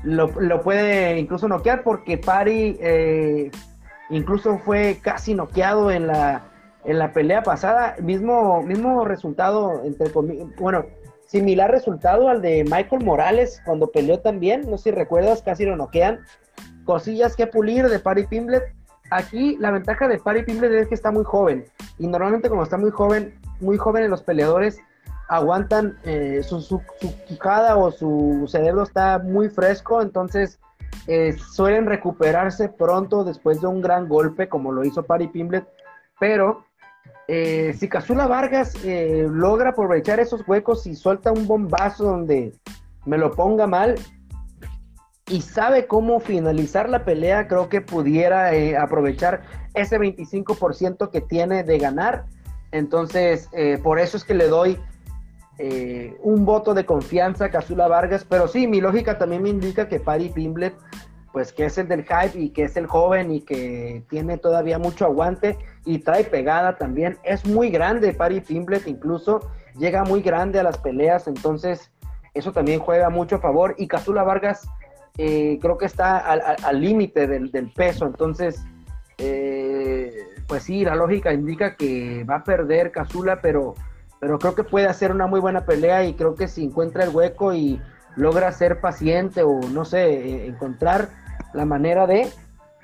lo, lo, puede incluso noquear porque Pari eh, incluso fue casi noqueado en la, en la pelea pasada, mismo, mismo resultado, bueno, similar resultado al de Michael Morales cuando peleó también, no sé si recuerdas, casi lo noquean, cosillas que pulir de Pari Pimblet. Aquí la ventaja de Pari Pimblet es que está muy joven. Y normalmente como está muy joven, muy joven los peleadores aguantan, eh, su, su, quijada o su cerebro está muy fresco, entonces eh, suelen recuperarse pronto después de un gran golpe, como lo hizo Pari Pimblet, pero eh, si Casula Vargas logra aprovechar esos huecos y suelta un bombazo donde me lo ponga mal y sabe cómo finalizar la pelea, creo que pudiera aprovechar ese 25% que tiene de ganar. Entonces, por eso es que le doy eh, un voto de confianza a Casula Vargas, pero sí, mi lógica también me indica que Paddy Pimblet, pues que es el del hype y que es el joven y que tiene todavía mucho aguante y trae pegada también. Es muy grande Paddy Pimblet, incluso llega muy grande a las peleas, entonces eso también juega mucho a favor. Y Casula Vargas eh, creo que está al límite del, peso, entonces, eh, pues sí, la lógica indica que va a perder Casula, pero pero creo que puede hacer una muy buena pelea y creo que si encuentra el hueco y logra ser paciente o no sé, eh, encontrar la manera de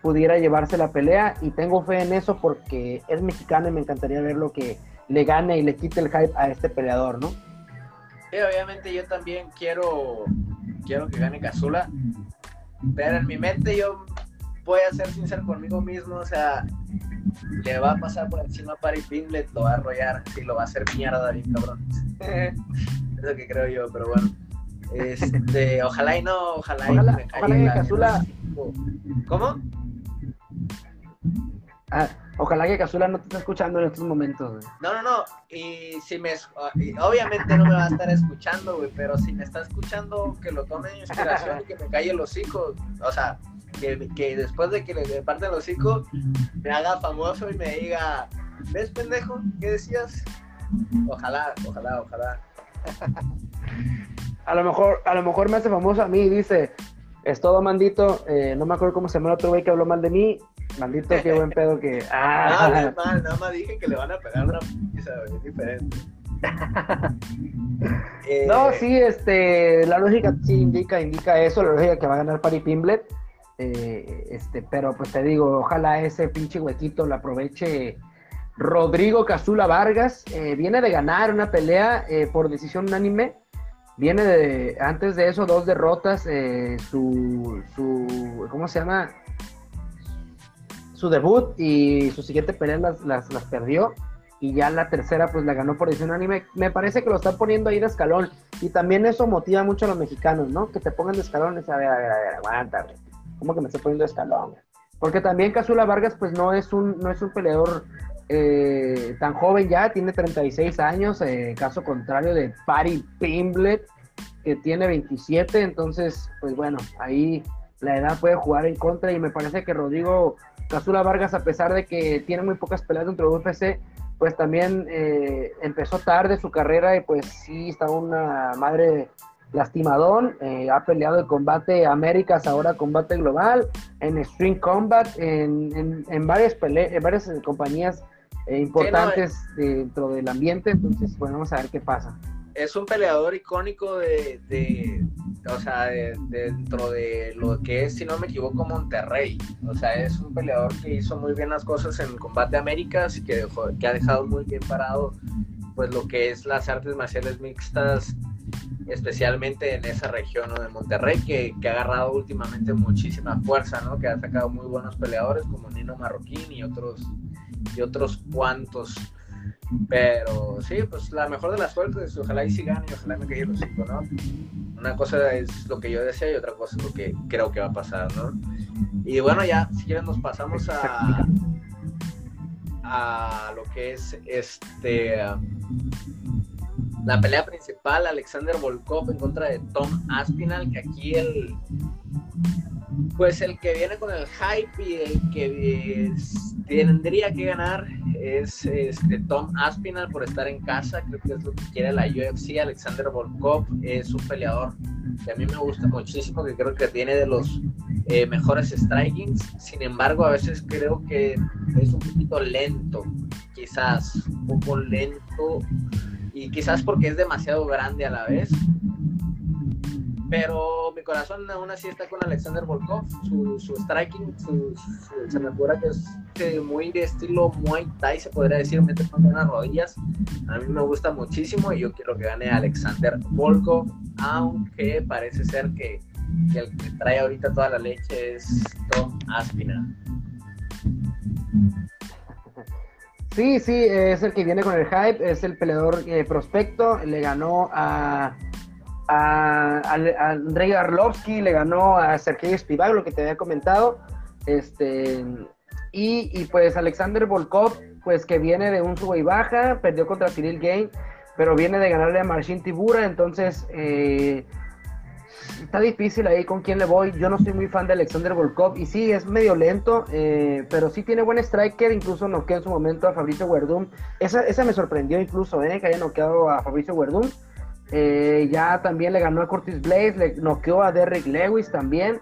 pudiera llevarse la pelea y tengo fe en eso porque es mexicano y me encantaría ver lo que le gane y le quite el hype a este peleador, ¿no? Sí, obviamente yo también quiero quiero que gane Casula, pero en mi mente yo voy a ser sincero conmigo mismo, o sea, le va a pasar por encima a Paris Pinglet, lo va a arrollar y lo va a hacer mierda bien cabrón. es lo que creo yo, pero bueno. Este, ojalá y no, ojalá, ojalá y me ojalá que Casula... ¿Cómo? Ah, ojalá que Casula no te esté escuchando en estos momentos. No, no, no. Y si me, obviamente no me va a estar escuchando, güey, pero si me está escuchando, que lo tome en inspiración y que me calle los hijos. O sea, que, después de que le parten los hocico, me haga famoso y me diga, ¿ves pendejo? ¿Qué decías? Ojalá, ojalá, ojalá. a lo mejor, a lo mejor me hace famoso a mí y dice, es todo mandito, eh, no me acuerdo cómo se llama el otro güey que habló mal de mí, mandito, qué buen pedo que... Ah, nada, mal, nada más dije que le van a pegar una pizza, es diferente. no, sí, este, la lógica sí indica, indica eso, la lógica que va a ganar Pari Pimblet. Eh, este, pero pues te digo, ojalá ese pinche huequito lo aproveche Rodrigo Casula Vargas. Eh, viene de ganar una pelea eh, por decisión unánime. Viene de, antes de eso, dos derrotas. su, su, ¿cómo se llama? Su debut y su siguiente pelea las, las, las perdió. y ya la tercera pues la ganó por decisión unánime. Me parece que lo están poniendo ahí de escalón y también eso motiva mucho a los mexicanos, ¿no? Que te pongan de escalón y a ver, a ver, a ver, aguanta, ¿Cómo que me estoy poniendo escalón? Porque también Casula Vargas pues no es un, no es un peleador eh, tan joven ya, tiene 36 años, eh, caso contrario de Patty Pimblet, que tiene 27, entonces pues bueno, ahí la edad puede jugar en contra y me parece que Rodrigo Casula Vargas, a pesar de que tiene muy pocas peleas dentro de UFC, pues también eh, empezó tarde su carrera y pues sí está una madre lastimadón, eh, ha peleado el combate Américas, ahora combate global, en String Combat, en, en, varias, en varias compañías eh, importantes dentro del ambiente, entonces bueno, vamos a ver qué pasa. Es un peleador icónico de, o sea, dentro de lo que es, si no me equivoco, Monterrey. O sea, es un peleador que hizo muy bien las cosas en el combate Américas y que, que ha dejado muy bien parado pues lo que es las artes marciales mixtas, especialmente en esa región de Monterrey, que, que, ha agarrado últimamente muchísima fuerza, ¿no? Que ha sacado muy buenos peleadores como Nino Marroquín y otros, y otros cuantos. Pero sí, pues la mejor de las suertes, ojalá y sigan y ojalá me quede los cinco, ¿no? Una cosa es lo que yo deseo y otra cosa es lo que creo que va a pasar, ¿no? Y bueno, ya, si quieren nos pasamos a, a lo que es este la pelea principal, Alexander Volkov en contra de Tom Aspinall, que aquí el pues el que viene con el hype y el que tendría que ganar es este Tom Aspinall por estar en casa, creo que es lo que quiere la UFC. Alexander Volkov es un peleador que a mí me gusta muchísimo, que creo que tiene de los eh, mejores strikings. Sin embargo, a veces creo que es un poquito lento, quizás un poco lento, y quizás porque es demasiado grande a la vez. Pero mi corazón aún así está con Alexander Volkov, su, striking, se me ocurre que es muy de estilo Muay Thai, se podría decir, mete con las rodillas. A mí me gusta muchísimo y yo quiero que gane Alexander Volkov, aunque parece ser que, que el que trae ahorita toda la leche es Tom Aspinall. Sí, sí, es el que viene con el hype, es el peleador eh, prospecto, le ganó a a, Andrei Arlovsky, le ganó a Sergei Spivak, lo que te había comentado. Este, y, pues Alexander Volkov, pues que viene de un sub y baja, perdió contra Cyril Game, pero viene de ganarle a Marcin Tibura, entonces eh, está difícil ahí con quién le voy. Yo no soy muy fan de Alexander Volkov y sí, es medio lento, eh, pero sí tiene buen striker, incluso noqueó en su momento a Fabricio Verdum. Esa, esa me sorprendió incluso, eh, que haya noqueado a Fabricio Verdum. Eh, ya también le ganó a Curtis Blaze, le noqueó a Derrick Lewis también.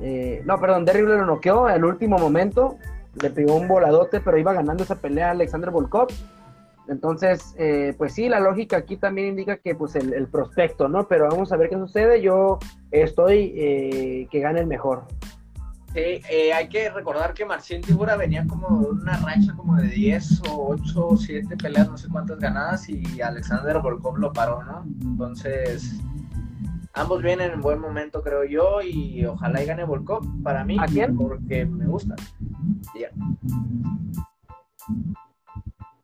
Eh, no, perdón, Derrick lo noqueó el último momento. Le pegó un voladote, pero iba ganando esa pelea Alexander Volkov. Entonces, eh, pues sí, la lógica aquí también indica que pues el, prospecto, ¿no? Pero vamos a ver qué sucede. Yo estoy que gane el mejor. Sí, eh, hay que recordar que Marcin Tibura venía como de una racha como de 10 o 8 o 7 peleas, no sé cuántas ganadas, y Alexander Volkov lo paró, ¿no? Entonces, ambos vienen en buen momento, creo yo, y ojalá y gane Volkov para mí. ¿A quién? Porque me gusta.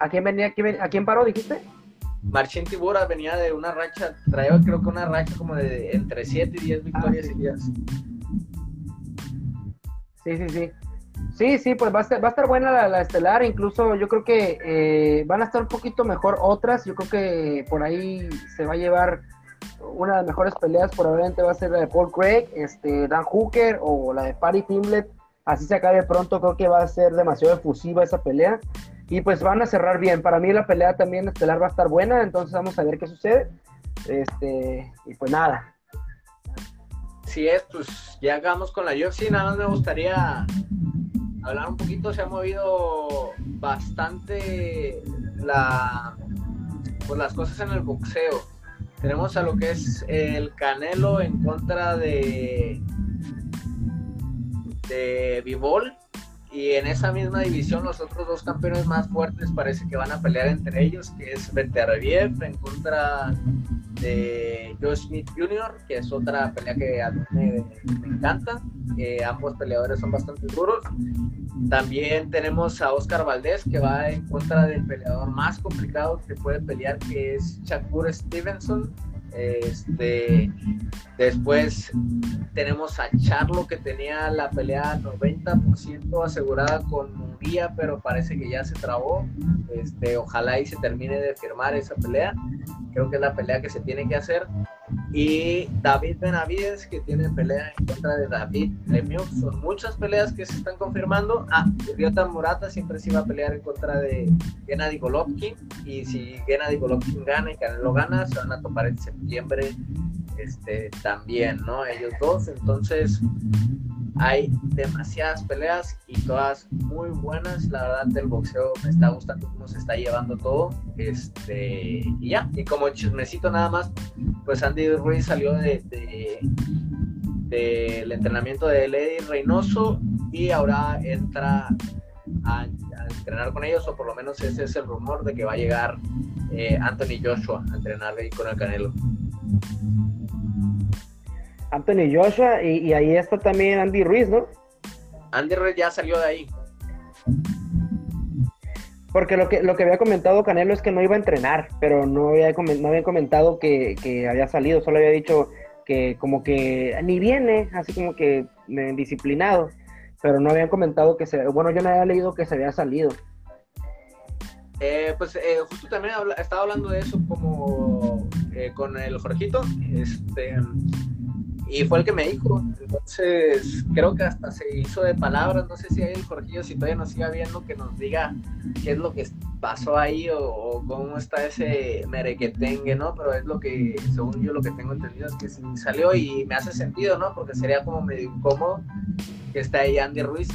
¿A quién venía? ¿A quién paró, dijiste? Marcin Tibura venía de una racha, traía creo que una racha como de entre 7 y 10 victorias ah, seguidas. Sí, sí, sí. Sí, sí, pues va a estar, buena la, estelar, incluso yo creo que eh, van a estar un poquito mejor otras, yo creo que por ahí se va a llevar una de las mejores peleas, probablemente va a ser la de Paul Craig, este, Dan Hooker o la de Patty Pimblet, así se acabe pronto, creo que va a ser demasiado efusiva esa pelea, y pues van a cerrar bien, para mí la pelea también estelar va a estar buena, entonces vamos a ver qué sucede, este, y pues nada, si es, pues ya acabamos con la UFC. Nada más me gustaría hablar un poquito. Se ha movido bastante la, pues, las cosas en el boxeo. Tenemos a lo que es el Canelo en contra de, de Bivol. Y en esa misma división los otros dos campeones más fuertes parece que van a pelear entre ellos, que es Beterbiev en contra de Joe Smith Jr., que es otra pelea que a mí me, encanta. Eh, ambos peleadores son bastante duros. También tenemos a Oscar Valdés, que va en contra del peleador más complicado que puede pelear, que es Shakur Stevenson. Este, después tenemos a Charlo que tenía la pelea 90% asegurada con Munguía, pero parece que ya se trabó. Este, ojalá y se termine de firmar esa pelea. Creo que es la pelea que se tiene que hacer. Y David Benavides, que tiene pelea en contra de David Lemieux. Son muchas peleas que se están confirmando. Ah, Ryota Murata siempre se iba a pelear en contra de Gennady Golovkin. Y si Gennady Golovkin gana y Canelo gana, se van a topar en septiembre este, también, ¿no? Ellos dos. Entonces, hay demasiadas peleas y todas muy buenas. La verdad, del boxeo me está gustando cómo se está llevando todo. Este, y ya, y como chismecito nada más, pues Andy Ruiz salió de, del entrenamiento de Lady Reynoso y ahora entra a, entrenar con ellos, o por lo menos ese es el rumor de que va a llegar eh, Anthony Joshua a entrenar ahí con el Canelo. Anthony Joshua y, ahí está también Andy Ruiz, ¿no? Andy Ruiz ya salió de ahí. Porque lo que, lo que había comentado Canelo es que no iba a entrenar, pero no había, no había comentado que, había salido, solo había dicho que como que ni viene, así como que disciplinado, pero no habían comentado que se, bueno, yo no había leído que se había salido. Eh, pues eh, justo también estaba hablando de eso como eh, con el Jorgito, este, y fue el que me dijo. Entonces, creo que hasta se hizo de palabras. No sé si hay el Jorgillo, si todavía nos siga viendo, que nos diga qué es lo que pasó ahí o, cómo está ese merequetengue, ¿no? Pero es lo que, según yo, lo que tengo entendido es que sí salió y me hace sentido, ¿no? Porque sería como medio incómodo que esté ahí Andy Ruiz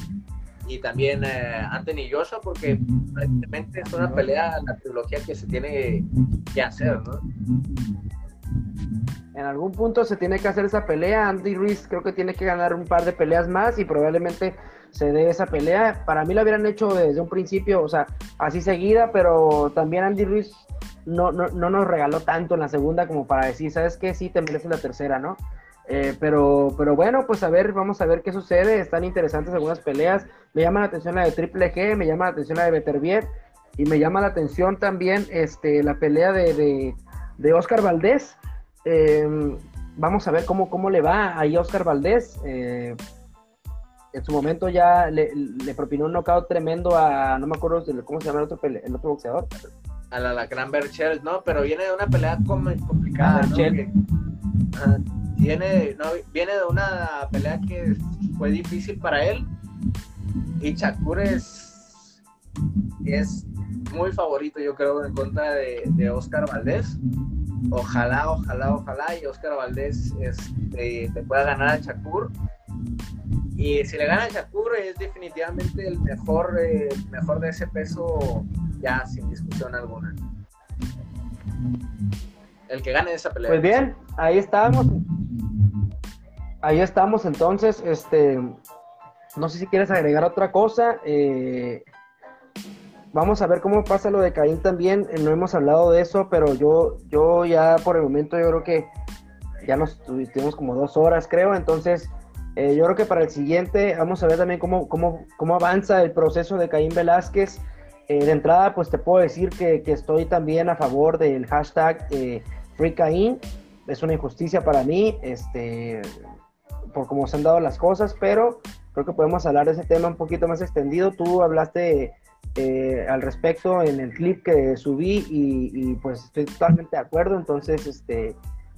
y también eh, Anthony Joshua, porque prácticamente es una pelea, la trilogía que se tiene que hacer, ¿no? En algún punto se tiene que hacer esa pelea. Andy Ruiz creo que tiene que ganar un par de peleas más y probablemente se dé esa pelea. Para mí lo hubieran hecho desde un principio, o sea, así seguida, pero también Andy Ruiz no, no, no nos regaló tanto en la segunda como para decir, ¿sabes qué? Sí, te mereces la tercera, ¿no? Eh, pero, pero bueno, pues a ver, vamos a ver qué sucede. Están interesantes algunas peleas. Me llama la atención la de Triple G, me llama la atención la de Beterbiev y me llama la atención también este, la pelea de, de, de Oscar Valdés eh, vamos a ver cómo, cómo le va ahí a Oscar Valdés. Eh, en su momento ya le, propinó un knockout tremendo a, no me acuerdo cómo se llama el otro, el otro boxeador. A la, la Gran Berchel, ¿no? Pero viene de una pelea complicada, ¿no? viene, no, viene de una pelea que fue difícil para él. Y Shakur es, es muy favorito, yo creo, en contra de, de Oscar Valdés ojalá, ojalá, ojalá y Oscar Valdés este, te pueda ganar a Shakur. Y si le gana a Shakur es definitivamente el mejor, eh, mejor de ese peso ya sin discusión alguna. El que gane esa pelea. Pues bien, ahí estamos. Ahí estamos entonces. Este, no sé si quieres agregar otra cosa. Eh, Vamos a ver cómo pasa lo de Caín también. Eh, no hemos hablado de eso, pero yo, yo ya por el momento yo creo que ya nos tuvimos como dos horas, creo. Entonces, eh, yo creo que para el siguiente vamos a ver también cómo, cómo, cómo avanza el proceso de Caín Velázquez. Eh, de entrada, pues te puedo decir que, que estoy también a favor del hashtag FreeCaín. Es una injusticia para mí, este, por cómo se han dado las cosas, pero creo que podemos hablar de ese tema un poquito más extendido. Tú hablaste eh, al respecto en el clip que subí y, pues estoy totalmente de acuerdo, entonces este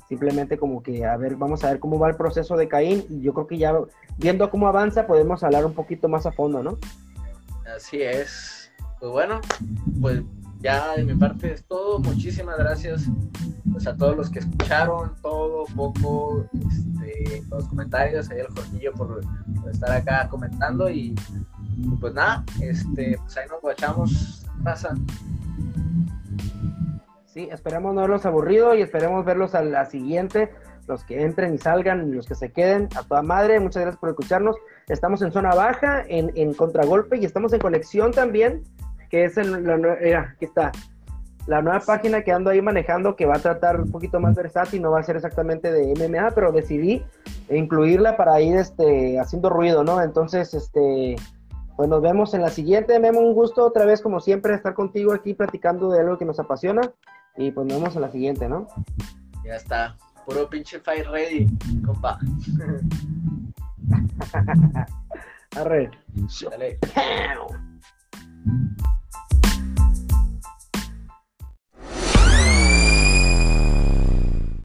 simplemente como que a ver, vamos a ver cómo va el proceso de Caín y yo creo que ya viendo cómo avanza podemos hablar un poquito más a fondo, ¿no? Así es. Pues bueno, pues ya de mi parte es todo. Muchísimas gracias pues, a todos los que escucharon todo, poco, este, los comentarios, ahí el Jorgillo por, por estar acá comentando y pues nada, este, pues ahí nos guachamos, pasa. Sí, esperemos no verlos aburridos y esperemos verlos a la siguiente, los que entren y salgan los que se queden, a toda madre, muchas gracias por escucharnos. Estamos en zona baja, en, contragolpe y estamos en conexión también, que es el, la, aquí está, la nueva página que ando ahí manejando que va a tratar un poquito más versátil, no va a ser exactamente de MMA, pero decidí incluirla para ir este, haciendo ruido, ¿no? Entonces, este, pues nos vemos en la siguiente. Memo, un gusto otra vez, como siempre, estar contigo aquí platicando de algo que nos apasiona. Y pues nos vemos en la siguiente, ¿no? Ya está. Puro pinche fight ready, compa. Arre. Dale.